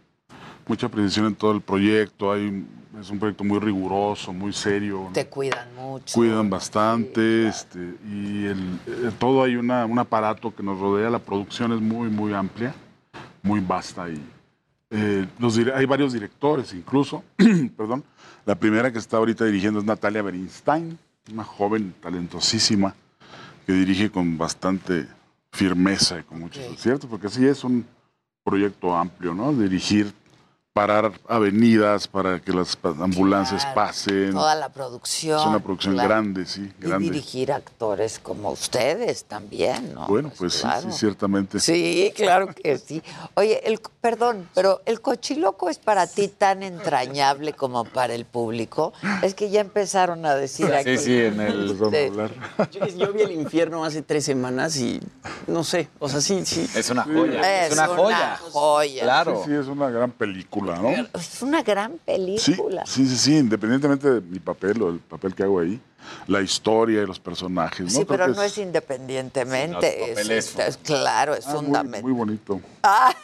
mucha precisión en todo el proyecto, hay, es un proyecto muy riguroso, muy serio. ¿no? Te cuidan mucho. Cuidan bastante, este, y el, eh, todo hay una, un aparato que nos rodea, la producción es muy, muy amplia, muy vasta y eh, los hay varios directores incluso, perdón, la primera que está ahorita dirigiendo es Natalia Berinstein, una joven talentosísima que dirige con bastante firmeza y con muchos aciertos, porque sí es un proyecto amplio, ¿no? Dirigir, parar avenidas para que las ambulancias Claro, pasen. Toda la producción. Es una producción claro. grande, sí, Y grande. dirigir actores como ustedes también, ¿no? Bueno, pues sí, claro. sí, ciertamente. Sí, claro que sí. Oye, el, perdón, pero el cochiloco es para ti tan entrañable como para el público. Es que ya empezaron a decir aquí. Sí, sí, en el... Sí. Yo, yo vi el infierno hace tres semanas y no sé, o sea, sí, sí. Es una joya. Es una joya. Claro. Sí, sí, es una gran película, ¿no? Es una gran Sí, película. sí, sí, sí, independientemente de mi papel o el papel que hago ahí, la historia y los personajes, ¿no? Sí, Creo pero no es independientemente. Es, papel es- es- claro, es Ah, muy- fundamental. Muy, bonito.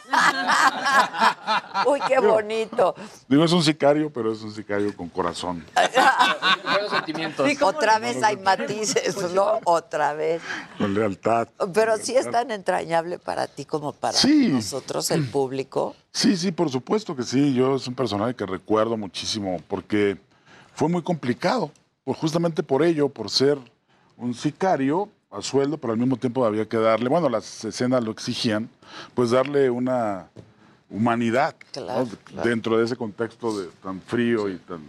Uy, qué bonito. Digo, es un sicario, pero es un sicario con corazón. Buenos sentimientos. Otra vez hay matices, ¿no? Otra vez. Con lealtad. Pero sí es tan entrañable para ti como para Sí. nosotros, el público. Sí, sí, por supuesto que sí. Yo es un personaje que recuerdo muchísimo porque fue muy complicado. Pues justamente por ello, por ser un sicario a sueldo, pero al mismo tiempo había que darle, bueno, las escenas lo exigían, pues darle una humanidad ¿no? Claro, claro. dentro de ese contexto de, tan frío y tan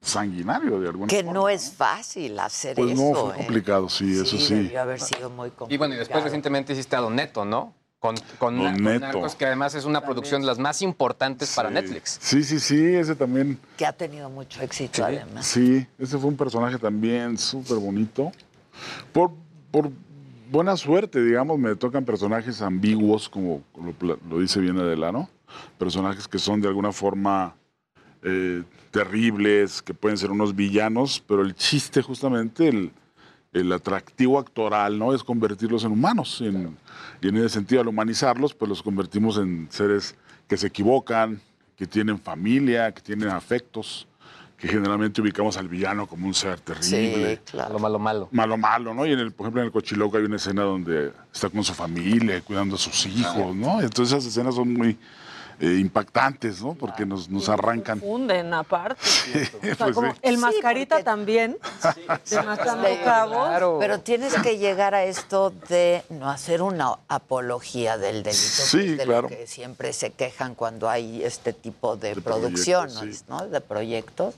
sanguinario de alguna Que forma. no es fácil hacer Pues eso. no, fue ¿eh? complicado, sí, eso sí. Debió haber sido muy complicado. Y bueno, y después recientemente hiciste a Don Neto, ¿no? Con, con, Con con Neto. Narcos, que además es una producción de las más importantes para Netflix. Sí, sí, sí, ese también. Que ha tenido mucho éxito, además. Sí, ese fue un personaje también súper bonito. Por, por buena suerte, digamos, me tocan personajes ambiguos, como lo dice bien Adelano. Personajes que son de alguna forma eh, terribles, que pueden ser unos villanos, pero el chiste justamente, el, el atractivo actoral, ¿no? Es convertirlos en humanos. en- y en ese sentido, al humanizarlos, pues los convertimos en seres que se equivocan, que tienen familia, que tienen afectos, que generalmente ubicamos al villano como un ser terrible. Malo, malo, malo. Malo, malo, ¿no? Y en el, por ejemplo, en el Cochiloco hay una escena donde está con su familia, cuidando a sus hijos, ¿no? Entonces esas escenas son muy eh, impactantes, ¿no? Porque nos, nos arrancan. Funden aparte. O sea, Pues como sí. el mascarita también, de Sí, cabos. Pero tienes que llegar a esto de no hacer una apología del delito, Sí, que es de claro. lo que siempre se quejan cuando hay este tipo de, De producciones, proyectos, sí. ¿no? De proyectos,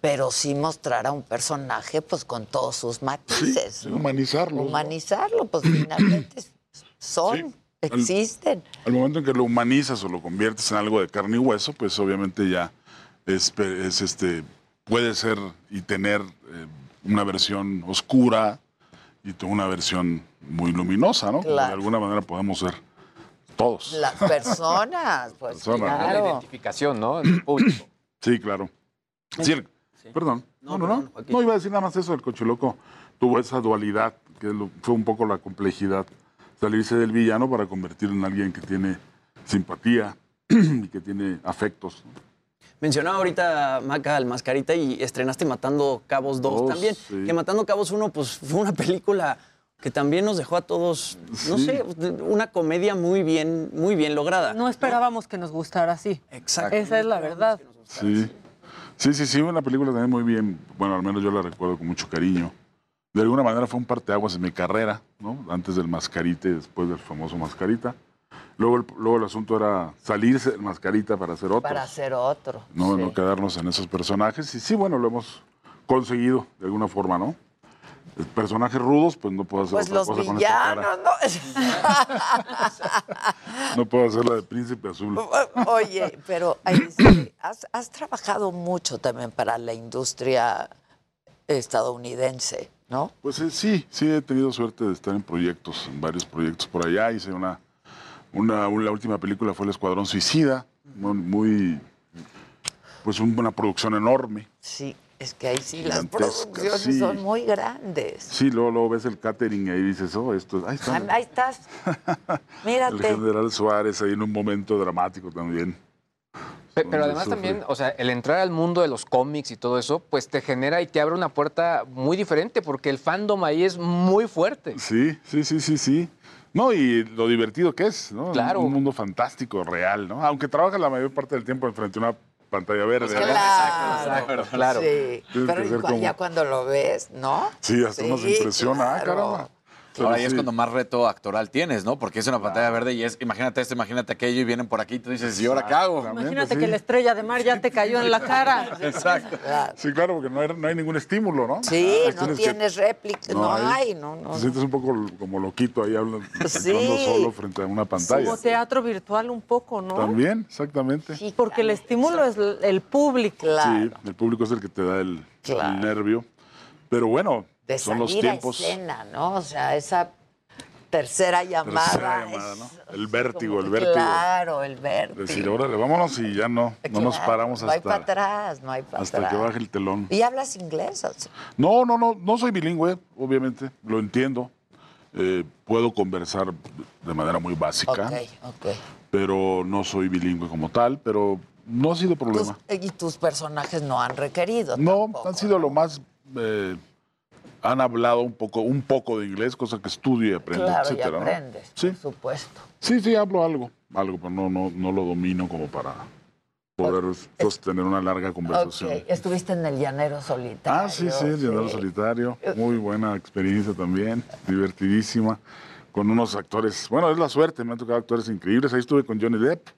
pero sí mostrar a un personaje pues con todos sus matices. Sí, ¿no? humanizarlo. Humanizarlo, pues finalmente son, existen. Al momento en que lo humanizas o lo conviertes en algo de carne y hueso, pues obviamente ya es, este puede ser y tener eh, una versión oscura y una versión muy luminosa, ¿no? Claro. De alguna manera podemos ser todos. Las personas, pues Personas, ¿no? La claro. identificación, ¿no? Del público. Sí, claro. Sí, el- perdón. No, no, no. No, iba a decir nada más eso. El cochiloco tuvo esa dualidad, que lo- fue un poco la complejidad. Salirse del villano para convertirlo en alguien que tiene simpatía y que tiene afectos. Mencionaba ahorita Maca al Mascarita y estrenaste Matando Cabos 2 Dos, también. sí. Que Matando Cabos 1 pues fue una película que también nos dejó a todos, no Sí. sé, una comedia muy bien, muy bien lograda. No esperábamos que nos gustara así. Exacto. Esa es la verdad. Sí. Sí, sí, sí, una película también muy bien. Bueno, al menos yo la recuerdo con mucho cariño. De alguna manera fue un parteaguas en mi carrera, ¿no? Antes del Mascarita y después del famoso Mascarita. Luego el, luego el asunto era salirse del Mascarita para hacer otro. Para hacer otro. no, sí. no quedarnos en esos personajes. Y sí, bueno, lo hemos conseguido de alguna forma, ¿no? Personajes rudos, pues no puedo hacer Pues otra los cosa con esta villanos, cara. ¿no? No puedo hacer la de Príncipe Azul. Oye, pero has, has trabajado mucho también para la industria estadounidense, ¿no? Pues eh, sí, sí he tenido suerte de estar en proyectos, en varios proyectos por allá. Hice una, una, un- la última película fue El Escuadrón Suicida, muy, pues un- una producción enorme. Sí, es que ahí sí las producciones sí. son muy grandes. Sí, luego, luego ves el catering y ahí dices, oh, esto es... Ahí. Ah, Ahí estás. El Mírate. general Suárez ahí en un momento dramático también. Pe- Pero además también, o sea, el entrar al mundo de los cómics y todo eso, pues te genera y te abre una puerta muy diferente porque el fandom ahí es muy fuerte. Sí, sí, sí, sí, sí. No, y lo divertido que es, ¿no? Claro. Un mundo fantástico, real, ¿no? Aunque trabajas la mayor parte del tiempo enfrente a una pantalla verde. ¿no? Claro, claro. Sí, Tienes pero cu- ya cuando lo ves, ¿no? Sí, hasta uno se Sí, impresiona. Ah, claro. caramba. Pero Ahora ahí es cuando más reto actoral tienes, ¿no? Porque es una pantalla verde y es, imagínate esto, imagínate aquello y vienen por aquí y tú dices, ¿y ahora qué hago? Imagínate que la estrella de mar ya te cayó en la cara. Exacto. Sí, claro, porque no hay, no hay ningún estímulo, ¿no? Sí, no tienes que- réplica, no, hay, no, no. Te sientes un poco como loquito ahí hablando, Sí. solo frente a una pantalla. Como teatro virtual un poco, ¿no? También, exactamente. Sí, porque el estímulo es el público. Sí, el público es el que te da el, Claro. el nervio. Pero bueno, De son los salir a tiempos. escena, ¿no? O sea, esa tercera llamada. Tercera llamada, es ¿no? El vértigo, el vértigo. Claro, el vértigo. Decir, órale, vámonos y ya no, no nos paramos No hay para hasta, atrás, no hay para hasta atrás. que baje el telón. ¿Y hablas inglés? o sea? No, no, no, no soy bilingüe, obviamente, lo entiendo. Eh, puedo conversar de manera muy básica, Ok, ok. pero no soy bilingüe como tal, pero no ha sido Tus- problema. y tus personajes no han requerido. No, han sido lo más... eh, han hablado un poco, un poco de inglés, cosa que estudio y aprendo, Claro, y etcétera, ¿no? aprendes, Sí. por supuesto. Sí, sí, hablo algo, algo, pero no, no, no lo domino como para poder sostener una larga conversación. Estuviste en el Llanero Solitario. Ah, sí, sí, el Llanero Solitario. Muy buena experiencia también, divertidísima. Con unos actores, bueno, es la suerte, me han tocado actores increíbles. Ahí estuve con Johnny Depp,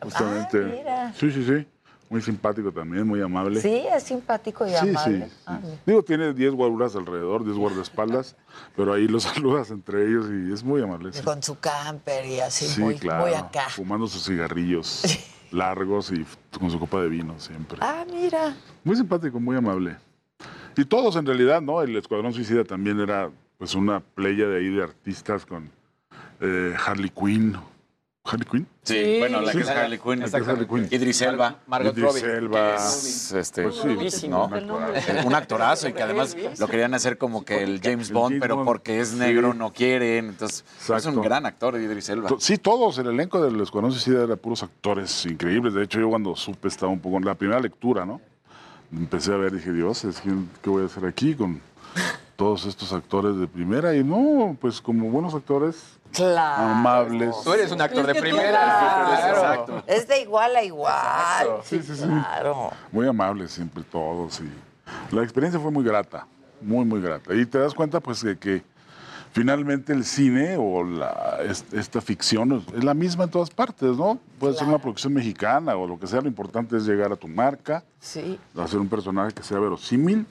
justamente. Ah, mira. Sí, sí, sí. Muy simpático también, muy amable. Sí, es simpático y Sí, amable. sí, Ah. Digo, tiene 10 guaruras alrededor, 10 guardaespaldas, pero ahí los saludas entre ellos y es muy amable. Con su camper y así, Sí, muy, claro. muy acá. Fumando sus cigarrillos largos y con su copa de vino siempre. Ah, mira. Muy simpático, muy amable. Y todos en realidad, ¿no? El Escuadrón Suicida también era pues una playa de ahí de artistas con eh, Harley Quinn. ¿Harley Quinn? Sí, bueno, la que es Harley Quinn. La que es Harley Quinn. Idris Elba. Margot Idris Robbie. Elba. Es, este, Pues sí, ¿no? un actorazo. Y que además lo querían hacer como que el James Bond, pero porque es sí. negro no quieren. Entonces, es un gran actor Idris Elba. Sí, todos, el elenco del Escuadrón Suicida era puros actores increíbles. De hecho, yo cuando supe estaba un poco en la primera lectura, ¿no? Empecé a ver, dije, Dios, es que, ¿qué voy a hacer aquí con todos estos actores de primera? Y no, pues como buenos actores, Claro. amables. Tú eres un actor de Es que tú- primera. Claro. Exacto. Es de igual a igual. Sí, sí, sí. Claro. Muy amables siempre todos. Y la experiencia fue muy grata, muy, muy grata. Y te das cuenta, pues, de que finalmente el cine o la, es- esta ficción es la misma en todas partes, ¿no? Puede ser una producción mexicana o lo que sea, lo importante es llegar a tu marca, Sí. hacer un personaje que sea verosímil.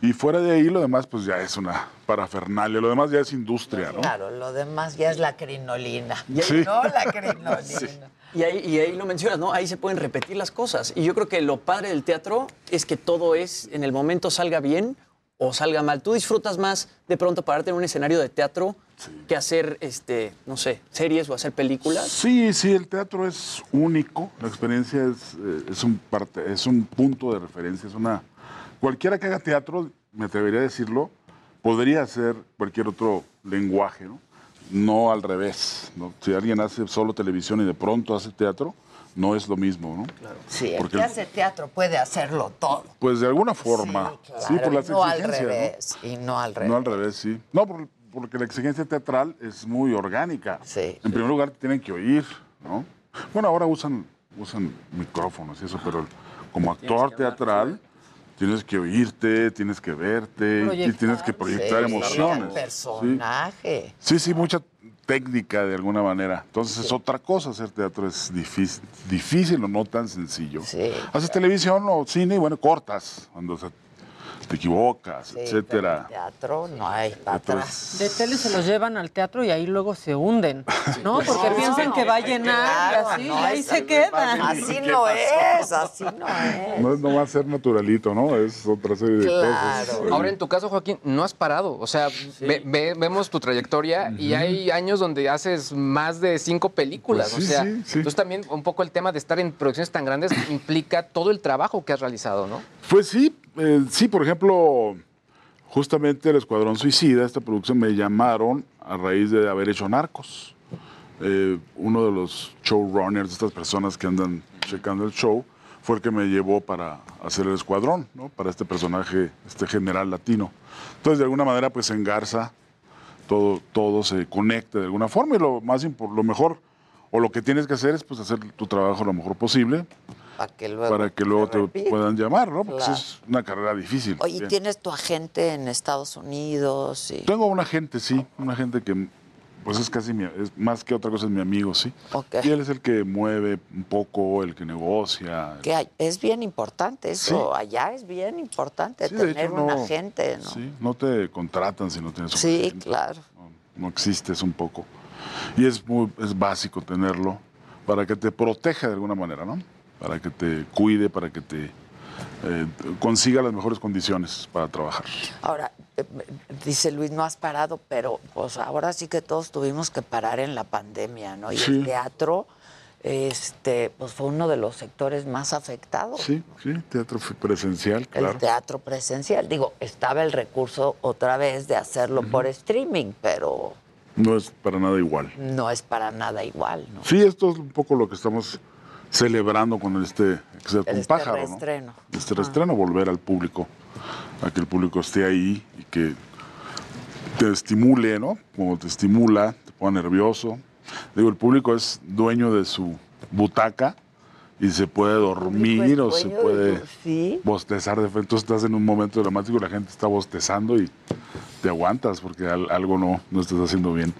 Y fuera de ahí, lo demás, pues ya es una parafernalia, lo demás ya es industria, ¿no? Claro, lo demás ya es la crinolina. Sí. No la crinolina. Y ahí, y ahí lo mencionas, ¿no? Ahí se pueden repetir las cosas. Y yo creo que lo padre del teatro es que todo es, en el momento salga bien o salga mal. Tú disfrutas más de pronto pararte en un escenario de teatro que hacer, este, no sé, series o hacer películas. Sí, sí, el teatro es único, la experiencia es, eh, es, un parte, es un punto de referencia, es una... Cualquiera que haga teatro, me atrevería a decirlo, podría hacer cualquier otro lenguaje, ¿no? No al revés, ¿no? Si alguien hace solo televisión y de pronto hace teatro, no es lo mismo, ¿no? Sí, el Porque que hace teatro puede hacerlo todo. Pues de alguna forma, sí, Claro, por las y no al exigencias, ¿no? revés. Y no al revés. No al revés, sí. No, por- porque la exigencia teatral es muy orgánica. Sí. En primer lugar, tienen que oír, ¿no? Bueno, ahora usan, usan micrófonos y eso, pero como actor teatral tienes que oírte, tienes que verte, y tienes que proyectar Sí, emociones. personaje. Sí, sí, mucha técnica de alguna manera. Entonces es otra cosa hacer teatro, es difícil, difícil o no tan sencillo. Haces televisión o cine y bueno, cortas cuando se- te equivocas, Sí, etcétera. pero en teatro no hay para atrás. De tele se los llevan al teatro y ahí luego se hunden, ¿no? Porque No, piensan que va a llenar claro, y así, no, y ahí se quedan. Así no es, así no es. No, es- no va a ser naturalito, ¿no? Es otra serie de cosas. Ahora, en tu caso, Joaquín, no has parado. O sea, ve- ve- vemos tu trayectoria y hay años donde haces más de cinco películas. Pues sí, o sea, sí, sí. entonces también un poco el tema de estar en producciones tan grandes implica todo el trabajo que has realizado, ¿no? Pues sí, eh, sí, por ejemplo, justamente el Escuadrón Suicida, esta producción, me llamaron a raíz de haber hecho Narcos. Eh, uno de los showrunners, estas personas que andan checando el show, fue el que me llevó para hacer el escuadrón, ¿no? Para este personaje, este general latino. Entonces, de alguna manera, pues engarza, todo, todo se conecta de alguna forma y lo más lo mejor, o lo que tienes que hacer es pues hacer tu trabajo lo mejor posible Para que luego, para que luego te puedan llamar, ¿no? Porque Claro. es una carrera difícil. Oye, Bien. ¿tienes tu agente en Estados Unidos? Y... Tengo un agente, sí, un agente que pues es casi mi, es más que otra cosa es mi amigo, sí. Ok. Y él es el que mueve un poco, el que negocia. Que hay- es bien importante eso, Sí. allá es bien importante Sí, tener hecho, un no- agente, ¿no? Sí, no te contratan si no tienes un Sí, agente. claro. No existes un poco. Y es muy es básico tenerlo para que te proteja de alguna manera, ¿no? Para que te cuide, para que te eh, consiga las mejores condiciones para trabajar. Ahora, eh, dice Luis, no has parado, pero pues ahora sí que todos tuvimos que parar en la pandemia, ¿no? Y Sí. el teatro, este, pues fue uno de los sectores más afectados. Sí, sí, teatro presencial, claro. El teatro presencial. Digo, estaba el recurso otra vez de hacerlo por streaming, pero No es para nada igual. no es para nada igual, ¿no? Sí, esto es un poco lo que estamos celebrando con este, con Este pájaro, reestreno. ¿no? Este reestreno, volver al público, a que el público esté ahí y que te estimule, ¿no? Como te estimula, te pone nervioso. Digo, el público es dueño de su butaca y se puede dormir o se puede sí. bostezar de frente. Entonces estás en un momento dramático y la gente está bostezando y te aguantas porque al- algo no, no estás haciendo bien.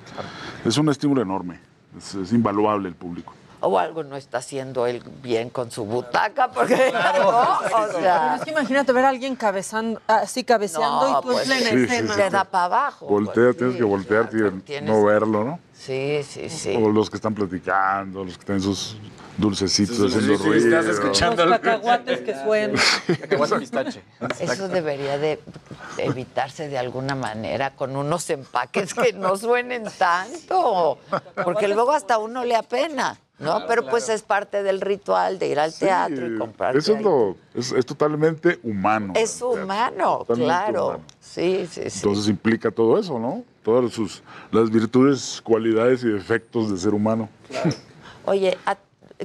Es un estímulo enorme, es, es invaluable el público. O algo no está haciendo él bien con su butaca, porque ¿no? O sea, Pero es que imagínate ver a alguien cabezando, así cabeceando No, y tú en pues, plena sí, sí, escena. sí. te da para abajo. Voltea, tienes que voltearte y tienes- no verlo, ¿no? Sí, sí, sí. O los que están platicando, los que tienen sus dulcecitos Sus haciendo dulcecitos, ruido. estás escuchando Los cacahuates que suenan. Cacahuate pistache. Eso debería de evitarse de alguna manera con unos empaques que no suenen tanto, porque luego hasta uno le apena, ¿no? Pero pues es parte del ritual de ir al teatro y comprar. Eso es, lo, es, es totalmente humano. Es humano, claro. humano. Sí, sí, sí. Entonces implica todo eso, ¿no? Todas sus, las virtudes, cualidades y defectos de ser humano. Oye, ¿a-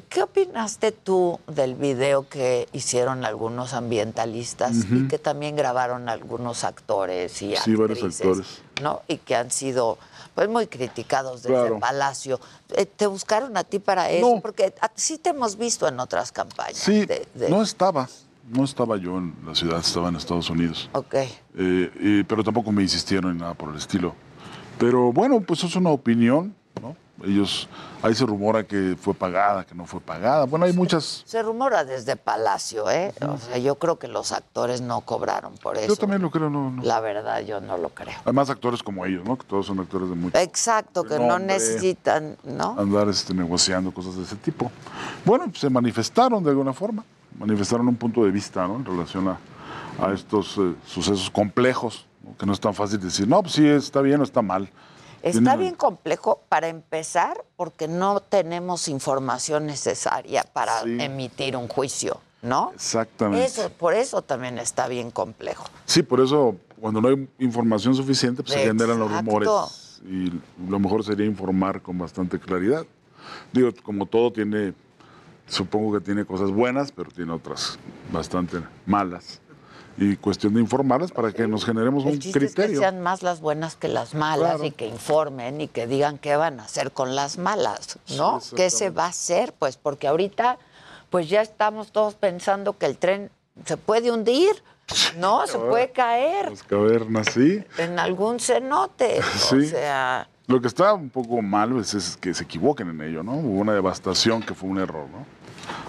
¿qué opinaste tú del video que hicieron algunos ambientalistas y que también grabaron algunos actores y Sí, varios actrices, actores. ¿no? Y que han sido pues muy criticados desde Claro. Palacio. Eh, ¿Te buscaron a ti para eso? No. Porque sí te hemos visto en otras campañas. Sí, de- de- no estaba. No estaba yo en la ciudad, estaba en Estados Unidos. Ok. Eh, y- pero tampoco me insistieron en nada por el estilo. Pero bueno, pues es una opinión, ¿no? Ellos, ahí se rumora que fue pagada, que no fue pagada. Bueno, hay muchas... Se rumora desde Palacio, ¿eh? O sea, yo creo que los actores no cobraron por eso. Yo también lo creo, no, no. La verdad, yo no lo creo. Hay más actores como ellos, ¿no? Que todos son actores de mucho Exacto, que no necesitan, ¿no? andar este, negociando cosas de ese tipo. Bueno, pues, se manifestaron de alguna forma, manifestaron un punto de vista ¿no? en relación a, a estos eh, sucesos complejos, ¿no? que no es tan fácil decir, no, pues sí, está bien o está mal. Está bien complejo para empezar porque no tenemos información necesaria para Sí. emitir un juicio, ¿no? Exactamente. Eso, por eso también está bien complejo. Sí, por eso cuando no hay información suficiente, pues se generan los rumores. Y lo mejor sería informar con bastante claridad. Digo, como todo tiene, supongo que tiene cosas buenas, pero tiene otras bastante malas. Y cuestión de informarlas para que nos generemos El un chiste es que criterio. sean más las buenas que las malas Claro. y que informen y que digan qué van a hacer con las malas, ¿no? Sí, ¿Qué se va a hacer? Pues porque ahorita pues ya estamos todos pensando que el tren se puede hundir, ¿no? Se puede caer Las cavernas, sí. en algún cenote. O Sí. sea, Lo que está un poco mal pues, es que se equivoquen en ello, ¿no? Hubo una devastación que fue un error, ¿no?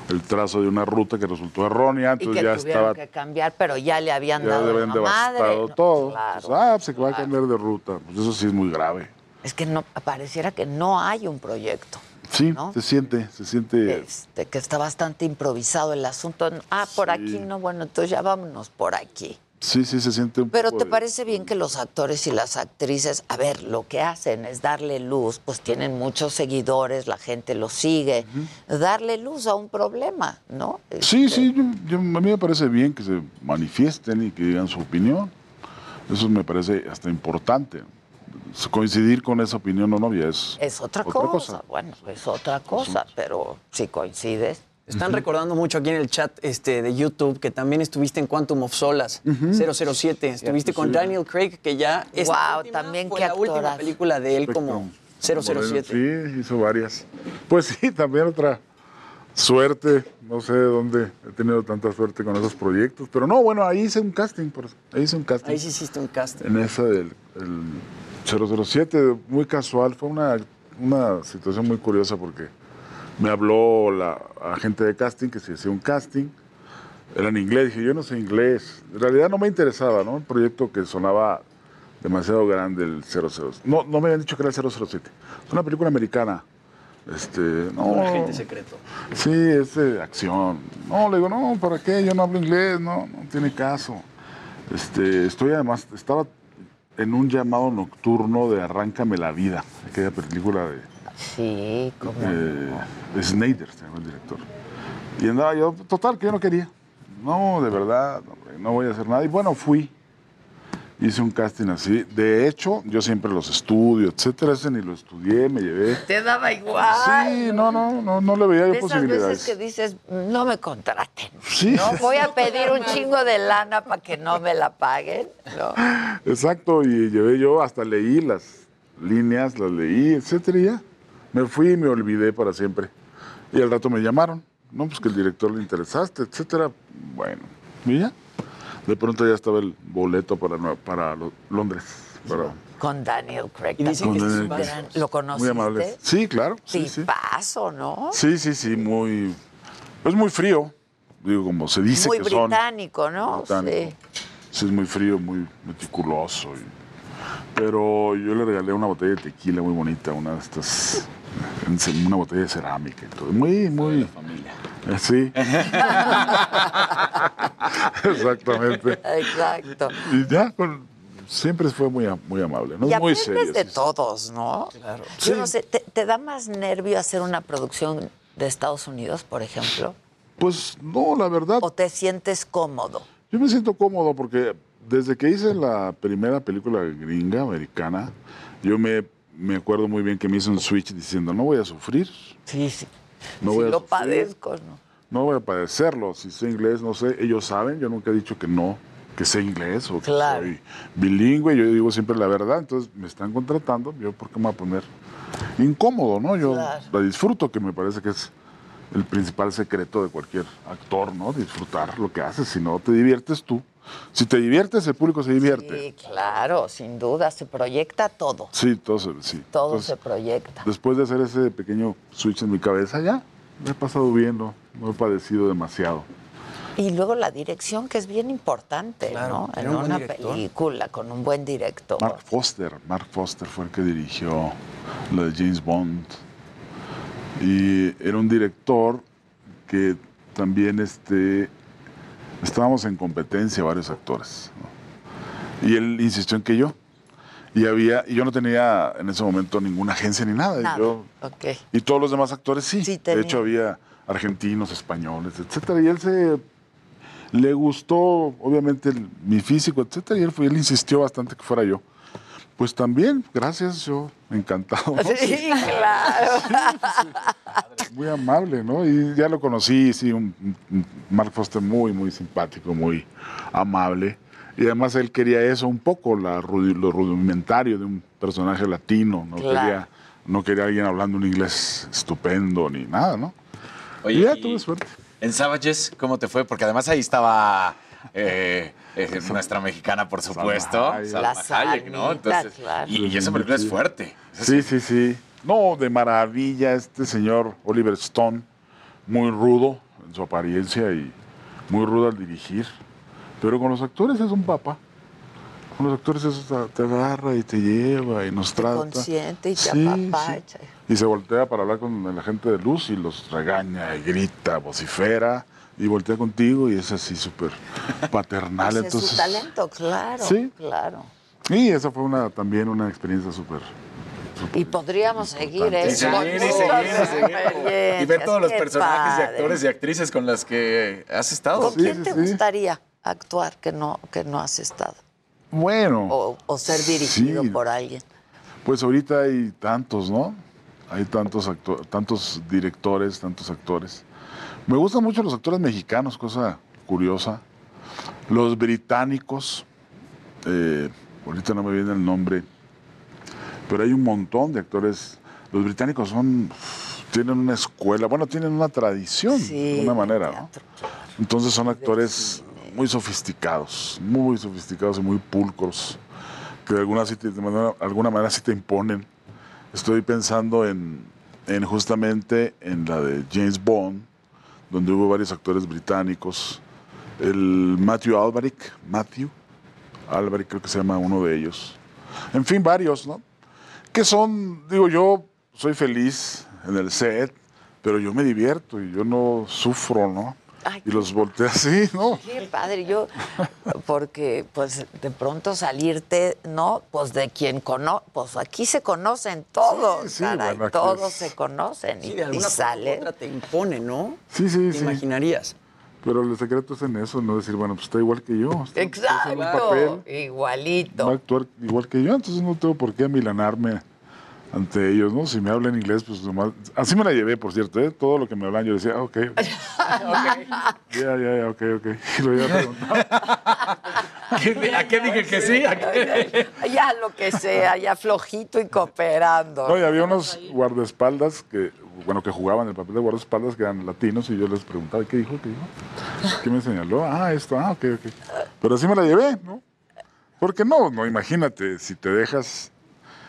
El trazo de una ruta que resultó errónea, y entonces que ya tuvieron estaba que cambiar, pero ya le habían ya dado le habían la madre. devastado ¿no? todo. Claro. Pues, ah, se va a cambiar de ruta. Pues eso sí es muy grave. Es que no pareciera que no hay un proyecto. Sí, ¿no? se siente, se siente. Este, que está bastante improvisado el asunto. Ah, por aquí no, bueno, entonces ya vámonos por aquí. Sí, sí, se siente un Pero poco ¿te de- parece bien que los actores y las actrices, a ver, lo que hacen es darle luz, pues tienen muchos seguidores, la gente los sigue, darle luz a un problema, ¿no? Sí, Este, sí, yo- yo- a mí me parece bien que se manifiesten y que digan su opinión. Eso me parece hasta importante. Coincidir con esa opinión o no ya es, Es otra, otra cosa. cosa. bueno, es otra cosa, pero si coincides. Están recordando mucho aquí en el chat este, de YouTube que también estuviste en Quantum of Solas, 007. Estuviste con sí. Daniel Craig, que ya esta Wow, última también fue qué la última película de él como 007. Sí, hizo varias. Pues sí, también otra suerte. No sé de dónde he tenido tanta suerte con esos proyectos. Pero no, bueno, ahí hice un casting. por eso. Ahí hice un casting. Ahí sí hiciste un casting. En esa del el 007, muy casual. Fue una, una situación muy curiosa porque me habló la agente de casting que se hacía un casting. Era en inglés. Dije, yo no sé inglés. En realidad no me interesaba, ¿no? El proyecto que sonaba demasiado grande, el 00. No, no me habían dicho que era el 007. Es una película americana. Este, no, Un agente secreto. Sí, es de acción. No, le digo, no, ¿para qué? Yo no hablo inglés, no, no tiene caso. Este, estoy además, estaba en un llamado nocturno de Arráncame la vida, aquella película de Sí, como. eh, Snyder, se llama el director. Y andaba yo, total, que yo no quería. No, de verdad, no voy a hacer nada. Y bueno, fui. Hice un casting así. De hecho, yo siempre los estudio, etcétera. Ese ni lo estudié, me llevé. Te daba igual. Sí, no, no, no, no le veía yo De esas posibilidades. veces que dices, no me contraten. Sí. No voy a pedir un chingo de lana para que no me la paguen. No. Exacto, y llevé yo, hasta leí las líneas, las leí, etcétera, y ya. Me fui y me olvidé para siempre. Y al rato me llamaron, ¿no? Pues que el director le interesaste, etcétera. Bueno, y ya. De pronto ya estaba el boleto para, para Lo- Londres. Para, Con Daniel Craig. Y dicen que es es un muy- gran- ¿Lo Muy conociste? amable. Sí, claro. Sí, sí. Tipazo, ¿no? Sí, sí, sí, muy. Pues muy frío. Digo, como se dice Muy que son. británico, ¿no? británico. Sí, es muy frío, muy meticuloso. y- Pero yo le regalé una botella de tequila muy bonita, una de estas. En Una botella de cerámica y todo. Muy, muy. familia. Sí. Exactamente. Exacto. Y ya, con- siempre fue muy, a- muy amable. ¿no? y muy serio. de sí, todos, ¿no? Yo Sí. no sé, ¿te, te da más nervio hacer una producción de Estados Unidos, por ejemplo? Pues no, la verdad. ¿O te sientes cómodo? Yo me siento cómodo porque desde que hice la primera película gringa, americana, yo me, me acuerdo muy bien que me hice un switch diciendo, no voy a sufrir. Sí, sí. No Si voy a lo sufrir, padezco, ¿no? No voy a padecerlo. Si sé inglés, no sé. Ellos saben, yo nunca he dicho que no, que sé inglés o que soy bilingüe. Yo digo siempre la verdad. Entonces me están contratando. Yo, ¿por qué me voy a poner incómodo, no? Yo Claro. la disfruto, que me parece que es el principal secreto de cualquier actor, ¿no? Disfrutar lo que haces. Si no te diviertes tú. Si te diviertes, el público se divierte. Sí, claro, sin duda, se proyecta todo. Sí, todo se, sí. Todo Entonces, se proyecta. Después de hacer ese pequeño switch en mi cabeza, ya, me he pasado bien, no, no he padecido demasiado. Y luego la dirección, que es bien importante, Claro, ¿no? En un una película con un buen director. Mark Foster, Mark Foster fue el que dirigió la de James Bond. Y era un director que también este, estábamos en competencia varios actores. ¿no? Y él insistió en que yo. Y había, y yo no tenía en ese momento ninguna agencia ni nada. y yo- Ok. y todos los demás actores sí. de hecho, había argentinos, españoles, etcétera. Y él se le gustó, obviamente, el- mi físico, etcétera. Y él, fue, él insistió bastante que fuera yo. Pues también, gracias, yo encantado. ¿no? Sí, claro. Muy amable, ¿no? Y ya lo conocí, sí, un, un Mark Foster muy, muy simpático, muy amable. Y además él quería eso un poco, la, lo rudimentario de un personaje latino. No, Claro. quería, no quería alguien hablando un inglés estupendo ni nada, ¿no? Oye, y ya y tuve suerte. En Savages, ¿cómo te fue? Porque además ahí estaba eh, eh, nuestra mexicana, por supuesto, Hayek. Salma La Hayek, ¿no? Entonces, claro. y, y esa película es fuerte. Sí, sí, sí. No, de maravilla este señor Oliver Stone, muy rudo en su apariencia y muy rudo al dirigir. Pero con los actores es un papá. Con los actores eso te agarra y te lleva y nos trata. Consciente y te Sí, apapacha. Y se voltea para hablar con la gente de luz y los regaña y grita, vocifera y voltea contigo y es así súper paternal. Ese es Entonces, su talento, claro. Sí. Claro. y esa fue una, también una experiencia súper Y podríamos seguir, Y ¿eh? y seguir, y seguir. Y ver todos los personajes y padre. actores y actrices con los que has estado. ¿Con quién te gustaría actuar que no, que no has estado? Bueno. O, o ser dirigido Sí. por alguien. Pues ahorita hay tantos, ¿no? Hay tantos, acto- tantos directores, tantos actores. Me gustan mucho los actores mexicanos, cosa curiosa. Los británicos, eh, ahorita no me viene el nombre, pero hay un montón de actores. Los británicos son, tienen una escuela, bueno, tienen una tradición de una manera, ¿no? Entonces son actores muy sofisticados, muy sofisticados y muy pulcros, que de alguna, sí te- de manera- alguna manera sí te imponen. Estoy pensando en, en justamente en la de James Bond, donde hubo varios actores británicos. El Matthew Alberic, Matthew Alberic creo que se llama uno de ellos. En fin, varios, ¿no? Que son, digo yo, soy feliz en el set, pero yo me divierto y yo no sufro, ¿no? Y los volteé así, ¿no? Qué padre, yo, porque pues de pronto salirte, ¿no? Pues de quien conoce, pues aquí se conocen todos, Sí, sí, caray, bueno, todos es- se conocen y, Sí, de y alguna salen. otra te impone, ¿no? Sí, sí, ¿Te sí. imaginarías? Pero el secreto es en eso, no decir, bueno, pues está igual que yo. está- está Exacto, papel, igualito. va a actuar igual que yo, entonces no tengo por qué amilanarme ante ellos, ¿no? Si me hablan inglés, pues nomás... Así me la llevé, por cierto, ¿eh? Todo lo que me hablan yo decía, ah, ok. Ya, ya, ya, ok, ok. Y lo iba a preguntar. ¿A qué dije que sí? ¿A qué? Ya lo que sea, ya flojito y cooperando. No, y había unos guardaespaldas que, bueno, que jugaban el papel de guardaespaldas que eran latinos y yo les preguntaba, ¿qué dijo? ¿Qué dijo? ¿Qué me señaló? Ah, esto, ah, ok, ok. Pero así me la llevé, ¿no? Porque no, no, imagínate, si te dejas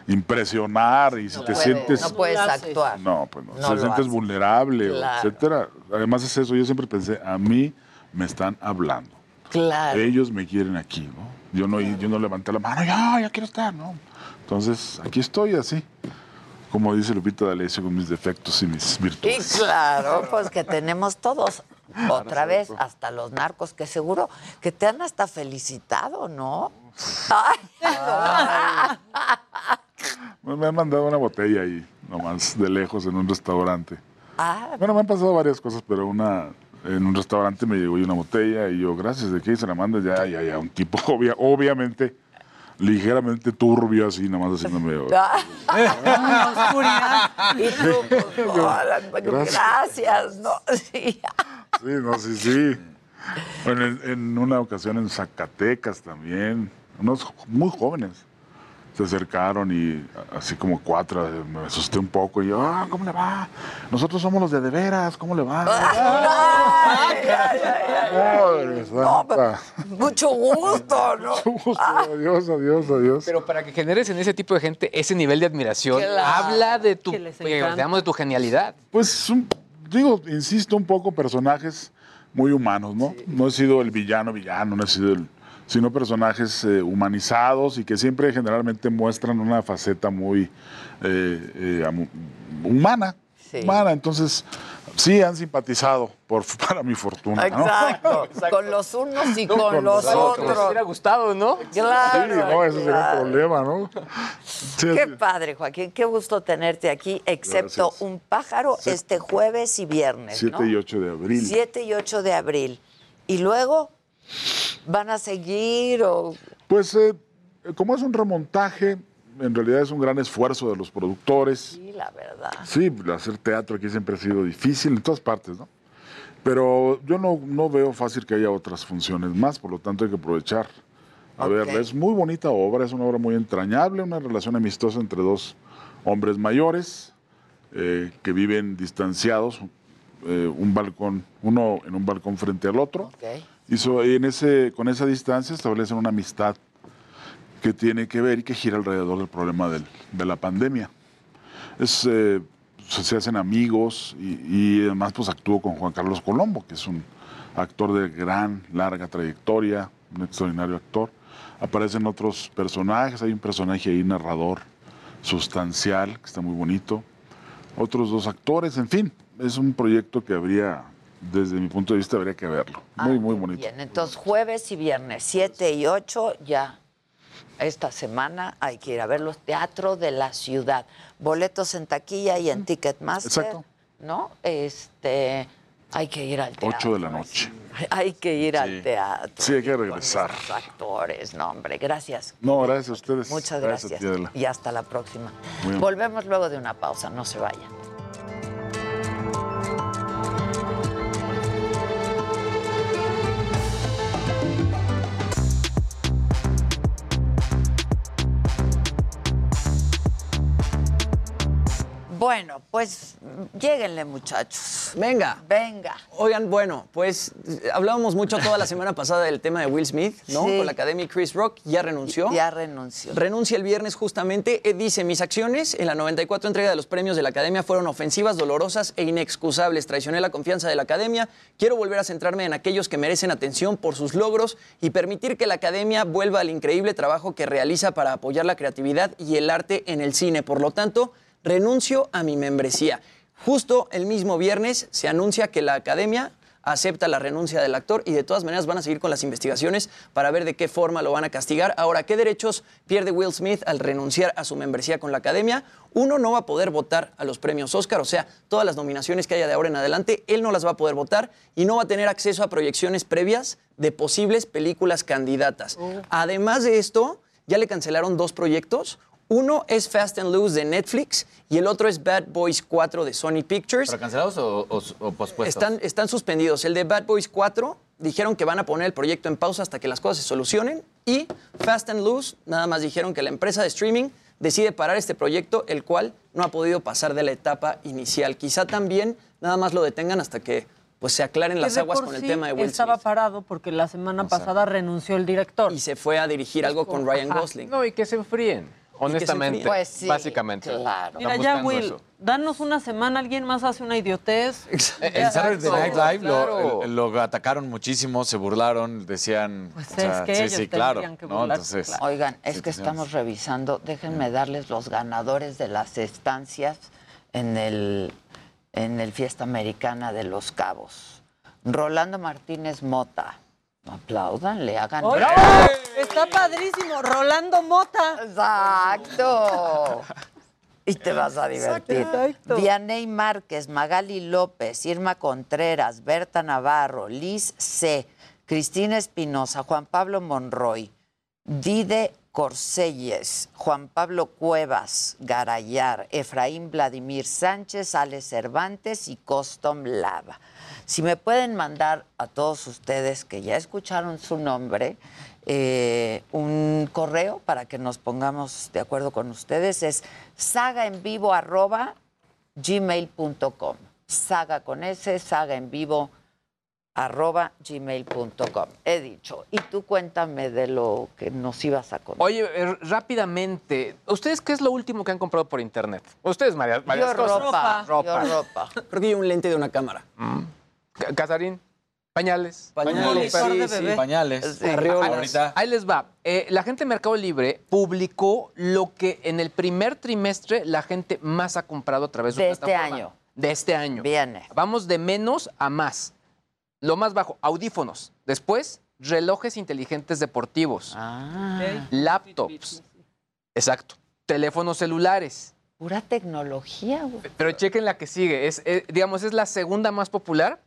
impresionar y si te puedes- sientes... no puedes actuar. No, pues no. No si te sientes haces. vulnerable, o Claro. etcétera. Además es eso, yo siempre pensé, a mí me están hablando. Claro. Ellos me quieren aquí, ¿no? Yo no, yo no levanté la mano, ya, ya quiero estar, ¿no? Entonces, aquí estoy así, como dice Lupita D'Alessio, con mis defectos y mis Y virtudes. claro, pues que tenemos todos. Otra vez, hasta los narcos, que seguro que te han hasta felicitado, ¿no? Ay, Me me han mandado una botella ahí, nomás, de lejos, en un restaurante. Ah, Bueno, me han pasado varias cosas, pero una en un restaurante me llegó una botella y yo, gracias, ¿de qué se la mandas? Ya, ya, ya, un tipo obvia- obviamente ligeramente turbio así, nomás haciéndome... oscuridad. Y tú, hola, Gracias. gracias, ¿no? Sí. Sí, no, sí, sí. Bueno, en, en una ocasión en Zacatecas también, unos muy jóvenes se acercaron y así como cuatro, eh, me asusté un poco y yo, ah, ¿cómo le va? Nosotros somos los de de veras, ¿cómo le va? Madre santa. Mucho gusto, ¿no? Mucho gusto, adiós, adiós, adiós. Pero para que generes en ese tipo de gente ese nivel de admiración, Claro. habla de tu, digamos, de tu genialidad. Pues, un- digo, insisto, un poco personajes muy humanos, ¿no? No he sido el villano villano, no he sido el... sino personajes eh, humanizados y que siempre generalmente muestran una faceta muy eh, eh, humana. Humana, entonces sí han simpatizado por, para mi fortuna, ¿no? Exacto. Con los unos y con, Con los los otros. otros. Me hubiera gustado, ¿no? Claro. Sí, no, ese sería un problema, ¿no? Sí, Qué sí. padre, Joaquín. Qué gusto tenerte aquí, excepto Gracias. un pájaro Sí. este jueves y viernes. 7 ¿no? y 8 de abril. 7 y 8 de abril. Y luego van a seguir o Pues eh, como es un remontaje, en realidad es un gran esfuerzo de los productores. sí, la verdad. Sí, hacer teatro aquí siempre ha sido difícil en todas partes, ¿no? Pero yo no, no veo fácil que haya otras funciones más, por lo tanto hay que aprovechar a verla. Es muy bonita obra, es una obra muy entrañable, una relación amistosa entre dos hombres mayores eh, que viven distanciados, eh, un balcón, uno en un balcón frente al otro. Y so- en ese, con esa distancia establecen una amistad que tiene que ver y que gira alrededor del problema del- de la pandemia. Es, eh, se hacen amigos y, y además pues actúo con Juan Carlos Colombo, que es un actor de gran, larga trayectoria, un extraordinario actor. Aparecen otros personajes, hay un personaje ahí, narrador sustancial, que está muy bonito. Otros dos actores, en fin, es un proyecto que habría, desde mi punto de vista, habría que verlo. Muy, muy bonito. Bien, entonces jueves y viernes, 7 y 8, ya. Esta semana hay que ir a ver los teatros de la ciudad. Boletos en taquilla y en Ticketmaster. Exacto. ¿No? Este, hay que ir al teatro. 8 de la noche. Hay que ir al teatro. Sí, hay que regresar. Los actores, no, hombre, gracias. No, gracias a ustedes. Muchas gracias. Adela. y hasta la próxima. Volvemos luego de una pausa, no se vayan. Bueno, pues lléguenle, muchachos. Venga. Venga. Oigan, bueno, pues hablábamos mucho toda la semana pasada del tema de Will Smith, ¿no? Sí. Con la academia Chris Rock, ya renunció. Ya renunció. Renuncia el viernes justamente. Eh, dice, mis acciones en la 94 entrega de los premios de la Academia fueron ofensivas, dolorosas e inexcusables. Traicioné la confianza de la Academia. Quiero volver a centrarme en aquellos que merecen atención por sus logros y permitir que la Academia vuelva al increíble trabajo que realiza para apoyar la creatividad y el arte en el cine. Por lo tanto, renuncio a mi membresía. Justo el mismo viernes se anuncia que la Academia acepta la renuncia del actor y de todas maneras van a seguir con las investigaciones para ver de qué forma lo van a castigar. Ahora, ¿qué derechos pierde Will Smith al renunciar a su membresía con la Academia? Uno, no va a poder votar a los premios Oscar, o sea, todas las nominaciones que haya de ahora en adelante, él no las va a poder votar y no va a tener acceso a proyecciones previas de posibles películas candidatas. Además de esto, ya le cancelaron dos proyectos. Uno es Fast and Loose de Netflix y el otro es Bad Boys 4 de Sony Pictures. ¿Pero cancelados o, o- o pospuestos? Están, están suspendidos. El de Bad Boys 4 dijeron que van a poner el proyecto en pausa hasta que las cosas se solucionen. Y Fast and Loose nada más dijeron que la empresa de streaming decide parar este proyecto, el cual no ha podido pasar de la etapa inicial. Quizá también nada más lo detengan hasta que pues, se aclaren las aguas con el sí tema de Will Estaba Smith. parado porque la semana pasada renunció el director. Y se fue a dirigir algo con Ryan. Gosling. No, y que se enfríen. Honestamente, Pues sí, básicamente. claro. Mira, ya, Will, eso. danos una semana, alguien más hace una idiotez. En Saturday Night Live lo- Claro. lo, atacaron muchísimo, se burlaron, decían... Pues o sea, es que sí, ellos sí, claro. tendrían que ¿no? burlarse, Entonces, Oigan, es que estamos revisando, déjenme darles los ganadores de las estancias en el, en el Fiesta Americana de Los Cabos. Rolando Martínez Mota. Aplaudan, le hagan. ¡Oye! Está padrísimo, Rolando Mota. Exacto. Y te vas a divertir. Exacto. Vianey Márquez, Magali López, Irma Contreras, Berta Navarro, Liz C., Cristina Espinosa, Juan Pablo Monroy, Dide Corselles, Juan Pablo Cuevas, Garayar, Efraín Vladimir Sánchez, Ale Cervantes y Costom Lava. Si me pueden mandar a todos ustedes que ya escucharon su nombre, eh, un correo para que nos pongamos de acuerdo con ustedes, es sagaenvivo arroba gmail.com. Saga con S, saga en vivo arroba gmail.com. He dicho. Y tú cuéntame de lo que nos ibas a contar. Oye, eh, rápidamente, ¿ustedes qué es lo último que han comprado por internet? Ustedes, María, varias Yo cosas. ropa, Ropa. yo ropa. Creo que hay un lente de una cámara. Ca- Casarín, pañales. Pañales, sí, sí, sí. sí. Pañales. Sí. Ahorita. Ahí les va. Eh, la gente de Mercado Libre publicó lo que en el primer trimestre la gente más ha comprado a través de, De su este plataforma. año. De este año. Viene. Vamos de menos a más. Lo más bajo, audífonos. Después, relojes inteligentes deportivos. Ah, Laptops. Exacto. Teléfonos celulares. pura tecnología, güey. Pero chequen la que sigue. Es, eh, digamos, es la segunda más popular.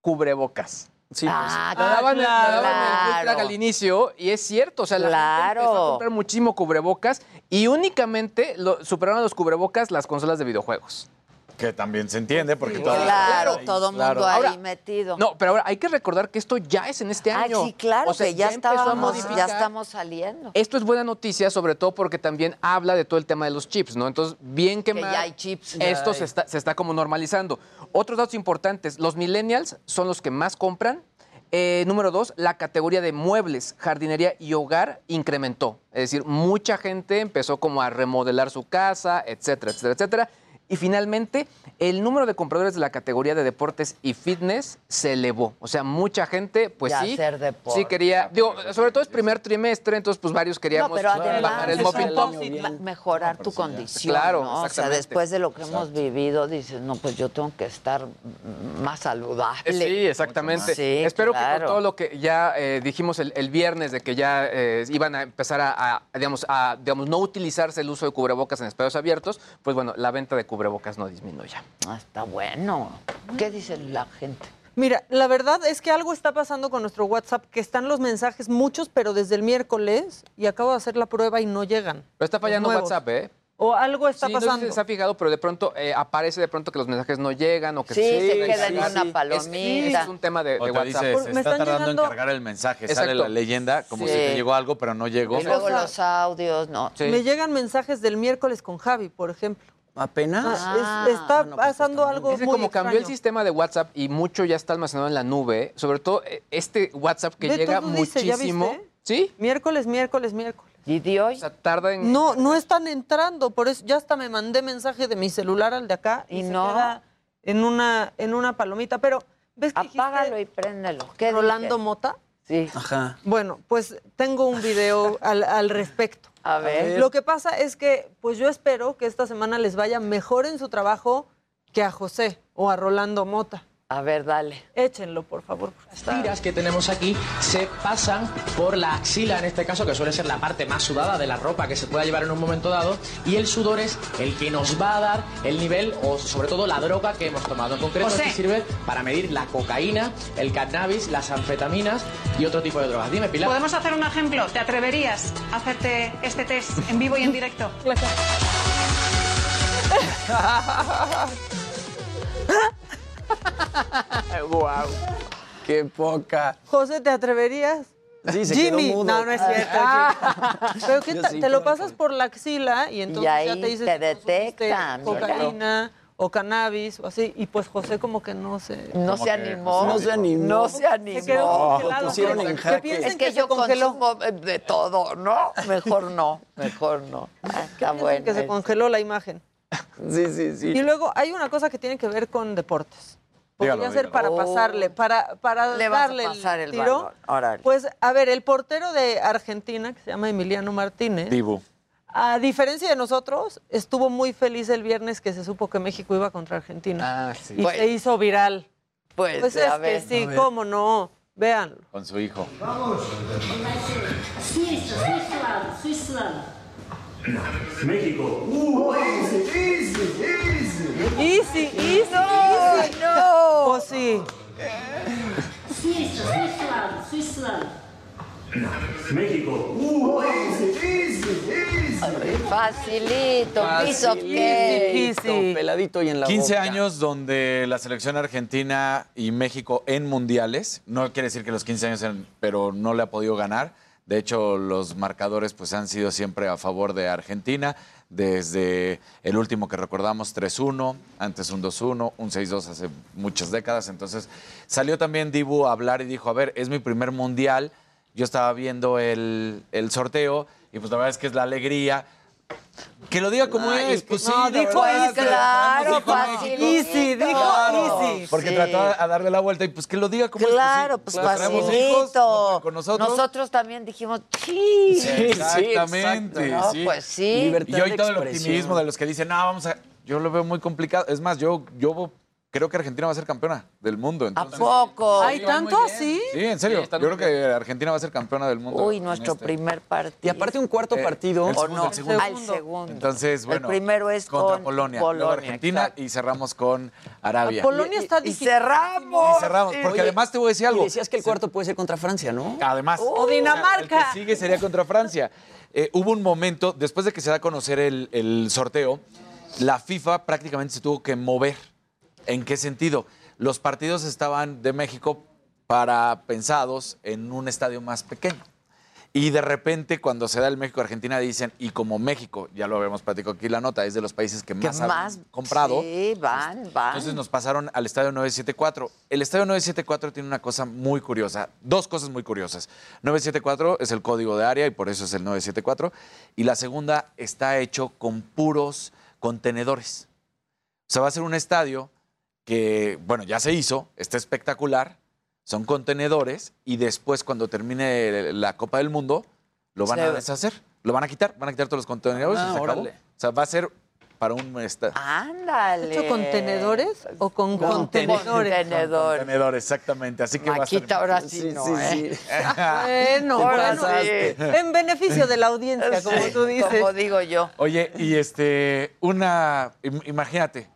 Cubrebocas. Sí, Ah, daban, en- la daban claro. Full Track al inicio y es cierto, o sea, la Claro. gente empezó a comprar muchísimo cubrebocas y únicamente lo, superaron a los cubrebocas las consolas de videojuegos. Que también se entiende porque todo Claro, ahí, todo mundo claro. ahí Ahora, metido. No, pero ahora hay que recordar que esto ya es en este Ah, año. sí, claro, O sea, que ya, estábamos, ya estamos saliendo. Esto es buena noticia, sobre todo porque también habla de todo el tema de los chips, ¿no? Entonces, bien que, Que mal, ya hay chips. esto Ya se está, se está como normalizando. Otros datos importantes, los millennials son los que más compran. Eh, número dos, la categoría de muebles, jardinería y hogar incrementó. Es decir, mucha gente empezó como a remodelar su casa, etcétera, etcétera, etcétera. Y finalmente, el número de compradores de la categoría de deportes y fitness se elevó. O sea, mucha gente, pues Ya sí, hacer deporte. sí quería, digo, sobre todo es primer trimestre, entonces pues varios No, queríamos pero además bajar el ma- mejorar tu condición, Claro, ¿no? O sea, después de lo que hemos vivido, dices, no, pues yo tengo que estar más saludable. Sí, exactamente. Sí, Espero que con todo lo que ya eh, dijimos el, el viernes de que ya eh, iban a empezar a, a, digamos, a digamos, no utilizarse el uso de cubrebocas en espacios abiertos, pues bueno, la venta de cubrebocas no disminuya. Ah, está bueno. ¿Qué dice la gente? Mira, la verdad es que algo está pasando con nuestro WhatsApp, que están los mensajes muchos, pero desde el miércoles, y acabo de hacer la prueba y no llegan. Pero está fallando. WhatsApp, ¿eh? O algo está sí, no sé pasando. si se ha fijado, pero de pronto eh, aparece de pronto que los mensajes no llegan o que Sí, se sí, queda sí, en una palomita. Es, es un tema de, de WhatsApp. dice, Por- se me está están tardando llegando- en cargar el mensaje. Sale Exacto. la leyenda como Sí. si te llegó algo, pero no llegó. Y luego O sea, los audios, ¿no? Sí. Me llegan mensajes del miércoles con Javi, por ejemplo. ¿Apenas? Ah, es- está no, pues, pasando está muy algo Es como cambió el sistema de WhatsApp y mucho ya está almacenado en la nube, sobre todo eh, este WhatsApp que llega todo dice, ¿ya muchísimo. viste? ¿Sí? Miércoles, miércoles, miércoles. ¿Y de hoy? O sea, tarda en. No, no están entrando, por eso ya hasta me mandé mensaje de mi celular al de acá y, ¿Y se no? queda en una en una palomita, pero ves que Apágalo y préndelo. ¿Qué Rolando dije? Mota. Sí. Ajá. Bueno, pues tengo un video al, al respecto. A ver. Lo que pasa es que, pues yo espero que esta semana les vaya mejor en su trabajo que a José o a Rolando Mota. A ver, dale. Échenlo, por favor. Las tiras que tenemos aquí se pasan por la axila, en este caso, que suele ser la parte más sudada de la ropa que se pueda llevar en un momento dado, y el sudor es el que nos va a dar el nivel o sobre todo la droga que hemos tomado. En concreto, José. este sirve para medir la cocaína, el cannabis, las anfetaminas y otro tipo de drogas. Dime, Pilar. ¿Podemos hacer un ejemplo? ¿Te atreverías a hacerte este test en vivo y en directo? ¡Guau! ¡Qué poca! José, ¿te atreverías? Sí, se Jimmy. quedó mudo. No, no es cierto. Jimmy. Pero ¿qué Yo tal? sí, te lo pasas por la axila y entonces ahí ya te dices te si consumiste detecta, mira. cocaína o cannabis o así. Y pues José como que no se... No se animó. No se animó. No se animó. Se quedó congelado. Lo pusieron en Que jaque. piensen Es que, que se yo congeló. consumo eh, de todo, ¿no? Mejor no, mejor no. Ah, está bueno. Que se congeló la imagen. Sí, sí, sí. Y luego hay una cosa que tiene que ver con deportes. Podría Dígalo, ser dígalo. para Oh. pasarle, para, para Le vas a darle pasar el el tiro. Pues, a ver, el portero de Argentina, que se llama Emiliano Martínez, Dibu. a diferencia de nosotros, estuvo muy feliz el viernes que se supo que México iba contra Argentina. Ah, sí. Y se hizo viral. Pues, Pues a es ver. que sí, cómo no. Véanlo. Con su hijo. Suíça, Suíça, Suíça. México. Uh, easy, easy, easy. Easy, easy, No, easy. no. Pues sí. Suíça. México. Uh, easy, easy, easy. Facilito, piece of Easy, cake. easy. Peladito y en la 15 boca. años donde la selección argentina y México en mundiales, no quiere decir que los 15 años, en- pero no le ha podido ganar. De hecho, los marcadores pues han sido siempre a favor de Argentina, desde el último que recordamos 3-1, antes un 2-1, un 6-2 hace muchas décadas. Entonces salió también Dibu a hablar y dijo, a ver, es mi primer mundial, yo estaba viendo el, el sorteo y pues la verdad es que es la alegría. Que lo diga como Ay, es, pues sí, no, dijo verdad, easy, claro, facilito. Easy, dijo easy. Porque Sí. trató a darle la vuelta y pues que lo diga como es, Claro, pues sí, traemos hijos, facilito. con nosotros. también dijimos, sí. Sí, sí, Exactamente, exacto. No, sí. pues sí. Libertad Y hoy todo el optimismo de los que dicen, no, vamos a... Yo lo veo muy complicado. Es más, yo, yo creo que Argentina va a ser campeona del mundo. ¿A Entonces, poco? ¿Hay tanto así? Sí, en serio. Sí, yo creo que Argentina va a ser campeona del mundo. Uy, nuestro este. primer partido. Y aparte un cuarto Eh, partido. el ¿O segundo, no? el segundo. Al segundo. Entonces, bueno. El primero es contra con Polonia, luego Argentina exacto. y cerramos con Arabia. Polonia está Y difícil. cerramos. Y cerramos, porque Oye, además te voy a decir algo. Y decías que el cuarto puede ser contra Francia, ¿no? Además. O Dinamarca. El que sigue sería contra Francia. Eh, hubo un momento, después de que se da a conocer el, el sorteo, la FIFA prácticamente se tuvo que mover. ¿En qué sentido? Los partidos estaban de México para pensados en un estadio más pequeño. Y de repente, cuando se da el México-Argentina, dicen, y como México, ya lo habíamos platicado aquí la nota, es de los países que ¿Qué más, más? han comprado. Sí, van, van. Entonces nos pasaron al estadio 974. El estadio 974 tiene una cosa muy curiosa, dos cosas muy curiosas. 974 es el código de área y por eso es el 974. Y la segunda está hecho con puros contenedores. O sea, va a ser un estadio que, bueno, ya se hizo, está espectacular, son contenedores y después cuando termine la Copa del Mundo lo van Se a deshacer, lo van a quitar, van a quitar todos los contenedores Ah, y se acabó. órale. O sea, va a ser para un estadio. Ándale. ¿Hecho con tenedores o con Con contenedores? contenedores. Contenedores, exactamente. Así que va a estar Maquita, ahora sí, Sí, no, sí, ¿eh? sí. Bueno, Ahora bueno. sí. En beneficio de la audiencia, como Sí, tú dices. Como digo yo. Oye, y este, una, im- imagínate,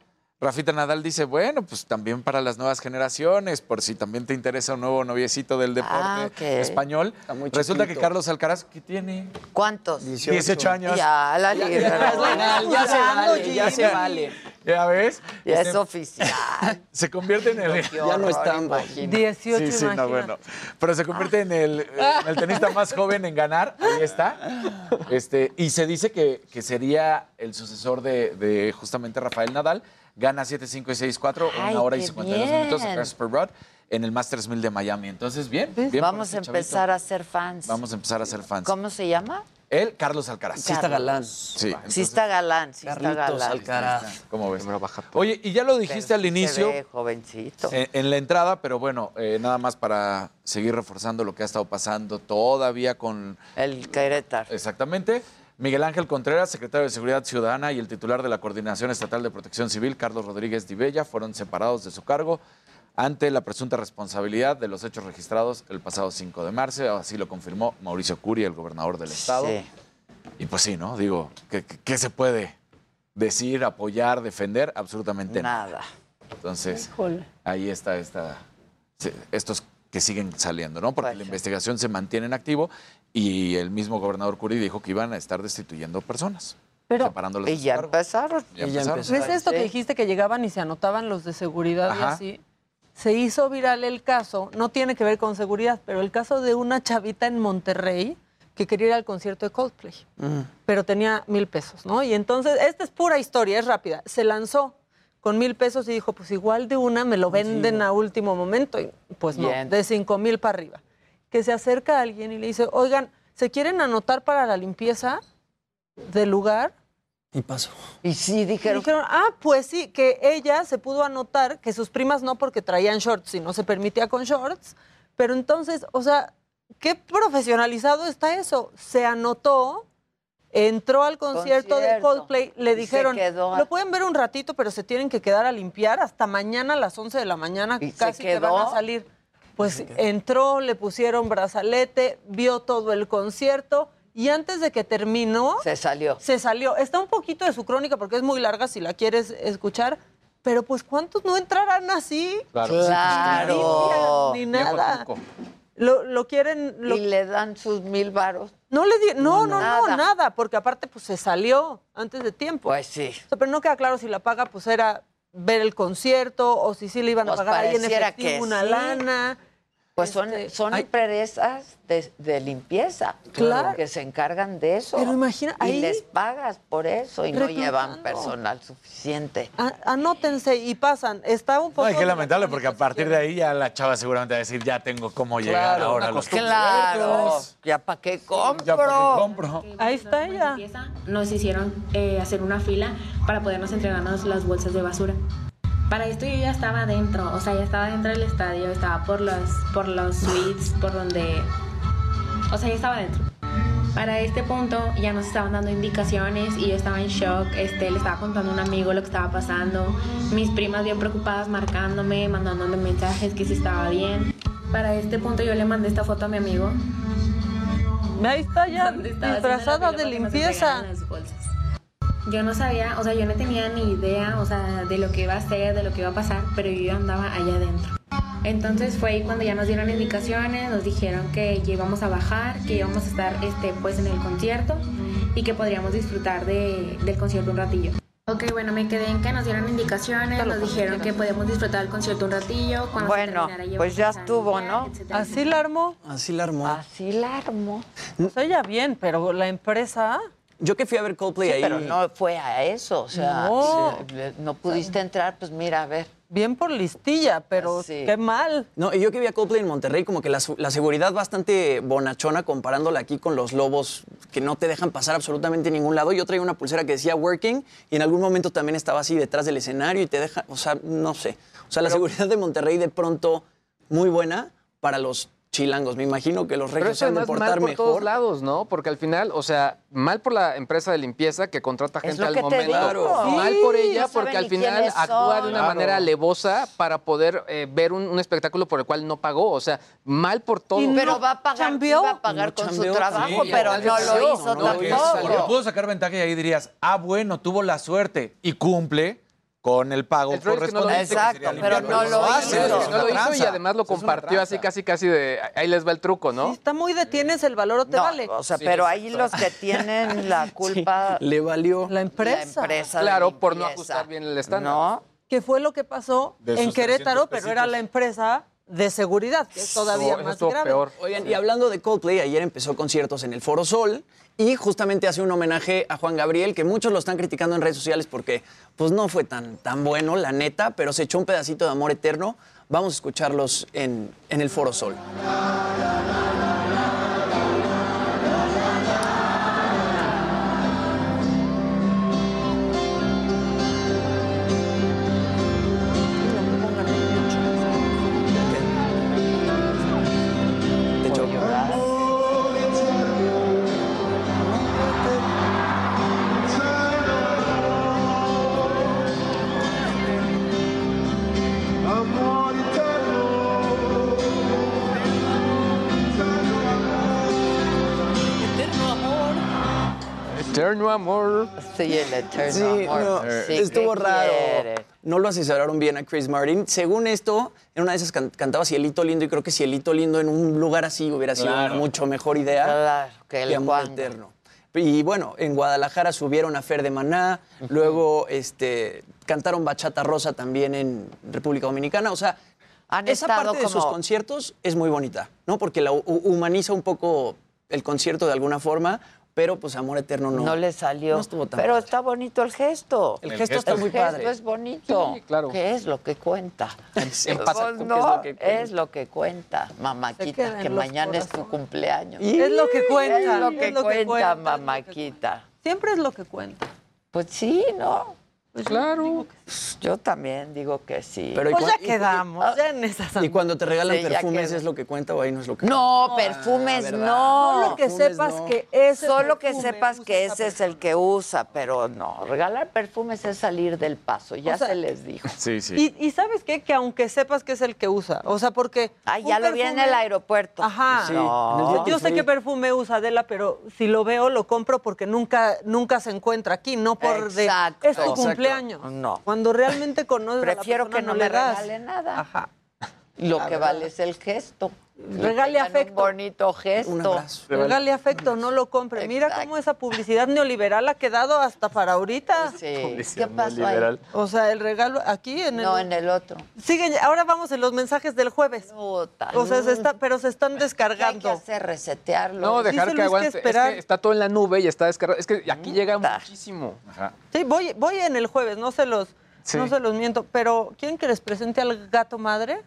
Rafita Nadal dice, bueno, pues también para las nuevas generaciones, por si también te interesa un nuevo noviecito del deporte Ah, ok. español. Está muy Resulta que. Carlos Alcaraz, ¿qué tiene? ¿Cuántos? 18 años. Ya, la Ya, libra. ya es legal, ya se vale, ya se vale. ¿Ya ves? Ya Este, es oficial. Se convierte en el... Ya no imagínate. 18, Sí, sí, no, bueno. Pero se convierte en el, en el tenista más joven en ganar. Ahí está. Este, y se dice que, que sería el sucesor de, de justamente Rafael Nadal. Gana 7-5 y 6-4, Ay, una hora y qué 52 minutos a bien. Casper Ruud en el Masters 1000 de Miami. Entonces, bien. bien por Vamos a empezar chavito. a ser fans. Vamos a empezar a ser fans. ¿Cómo se llama? Él, Carlos Alcaraz. Sí está galán. Sí. Sí está galán, sí está Carlitos galán. Alcaraz. ¿Cómo ves? Oye, y ya lo dijiste Pero al inicio. Se ve jovencito. En, en la entrada, pero bueno, eh, nada más para seguir reforzando lo que ha estado pasando todavía con El Querétaro. Exactamente. Miguel Ángel Contreras, secretario de Seguridad Ciudadana y el titular de la Coordinación Estatal de Protección Civil, Carlos Rodríguez Divella, fueron separados de su cargo ante la presunta responsabilidad de los hechos registrados el pasado 5 de marzo. Así lo confirmó Mauricio Curi, el gobernador del estado. Sí. Y pues sí, ¿no? Digo, ¿qué, se puede decir, apoyar, defender? Absolutamente nada. Nada. Entonces, Híjole. ahí está esta, estos que siguen saliendo, ¿no? Porque la investigación se mantiene en activo y el mismo gobernador Curi dijo que iban a estar destituyendo personas, Pero- separándolas Y ya empezaron. Ya. ¿Ves esto Sí. que dijiste que llegaban y se anotaban los de seguridad y así? Se hizo viral el caso, no tiene que ver con seguridad, pero el caso de una chavita en Monterrey que quería ir al concierto de Coldplay, Mm. pero tenía mil pesos, ¿no? Y entonces, esta es pura historia, es rápida. Se lanzó con mil pesos y dijo, pues igual de una me lo venden a último momento. Y pues no, Bien. de cinco mil para arriba. Que se acerca a alguien y le dice, oigan, ¿se quieren anotar para la limpieza del lugar? Y pasó. Y sí, Y dijeron, dijeron, ah, pues sí, que ella se pudo anotar, que sus primas no porque traían shorts y no se permitía con shorts, pero entonces, o sea, qué profesionalizado está eso. Se anotó, entró al concierto, de. Coldplay, le dijeron, quedó. lo pueden ver un ratito, pero se tienen que quedar a limpiar hasta mañana a las 11 de la mañana, ¿Y se casi que van quedó? a salir. Pues entró, le pusieron brazalete, vio todo el concierto y antes de que terminó... se salió. Se salió. Está un poquito de su crónica porque es muy larga si la quieres escuchar. Pero pues ¿cuántos no entrarán así? Claro. Ni nada. Lo, lo quieren... lo- Y le dan sus mil varos. No le di... No, no, no, Nada. nada. Porque aparte pues se salió antes de tiempo. Pues sí. O sea, pero no queda claro si la paga pues era ver el concierto o si sí le iban a Pues pagar ahí en efectivo que una sí. lana. Pues son, son Ay. empresas de, de limpieza Claro. que se encargan de eso. Pero imagina, y ahí- les pagas por eso y no llevan personal suficiente. A- anótense y pasan. Está un poco... No, y qué lamentable, porque a partir de ahí ya la chava seguramente va a decir, ya tengo cómo llegar Claro, ahora a los Claro, ya para qué compro. Ya para qué compro. Ahí está ella. Nos hicieron eh, hacer una fila para podernos entregarnos las bolsas de basura. Para esto yo ya estaba dentro, o sea, ya estaba dentro del estadio, estaba por los, por los suites, por donde... O sea, ya estaba dentro. Para este punto ya nos estaban dando indicaciones y yo estaba en shock. Este, le estaba contando a un amigo lo que estaba pasando. Mis primas bien preocupadas marcándome, mandándome mensajes que si estaba bien. Para este punto yo le mandé esta foto a mi amigo. Ahí está ya disfrazada de limpieza. las bolsas. Yo no sabía, o sea, yo no tenía ni idea, o sea, de lo que iba a hacer, de lo que iba a pasar, pero yo andaba allá adentro. Entonces fue ahí cuando ya nos dieron indicaciones, nos dijeron que ya íbamos a bajar, que íbamos a estar este, pues en el concierto y que podríamos disfrutar de- del concierto un ratillo. Ok, bueno, me quedé en que nos dieron indicaciones, nos dijeron que podíamos disfrutar del concierto un ratillo. Cuando se Bueno, ya pues ya a estuvo, ¿no? etcétera, Así la armó. Así la armó. Así la armó. O sea, ella bien, pero la empresa... Yo que fui a ver Coldplay Sí, ahí. pero no fue a eso, o sea, No. no pudiste entrar, pues mira, a ver. Bien por listilla, pero qué mal. No, y yo que vi a Coldplay en Monterrey, como que la, la seguridad bastante bonachona comparándola aquí con los lobos que no te dejan pasar absolutamente ningún lado. Yo traía una pulsera que decía working y en algún momento también estaba así detrás del escenario y te deja, o sea, no sé. O sea, la seguridad de Monterrey de pronto muy buena para los chilangos. Me imagino que los regios se han de además mal portar por mejor. todos lados, ¿no? Porque al final, o sea, mal por la empresa de limpieza que contrata Es gente lo al que te momento. Mal por ella porque al final actúa de una Claro. manera alevosa para poder eh, ver un, un espectáculo por el cual no pagó. O sea, mal por todo. pero va a pagar, iba a pagar con su trabajo, pero no lo hizo Porque tampoco. pudo sacar ventaja y ahí dirías, ah, bueno, tuvo la suerte y cumple con el pago El problema es que no correspondiente. que Exacto, pero no lo hace, hizo. es No lo hizo y además lo compartió así casi casi de ahí les va el truco, ¿no? Está muy de tienes el valor o te No, vale. o sea, pero ahí los que tienen la culpa, Le valió. La empresa. la empresa de Claro, por no ajustar bien el estándar. ¿No? Que fue lo que pasó en Querétaro, 300 pero era la empresa de seguridad, que es todavía eso más grave. peor. Oigan, y hablando de Coldplay, ayer empezó conciertos en el Foro Sol y justamente hace un homenaje a Juan Gabriel, que muchos lo están criticando en redes sociales porque pues no fue tan, tan bueno, la neta, pero se echó un pedacito de amor eterno. Vamos a escucharlos en, en el Foro Sol. Eterno amor. Sí, el eterno Sí, amor. no, Sí, estuvo ¿qué raro. quiere? No lo asesoraron bien a Chris Martin. Según esto, en una de esas can- cantaba Cielito Lindo y creo que Cielito Lindo en un lugar así hubiera sido Claro. una mucho mejor idea Claro, que el Amor. Eterno. Y bueno, en Guadalajara subieron a Fer de Maná, luego este, cantaron Bachata Rosa también en República Dominicana. O sea, Han esa parte de sus conciertos es muy bonita, ¿no? Porque la hu- humaniza un poco el concierto de alguna forma. Pero pues Amor Eterno no. No le salió. No estuvo tan Pero padre. está bonito el gesto. El El gesto está gesto. muy padre. El gesto es bonito. Sí, claro. ¿Qué es lo que cuenta? Se pasa Pues no, es lo que cuenta. es lo que cuenta, mamáquita, que mañana es tu cumpleaños. Es lo que cuenta, Es lo que es lo que cuenta, cuenta, mamáquita. Siempre es lo que cuenta. Pues sí, ¿no? Pues claro. Yo también digo que sí. Pero ¿y Pues ya quedamos, ya en esas Y cuando te regalan Sí, perfumes es lo que cuenta o ahí no es lo que No, Ah, perfumes ¿verdad? no. Solo que Perfumes sepas no. que ese Solo que perfume sepas que ese es el que usa, pero no. Regalar perfumes es salir del paso, ya O sea, se les dijo. Sí, sí. Y, y sabes qué? Que aunque sepas que es el que usa, o sea, porque... Ah, ya lo vi en perfume- el aeropuerto. Ajá. Sí, No. Yo sé qué perfume usa Adela, pero si lo veo lo compro porque nunca nunca se encuentra aquí, no por Exacto. de es tu Exacto. cumpleaños. No. Cuando realmente conoces Prefiero a la persona, que no, le me das. regale nada. Ajá. Lo La que verdad. vale es el gesto. Regale afecto. Un bonito gesto. Un. Regale afecto, no lo compre. Mira cómo esa publicidad neoliberal ha quedado hasta para ahorita. Sí. ¿Qué pasó ahí? O sea, el regalo aquí en el No, en el otro. Sigue, ahora vamos en los mensajes del jueves. Puta, O sea, no. se está, pero se están ¿Qué hay que descargando. hacer? Resetearlo. No, dejar Dice que aguante. Es esperar. que está todo en la nube y está descargado. Es que aquí llega muchísimo. Ajá. Sí, voy, voy en el jueves, no se los, Sí. no se los miento. Pero ¿quieren que les presente al gato madre?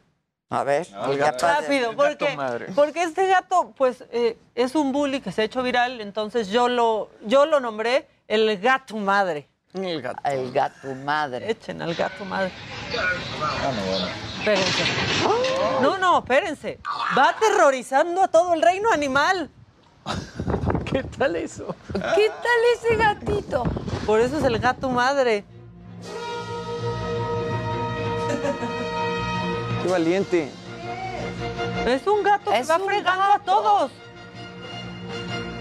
A ver, ya gato. Rápido, el gato porque, madre. porque este gato, pues, eh, es un bully que se ha hecho viral, entonces yo lo, yo lo nombré el gato madre. El gato. El gato madre. Echen al gato madre. Espérense. No, no, espérense. Va aterrorizando a todo el reino animal. ¿Qué tal eso? ¿Qué tal ese gatito? Por eso es el gato madre. Qué valiente. Es un gato Es que va fregando a todos.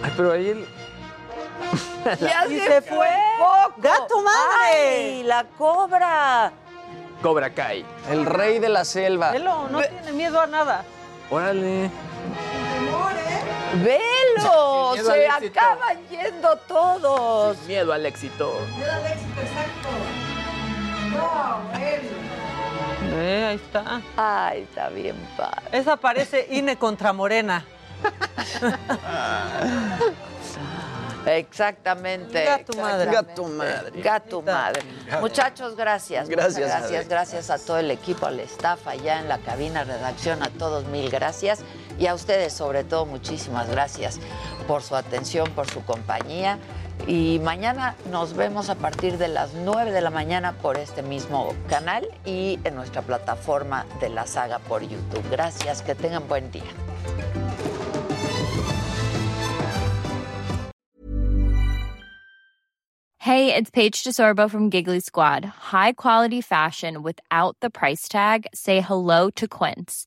Ay, pero ahí el. Ya Y se fue. ¡Gato madre! ¡Ay, la cobra! Cobra Kai. El rey de la selva. Velo, no tiene miedo a nada. Órale. ¡Velo! Sin miedo al Se éxito. acaban yendo todos. Miedo al éxito. Ve, ahí está. Ay, está bien padre. Esa parece INE contra Morena. Exactamente. Gato madre. Gato madre. Gato madre. Muchachos, gracias. muchas Gracias, gracias. Gracias a todo el equipo, al staff allá en la cabina, redacción, a todos mil gracias. Y a ustedes, sobre todo, muchísimas gracias por su atención, por su compañía. Y mañana nos vemos a partir de las 9 de la mañana por este mismo canal y en nuestra plataforma de la saga por YouTube. Gracias, que tengan buen día. Hey, it's Paige DeSorbo from Giggly Squad. High quality fashion without the price tag. Say hello to Quince.